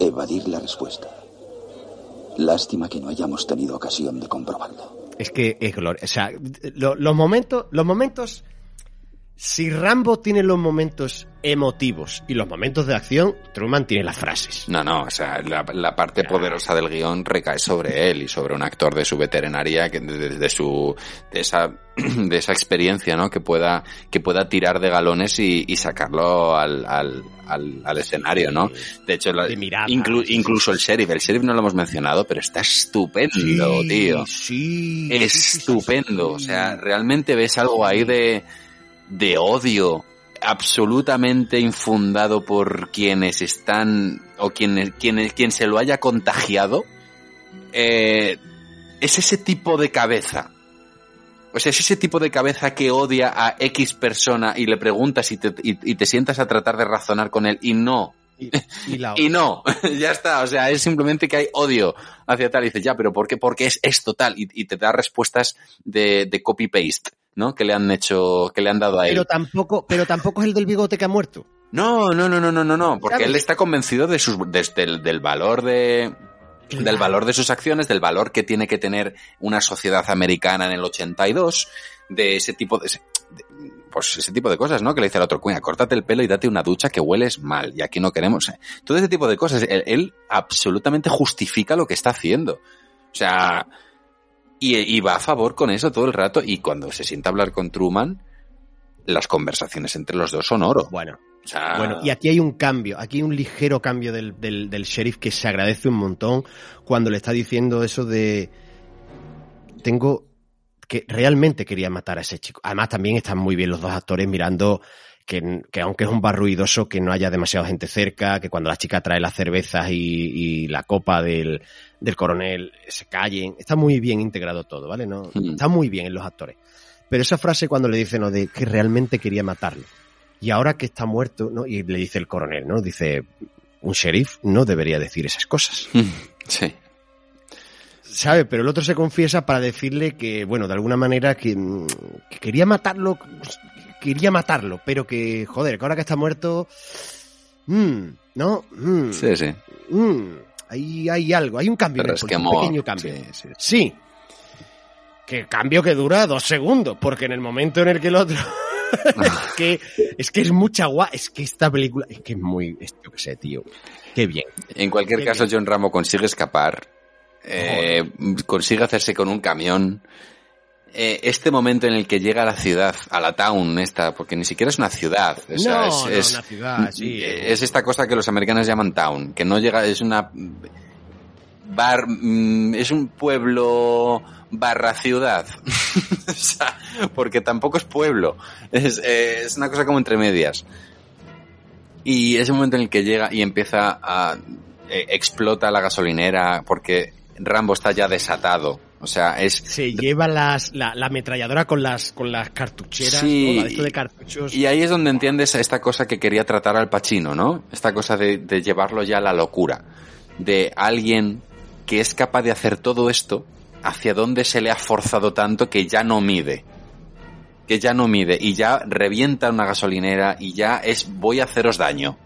evadir la respuesta. Lástima que no hayamos tenido ocasión de comprobarlo. Es que es gloria. O sea, lo- los momentos, los momentos. Si Rambo tiene los momentos emotivos y los momentos de acción, Truman tiene las frases. No, no, o sea, la, la parte poderosa del guion recae sobre él y sobre un actor de su veterinaria, que de, de- de su, de esa, de esa experiencia, ¿no? Que pueda, que pueda tirar de galones y, y sacarlo al, al, al, al escenario, ¿no? De hecho, la- mirada, inclu- incluso el sheriff, el sheriff no lo hemos mencionado, pero está estupendo, tío. Sí. estupendo. O sea, realmente ves algo ahí de, de odio absolutamente infundado por quienes están o quien, quien, quien se lo haya contagiado. Eh, es ese tipo de cabeza. O sea, es ese tipo de cabeza que odia a X persona y le preguntas y te, y- y te sientas a tratar de razonar con él y no, Y, y la y no, ya está, o sea, es simplemente que hay odio hacia tal y dices, ya, pero ¿por qué? Porque es esto tal y, y te da respuestas de, de copy-paste, ¿no? Que le han hecho, que le han dado a él. Pero tampoco, pero tampoco es el del bigote que ha muerto. No, no, no, no, no, no, no, porque ¿Sabes? él está convencido de sus, de- del, del valor de, del valor de sus acciones, del valor que tiene que tener una sociedad americana en el 82, de ese tipo de, de- pues ese tipo de cosas, ¿no? Que le dice al otro, cuña, córtate el pelo y date una ducha que hueles mal, y aquí no queremos. eh". Todo ese tipo de cosas, él, él absolutamente justifica lo que está haciendo. O sea, y, y va a favor con eso todo el rato, y cuando se sienta a hablar con Truman, las conversaciones entre los dos son oro. Bueno, O sea, Bueno, y aquí hay un cambio, aquí hay un ligero cambio del, del, del sheriff que se agradece un montón cuando le está diciendo eso de tengo que realmente quería matar a ese chico. Además también están muy bien los dos actores mirando que, que aunque es un bar ruidoso, que no haya demasiada gente cerca, que cuando la chica trae las cervezas y, y la copa del, del coronel se callen. Está muy bien integrado todo, ¿vale? No, Mm. Está muy bien en los actores. Pero esa frase cuando le dicen ¿no? de que realmente quería matarlo. Y ahora que está muerto, ¿no? Y le dice el coronel, ¿no? Dice, un sheriff no debería decir esas cosas. sí. ¿Sabe? Pero el otro se confiesa para decirle que, bueno, de alguna manera que, mm, que quería matarlo, quería matarlo, pero que, joder, que ahora que está muerto, mm, ¿no? Mm, Sí, sí. mm, ahí hay algo, hay un cambio, en el es un pequeño cambio. sí, sí. Sí. Que cambio que dura dos segundos, porque en el momento en el que el otro. es, que, es que es mucha guay. Es que esta película. Es que es muy. es- yo qué sé, tío. Qué bien. En cualquier Qué caso, bien. John Rambo consigue escapar, eh, consigue hacerse con un camión. Eh, este momento en el que llega a la ciudad, a la town esta, porque ni siquiera es una ciudad, o sea, no, es, no, es- una ciudad, sí. eh, es esta cosa que los americanos llaman town, que no llega, es una bar, mm, es un pueblo barra ciudad, o sea, porque tampoco es pueblo, es, eh, es una cosa como entre medias. Y ese momento en el que llega y empieza a eh, explota la gasolinera porque Rambo está ya desatado. O sea, es Se lleva las, la, la ametralladora con las, con las cartucheras, Sí, ¿no? La de cartuchos. Y ahí es donde entiendes esta cosa que quería tratar al Pacino, ¿no? Esta cosa de, de llevarlo ya a la locura. De alguien que es capaz de hacer todo esto hacia donde se le ha forzado tanto que ya no mide. Que ya no mide y ya revienta una gasolinera y ya es voy a haceros daño.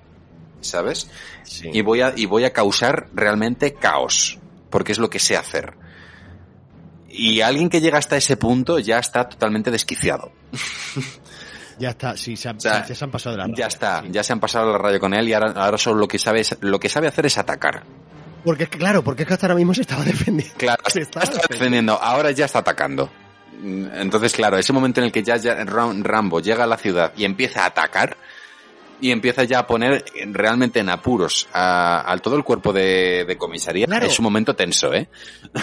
¿Sabes? Sí. Y voy a, y voy a causar realmente caos. Porque es lo que sé hacer. Y alguien que llega hasta ese punto ya está totalmente desquiciado. Ya está, sí, se, han- sea, se- se han pasado de la Ya raya, está, sí. ya se han pasado la radio con él y ahora, ahora solo lo que sabe es- lo que sabe hacer es atacar. Porque claro, porque es que hasta ahora mismo se estaba defendiendo. Claro, Se está, estaba defendiendo, ahora ya está atacando. Mm, Entonces, claro, ese momento en el que ya, ya Ram- Rambo llega a la ciudad y empieza a atacar y empieza ya a poner realmente en apuros a, a todo el cuerpo de, de comisaría, Claro. es un momento tenso, ¿eh?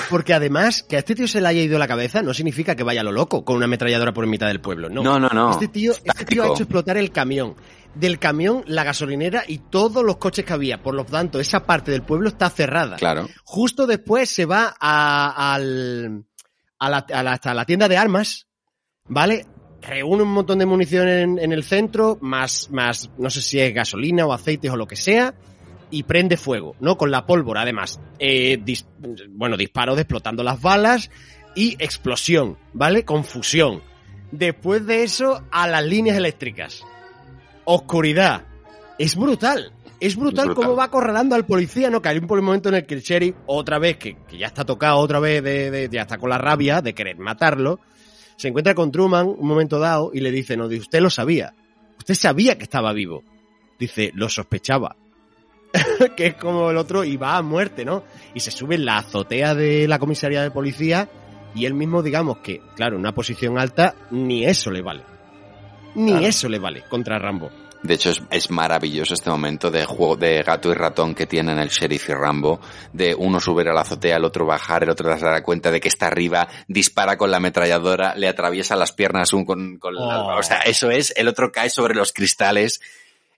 Porque además, que a este tío se le haya ido la cabeza no significa que vaya a lo loco con una ametralladora por mitad del pueblo. No, No, no, no. Este tío, Es este tío ha hecho explotar el camión. del camión la gasolinera y todos los coches que había. Por lo tanto, esa parte del pueblo está cerrada. Claro. Justo después se va a, al- a la, a la- hasta la tienda de armas, ¿vale? Reúne un montón de munición en, en el centro, más, más, no sé si es gasolina o aceites o lo que sea, y prende fuego, ¿no? Con la pólvora, además. Eh, dis- bueno, disparos explotando las balas y explosión, ¿vale? Confusión. Después de eso, a las líneas eléctricas. Oscuridad. Es brutal. Es brutal, Es brutal. cómo va acorralando al policía, ¿no? Que hay un momento en el que el sheriff, otra vez, que, que ya está tocado otra vez, de, de- ya está con la rabia de querer matarlo, se encuentra con Truman un momento dado y le dice, no, dice, usted lo sabía. Usted sabía que estaba vivo. Dice, lo sospechaba. que es como el otro y va a muerte, ¿no? Y se sube en la azotea de la comisaría de policía y él mismo, digamos que, claro, en una posición alta, ni eso le vale. Ni Claro. eso le vale contra Rambo. De hecho, es, es maravilloso este momento de juego de gato y ratón que tienen el sheriff y Rambo, de uno subir a la azotea, el otro bajar, el otro se da cuenta de que está arriba, dispara con la ametralladora, le atraviesa las piernas un con, con la- Oh. o sea, eso es, el otro cae sobre los cristales.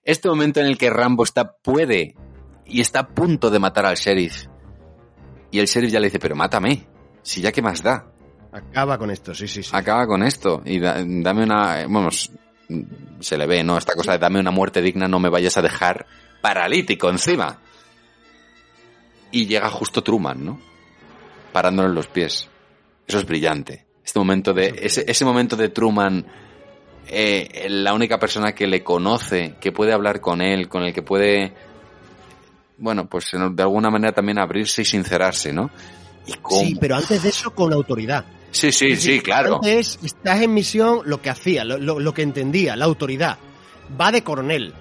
Este momento en el que Rambo está, puede, y está a punto de matar al sheriff. Y el sheriff ya le dice, pero mátame, si ya qué más da. Acaba con esto, sí, sí, sí. Acaba con esto y da- dame una, vamos, se le ve, ¿no? Esta cosa de dame una muerte digna, no me vayas a dejar paralítico encima. Y llega justo Truman, ¿no? Parándole los pies. Eso es brillante. Este momento de, ese, ese momento de Truman, eh, la única persona que le conoce, que puede hablar con él, con el que puede, bueno, pues de alguna manera también abrirse y sincerarse, ¿no? Y cómo. Sí, pero antes de eso con autoridad. Sí, sí, sí, claro. Antes estás en misión lo que hacía, lo, lo- lo que entendía, la autoridad. Va de coronel.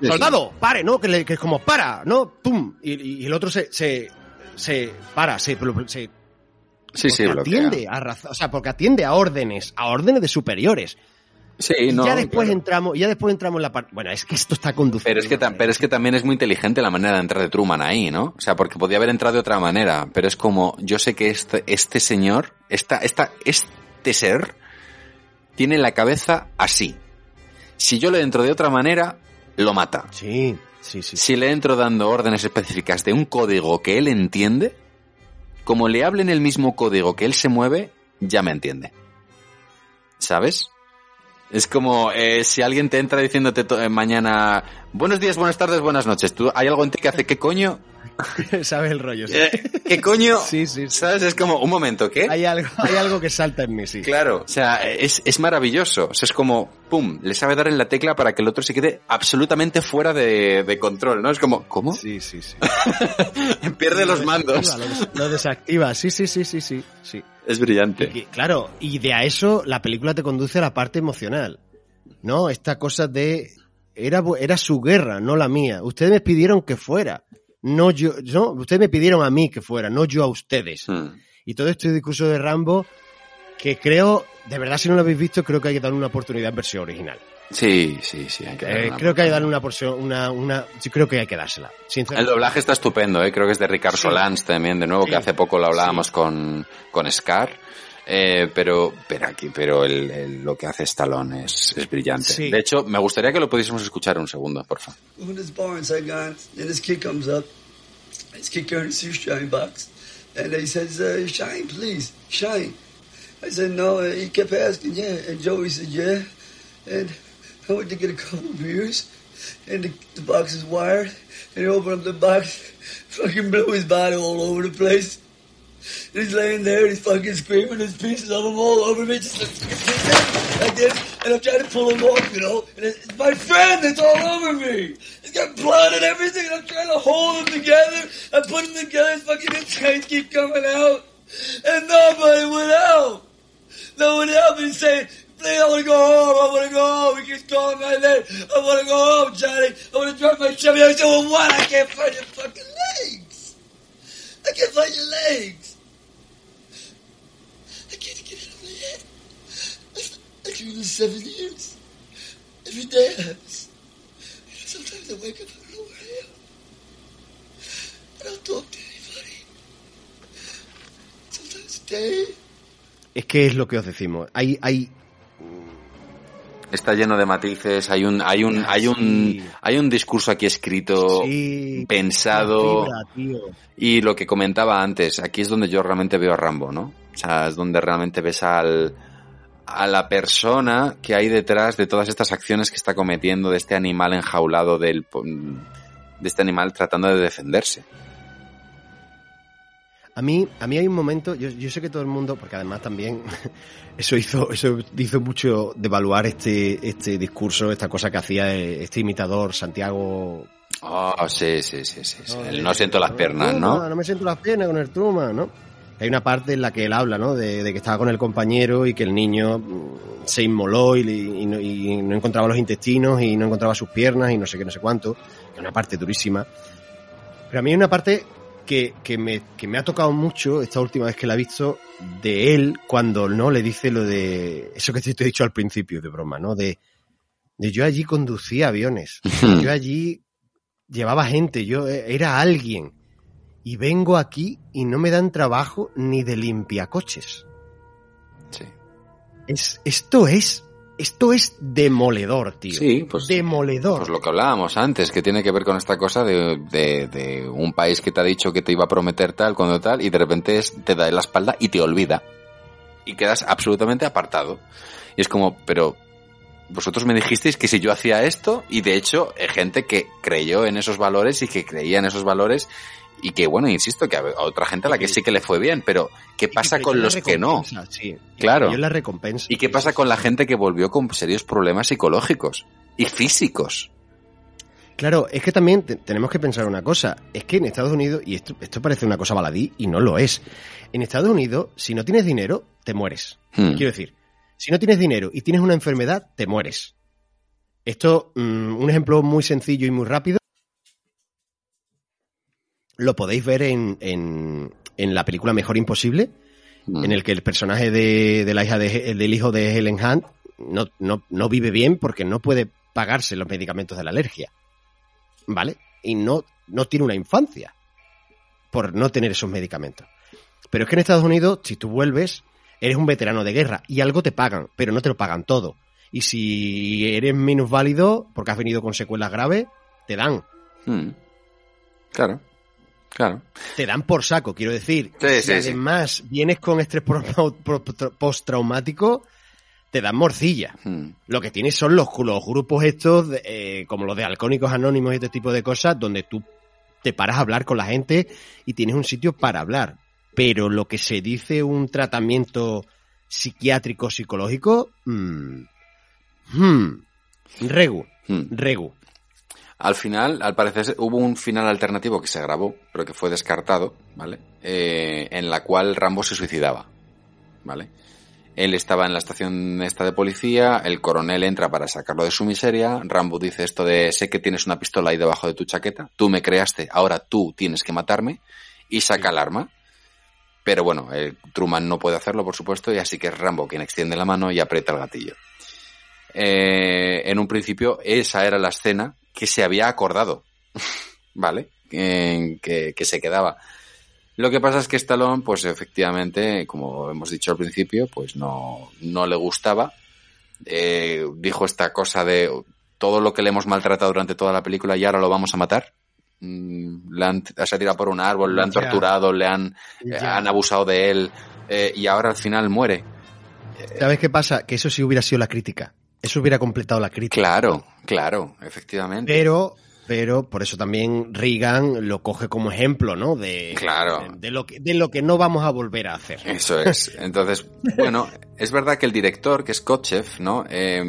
Sí, Soldado, pare, ¿no? Que, le- que es como para, ¿no? ¡Pum! Y, el otro se, se, se para, se, se Sí, sí, porque bloquea. atiende a raza- o sea, porque atiende a órdenes, a órdenes de superiores. Sí, Y no, ya después claro. entramos, ya después entramos en la parte. Bueno, es que esto está conducido. Pero es, que tam- pero es que también es muy inteligente la manera de entrar de Truman ahí, ¿no? O sea, porque podía haber entrado de otra manera, pero es como, yo sé que este, este señor, esta, esta, este ser, tiene la cabeza así. Si yo le entro de otra manera, lo mata. Sí, sí, sí. Si le entro dando órdenes específicas de un código que él entiende, como le hable en el mismo código que él se mueve, ya me entiende. ¿Sabes? Es como eh, si alguien te entra diciéndote eh, mañana buenos días, buenas tardes, buenas noches. ¿Tú, ¿Hay algo en ti que hace qué coño? ¿Sabes el rollo? sí. Eh, ¿Qué coño? Sí, sí, sí. ¿Sabes? Es como, un momento, ¿qué? Hay algo, hay algo que salta en mí, sí. Claro, o sea, es, es maravilloso. O sea, es como, pum, le sabe dar en la tecla para que el otro se quede absolutamente fuera de, de control, ¿no? Es como, ¿cómo? Sí, sí, sí. Pierde los Lo mandos. Lo, des- lo desactiva, sí, sí, sí, sí, sí. sí. Es Y brillante. que, claro, y de a eso la película te conduce a la parte emocional. ¿No? Esta cosa de. Era, era su guerra, no la mía. Ustedes me pidieron que fuera. No yo. No, ustedes me pidieron a mí que fuera, no yo a ustedes. Hmm. Y todo este discurso de Rambo, que creo, de verdad, si no lo habéis visto, creo que hay que darle una oportunidad en versión original. Sí, sí, sí. Hay que darle Eh, una creo que hay que darle una porción, una, una, yo creo que hay que dársela. El doblaje está estupendo, ¿eh? creo que es de Ricard Sí. Solans también, de nuevo, Sí. que hace poco lo hablábamos con, con Scar. Eh, pero, pero aquí, pero el, el- lo que hace Stallone es, es brillante. Sí. De hecho, me gustaría que lo pudiésemos escuchar un segundo, por favor. Look at this bar inside gone. And this kid comes up. This kid carrying a shoe shine box. And he says, uh, shine, please, shine. I said, no. And he kept asking, yeah. And Joey said, yeah. And I went to get a couple of beers. And the, the box is wired. And he opened up the box. Fucking blew his body all over the place. He's laying there and he's fucking screaming. There's pieces of him all over me. Just like, like this. And I'm trying to pull him off, you know. And it's my friend that's all over me. He's got blood and everything. And I'm trying to hold him together. I put him together. His fucking intestines keep coming out. And nobody would help. No one helped me saying, please, I want to go home. I want to go home. He keeps calling my name. I want to go home, Johnny. I want to drop my Chevy. I said, well, what? I can't find your fucking legs. I can't find your legs. Years. Every day I have. Sometimes I wake up, I don't know where I am. I don't talk to anybody. Sometimes a day. Es que es lo que os decimos. Hay, hay Está lleno de matices, hay un, hay un, hay un, hay un discurso aquí escrito, Sí, pensado. fibra. Y lo que comentaba antes, aquí es donde yo realmente veo a Rambo, ¿no? O sea, es donde realmente ves al, a la persona que hay detrás de todas estas acciones que está cometiendo, de este animal enjaulado, del, de este animal tratando de defenderse. A mí, a mí hay un momento, yo, yo sé que todo el mundo, porque además también eso hizo, eso hizo mucho devaluar este, este discurso, esta cosa que hacía este imitador Santiago. Oh, sí, sí, sí, sí. sí. No, El no siento las piernas, Truma, ¿no? No me siento las piernas con el truma, ¿no? Hay una parte en la que él habla, ¿no? De, de que estaba con el compañero y que el niño mm, se inmoló y, y no, y no encontraba los intestinos y no encontraba sus piernas y no sé qué, no sé cuánto. Que es una parte durísima. Pero a mí hay una parte que, que, me, que me ha tocado mucho esta última vez que la he visto de él cuando no le dice lo de eso que te he dicho al principio de broma, ¿no? De, de yo allí conducía aviones, yo allí llevaba gente, yo eh, era alguien y vengo aquí y no me dan trabajo ni de limpiacoches. Sí. Es, esto es, esto es demoledor, tío. Sí, pues- demoledor. Pues lo que hablábamos antes, que tiene que ver con esta cosa de, de, de un país que te ha dicho que te iba a prometer tal, cuando tal, y de repente es- te da la espalda y te olvida. Y quedas absolutamente apartado. Y es como, pero vosotros me dijisteis que si yo hacía esto, y de hecho, hay gente que creyó en esos valores y que creía en esos valores, y que, bueno, insisto, que a otra gente a la que sí que le fue bien, pero ¿qué pasa con los que no? Sí, Claro. la recompensa. ¿Y qué pasa con la gente que volvió con serios problemas psicológicos y físicos? Claro, es que también te- tenemos que pensar una cosa. Es que en Estados Unidos, y esto, esto parece una cosa baladí, y no lo es. En Estados Unidos, si no tienes dinero, te mueres. Hmm. Quiero decir, si no tienes dinero y tienes una enfermedad, te mueres. Esto, mm, un ejemplo muy sencillo y muy rápido, lo podéis ver en, en, en la película Mejor Imposible, Mm. en el que el personaje de, de la hija de, del hijo de Helen Hunt no, no, no vive bien porque no puede pagarse los medicamentos de la alergia. ¿Vale? Y no, no tiene una infancia por no tener esos medicamentos. Pero es que en Estados Unidos, si tú vuelves, eres un veterano de guerra y algo te pagan, pero no te lo pagan todo. Y si eres minusválido porque has venido con secuelas graves, te dan. Mm. Claro, claro. Te dan por saco, quiero decir. Sí, además vienes con estrés postraumático, te dan morcilla. Mm. Lo que tienes son los, los grupos estos, eh, como los de Alcohólicos Anónimos y este tipo de cosas, donde tú te paras a hablar con la gente y tienes un sitio para hablar. Pero lo que se dice un tratamiento psiquiátrico psicológico, mm, hmm, regu, Mm. regu. Al final, al parecer, hubo un final alternativo que se grabó, pero que fue descartado, ¿vale? Eh, en la cual Rambo se suicidaba, ¿vale? Él estaba en la estación esta de policía, el coronel entra para sacarlo de su miseria, Rambo dice esto de sé que tienes una pistola ahí debajo de tu chaqueta, tú me creaste, ahora tú tienes que matarme, y saca el arma. Pero bueno, eh, Truman no puede hacerlo, por supuesto, y así que es Rambo quien extiende la mano y aprieta el gatillo. Eh, en un principio, esa era la escena que se había acordado, ¿vale? Que, que se quedaba. Lo que pasa es que Stallone, pues efectivamente, como hemos dicho al principio, pues no, no le gustaba. Eh, dijo esta cosa de todo lo que le hemos maltratado durante toda la película y ahora lo vamos a matar. Mm, Le han, se ha tirado por un árbol, le han torturado, le han, eh, han abusado de él eh, y ahora al final muere. ¿Sabes qué pasa? Que eso sí hubiera sido la crítica. Eso hubiera completado la crítica. Claro, claro, efectivamente. Pero, pero por eso también Reagan lo coge como ejemplo, ¿no? De, Claro. de, de lo que, de lo que no vamos a volver a hacer. Eso es. Entonces, bueno, es verdad que el director, que es Kotchev, ¿no? Eh,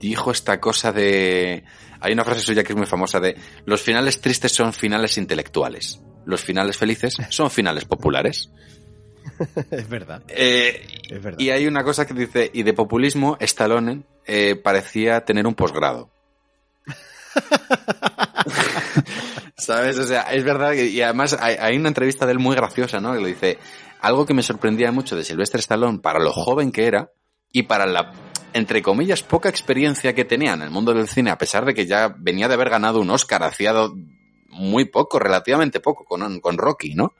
dijo esta cosa de... Hay una frase suya que es muy famosa de los finales tristes son finales intelectuales. Los finales felices son finales populares. es verdad. Eh, Es verdad. y hay una cosa que dice, y de populismo, Stallone eh, parecía tener un posgrado. ¿Sabes? O sea, es verdad que, y además hay, hay una entrevista de él muy graciosa, ¿no? Que le dice, algo que me sorprendía mucho de Sylvester Stallone para lo joven que era y para la, entre comillas, poca experiencia que tenía en el mundo del cine, a pesar de que ya venía de haber ganado un Oscar, hacía muy poco, relativamente poco, con, con Rocky, ¿no?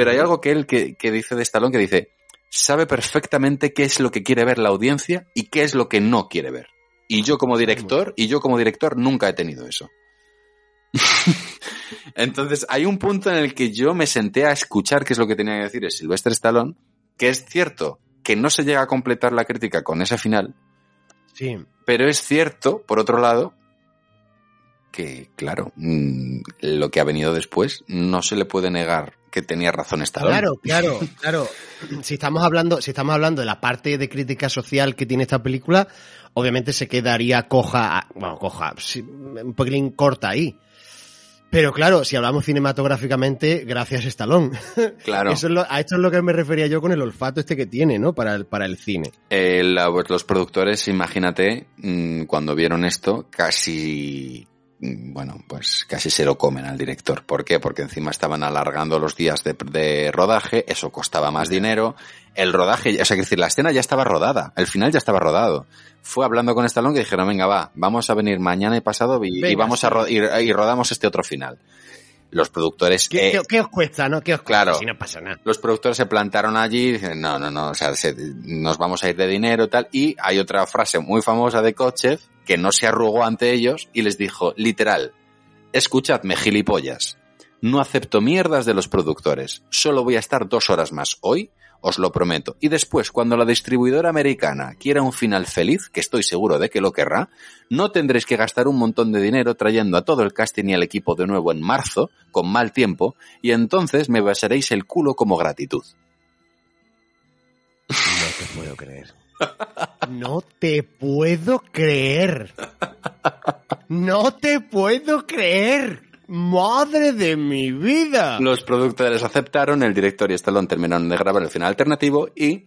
Pero hay algo que él que, que dice de Stallone que dice, sabe perfectamente qué es lo que quiere ver la audiencia y qué es lo que no quiere ver. Y yo como director, y yo como director nunca he tenido eso. Entonces, hay un punto en el que yo me senté a escuchar qué es lo que tenía que decir el Sylvester Stallone, que es cierto que no se llega a completar la crítica con ese final. Sí. Pero es cierto, por otro lado, que, claro, mm, lo que ha venido después no se le puede negar que tenía razón Stallone. Claro, claro, claro. Si estamos hablando, si estamos hablando de la parte de crítica social que tiene esta película, obviamente se quedaría coja, bueno, coja, un poquitín corta ahí. Pero claro, si hablamos cinematográficamente, gracias Stallone. Claro. Eso es lo, a esto es lo que me refería yo con el olfato este que tiene, ¿no? Para el, para el cine. Eh, la- pues los productores, imagínate, mm, cuando vieron esto, casi, bueno, pues casi se lo comen al director. ¿Por qué? Porque encima estaban alargando los días de, de rodaje, eso costaba más dinero. El rodaje, o sea, que decir, la escena ya estaba rodada, el final ya estaba rodado. Fue hablando con Stallone que dijeron, venga, va, vamos a venir mañana y pasado y, vamos a ro- y, y rodamos este otro final. Los productores, ¿Qué, eh, qué- qué os cuesta, no? ¿Qué os cuesta? Claro. Si no pasa nada. los productores se plantaron allí no, no, no, o sea, se- nos vamos a ir de dinero y tal. Y hay otra frase muy famosa de Kochev que no se arrugó ante ellos y les dijo, literal, escuchadme, gilipollas. No acepto mierdas de los productores. Solo voy a estar dos horas más hoy, os lo prometo. Y después, cuando la distribuidora americana quiera un final feliz, que estoy seguro de que lo querrá, no tendréis que gastar un montón de dinero trayendo a todo el casting y al equipo de nuevo en marzo, con mal tiempo, y entonces me besaréis el culo como gratitud. No te puedo creer. No te puedo creer. No te puedo creer. Madre de mi vida. Los productores aceptaron, el director y Stallone terminaron de grabar el final alternativo y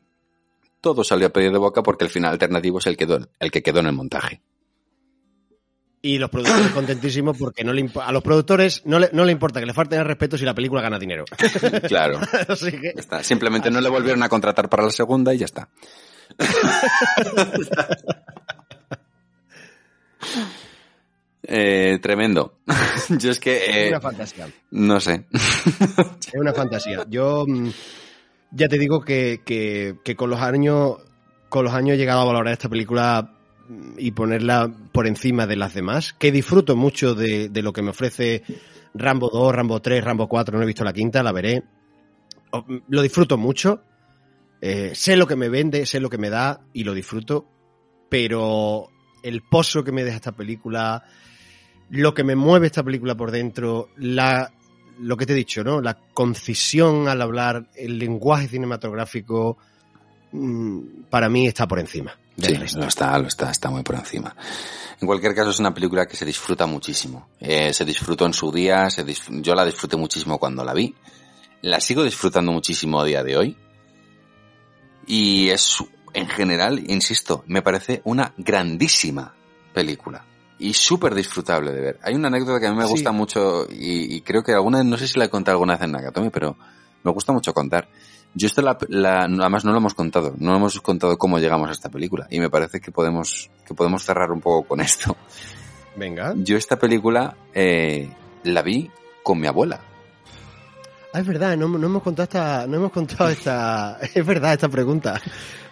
todo salió a pedir de boca porque el final alternativo es el, que quedó- el que quedó en el montaje. Y los productores contentísimos porque no le a los productores no le, no le importa que le falten el respeto si la película gana dinero. Claro. Así que Ya está. Simplemente no le volvieron a contratar para la segunda y ya está. Eh, tremendo. Yo es que... es eh, una fantasía. no sé. Es una fantasía. Yo mm, ya te digo que, que- que con los años con los años he llegado a valorar esta película mm, y ponerla por encima de las demás, que disfruto mucho de, de lo que me ofrece Rambo 2, Rambo 3, Rambo 4, no he visto la quinta, la veré. Mm, Lo disfruto mucho. Eh, sé lo que me vende, sé lo que me da y lo disfruto, pero el pozo que me deja esta película, lo que me mueve esta película por dentro, la, lo que te he dicho, ¿no? La concisión al hablar, el lenguaje cinematográfico, mm, para mí está por encima. Sí, lo está, lo está, está muy por encima. En cualquier caso es una película que se disfruta muchísimo. Eh, se disfrutó en su día, se yo la disfruté muchísimo cuando la vi. La sigo disfrutando muchísimo a día de hoy. Y es, en general, insisto, me parece una grandísima película. Y súper disfrutable de ver. Hay una anécdota que a mí me Sí. gusta mucho y, y creo que alguna, no sé si la he contado alguna vez en Nakatomi, pero me gusta mucho contar. Yo esto la, la- además no lo hemos contado, no hemos contado cómo llegamos a esta película y me parece que podemos, que podemos cerrar un poco con esto. Venga. Yo esta película eh, la vi con mi abuela. Ah, es verdad, no, no hemos contado esta, no hemos contado esta, es verdad esta pregunta.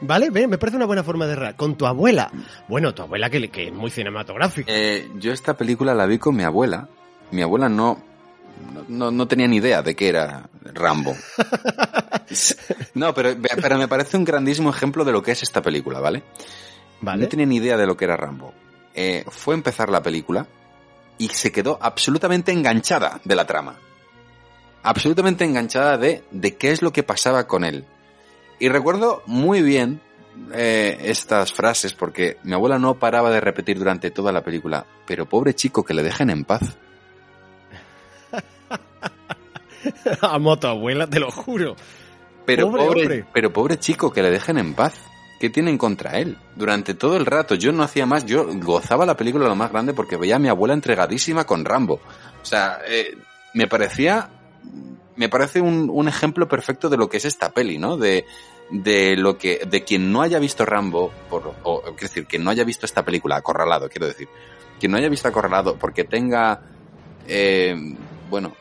Vale, ve, me parece una buena forma de errar. Con tu abuela. Bueno, tu abuela que, que es muy cinematográfica. Eh, yo esta película la vi con mi abuela. Mi abuela no, no, no tenía ni idea de qué era Rambo. No, pero, pero me parece un grandísimo ejemplo de lo que es esta película, ¿vale? Vale. No tenía ni idea de lo que era Rambo. Eh, fue a empezar la película y se quedó absolutamente enganchada de la trama. Absolutamente enganchada de, de qué es lo que pasaba con él. Y recuerdo muy bien eh, estas frases porque mi abuela no paraba de repetir durante toda la película, pero pobre chico que le dejen en paz. Amo a tu abuela, te lo juro. Pero Pobre pobre, pero pobre chico que le dejen en paz. ¿Qué tienen contra él? Durante todo el rato yo no hacía más, yo gozaba la película lo más grande porque veía a mi abuela entregadísima con Rambo. O sea, eh, me parecía, me parece un, un ejemplo perfecto de lo que es esta peli, ¿no? De, de lo que, de quien no haya visto Rambo, por, o, quiero decir, quien no haya visto esta película, acorralado, quiero decir, quien no haya visto acorralado porque tenga, eh, bueno,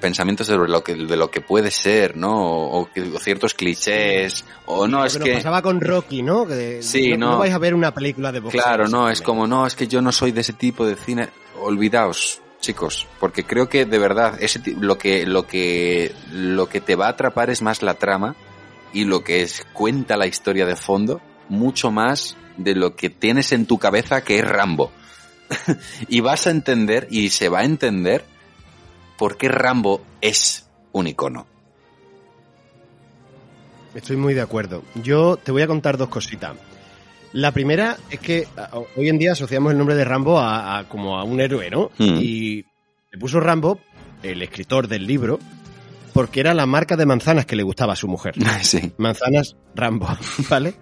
pensamientos sobre lo que, de lo que puede ser, ¿no? O, o ciertos clichés, o no, es que pasaba con Rocky, ¿no? Que Sí, no, no. vais a ver una película de boxeo. Claro, no, es como, no, es que yo no soy de ese tipo de cine. Olvidaos, chicos, porque creo que de verdad ese lo que lo que lo que te va a atrapar es más la trama y lo que es cuenta la historia de fondo mucho más de lo que tienes en tu cabeza que es Rambo. y vas a entender y se va a entender por qué Rambo es un icono. Estoy muy de acuerdo. Yo te voy a contar dos cositas. La primera es que hoy en día asociamos el nombre de Rambo a, a como a un héroe, ¿no? Mm. Y le puso Rambo, el escritor del libro, porque era la marca de manzanas que le gustaba a su mujer. sí, Manzanas Rambo, ¿vale?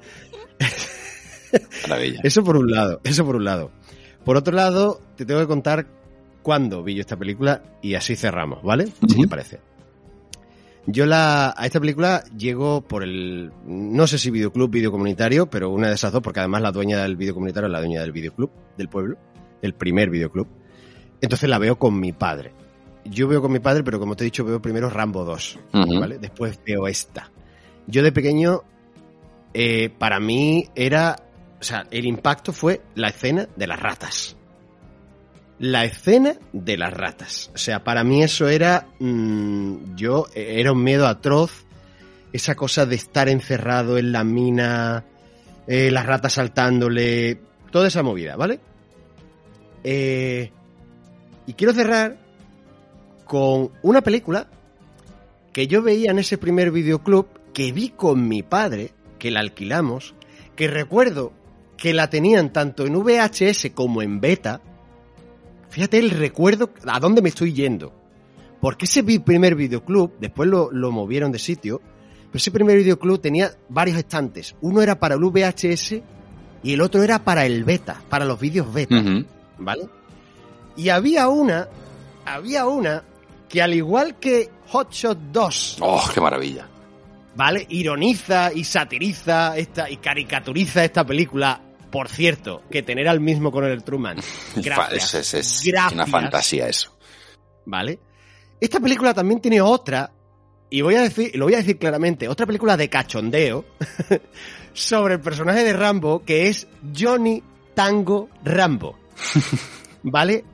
maravilla. Eso por un lado, eso por un lado. Por otro lado, te tengo que contar cuándo vi yo esta película y así cerramos, ¿vale? Si te parece. Yo la, a esta película llego por el, no sé si videoclub, videocomunitario, pero una de esas dos, porque además la dueña del videocomunitario es la dueña del videoclub del pueblo, del primer videoclub. Entonces la veo con mi padre. Yo veo con mi padre, pero como te he dicho, veo primero Rambo 2, Ujú. ¿vale? Después veo esta. Yo de pequeño, eh, para mí era, o sea, el impacto fue la escena de las ratas. La escena de las ratas. O sea, para mí eso era, mm, yo, era un miedo atroz. Esa cosa de estar encerrado en la mina, eh, las ratas saltándole, toda esa movida, ¿vale? Eh, y quiero cerrar con una película que yo veía en ese primer videoclub, que vi con mi padre, que la alquilamos, que recuerdo que la tenían tanto en VHS como en beta. Fíjate el recuerdo a dónde me estoy yendo. Porque ese primer videoclub, después lo, lo movieron de sitio, pero ese primer videoclub tenía varios estantes. Uno era para el VHS y el otro era para el beta, para los vídeos beta. ¿vale? Y había una, había una que al igual que Hotshot 2, Oh, qué maravilla. ¿vale? Ironiza y satiriza esta y caricaturiza esta película. Por cierto, que tener al mismo con el Truman. Gracias. Es, es- es Gracias. una fantasía eso. ¿Vale? Esta película también tiene otra, y voy a decir, lo voy a decir claramente, otra película de cachondeo sobre el personaje de Rambo que es Johnny Tango Rambo. ¿Vale?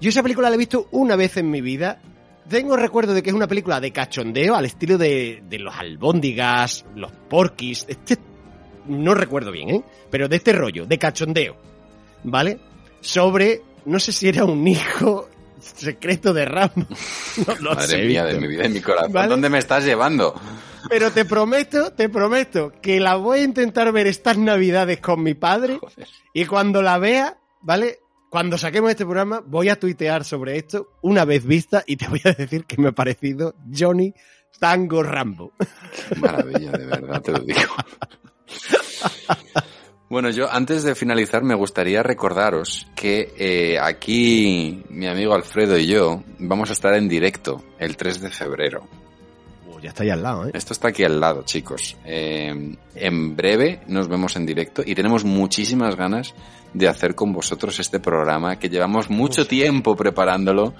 Yo esa película la he visto una vez en mi vida. Tengo recuerdo de que es una película de cachondeo al estilo de, de los albóndigas, los porquis. Este, no recuerdo bien, ¿eh? Pero de este rollo, de cachondeo. ¿Vale? Sobre, no sé si era un hijo secreto de Rambo. No lo Madre sé, mía, de mi vida y mi corazón. ¿Vale? ¿Dónde me estás llevando? Pero te prometo, te prometo que la voy a intentar ver estas navidades con mi padre y cuando la vea, ¿vale? Cuando saquemos este programa voy a tuitear sobre esto una vez vista y te voy a decir que me ha parecido Johnny Tango Rambo. Qué maravilla, de verdad te lo digo. Bueno, yo antes de finalizar me gustaría recordaros que eh, aquí mi amigo Alfredo y yo vamos a estar en directo el 3 de febrero. Ya está ahí al lado, ¿eh? Esto está aquí al lado, chicos. Eh, en breve nos vemos en directo y tenemos muchísimas ganas de hacer con vosotros este programa que llevamos mucho tiempo preparándolo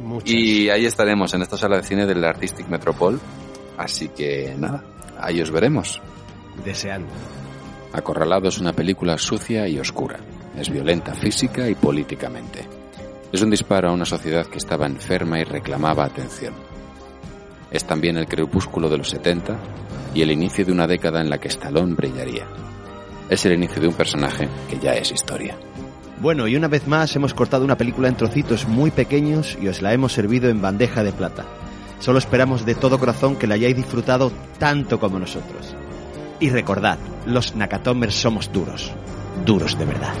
Muchas. y ahí estaremos en esta sala de cine del Artistic Metropol. Así que nada, ahí os veremos. Deseando. Acorralado es una película sucia y oscura. Es violenta física y políticamente. Es un disparo a una sociedad que estaba enferma y reclamaba atención. Es también el crepúsculo de los 70 y el inicio de una década en la que Stallone brillaría. Es el inicio de un personaje que ya es historia. Bueno, y una vez más hemos cortado una película en trocitos muy pequeños y os la hemos servido en bandeja de plata. Solo esperamos de todo corazón que la hayáis disfrutado tanto como nosotros. Y recordad, los Nakatomers somos duros, duros de verdad.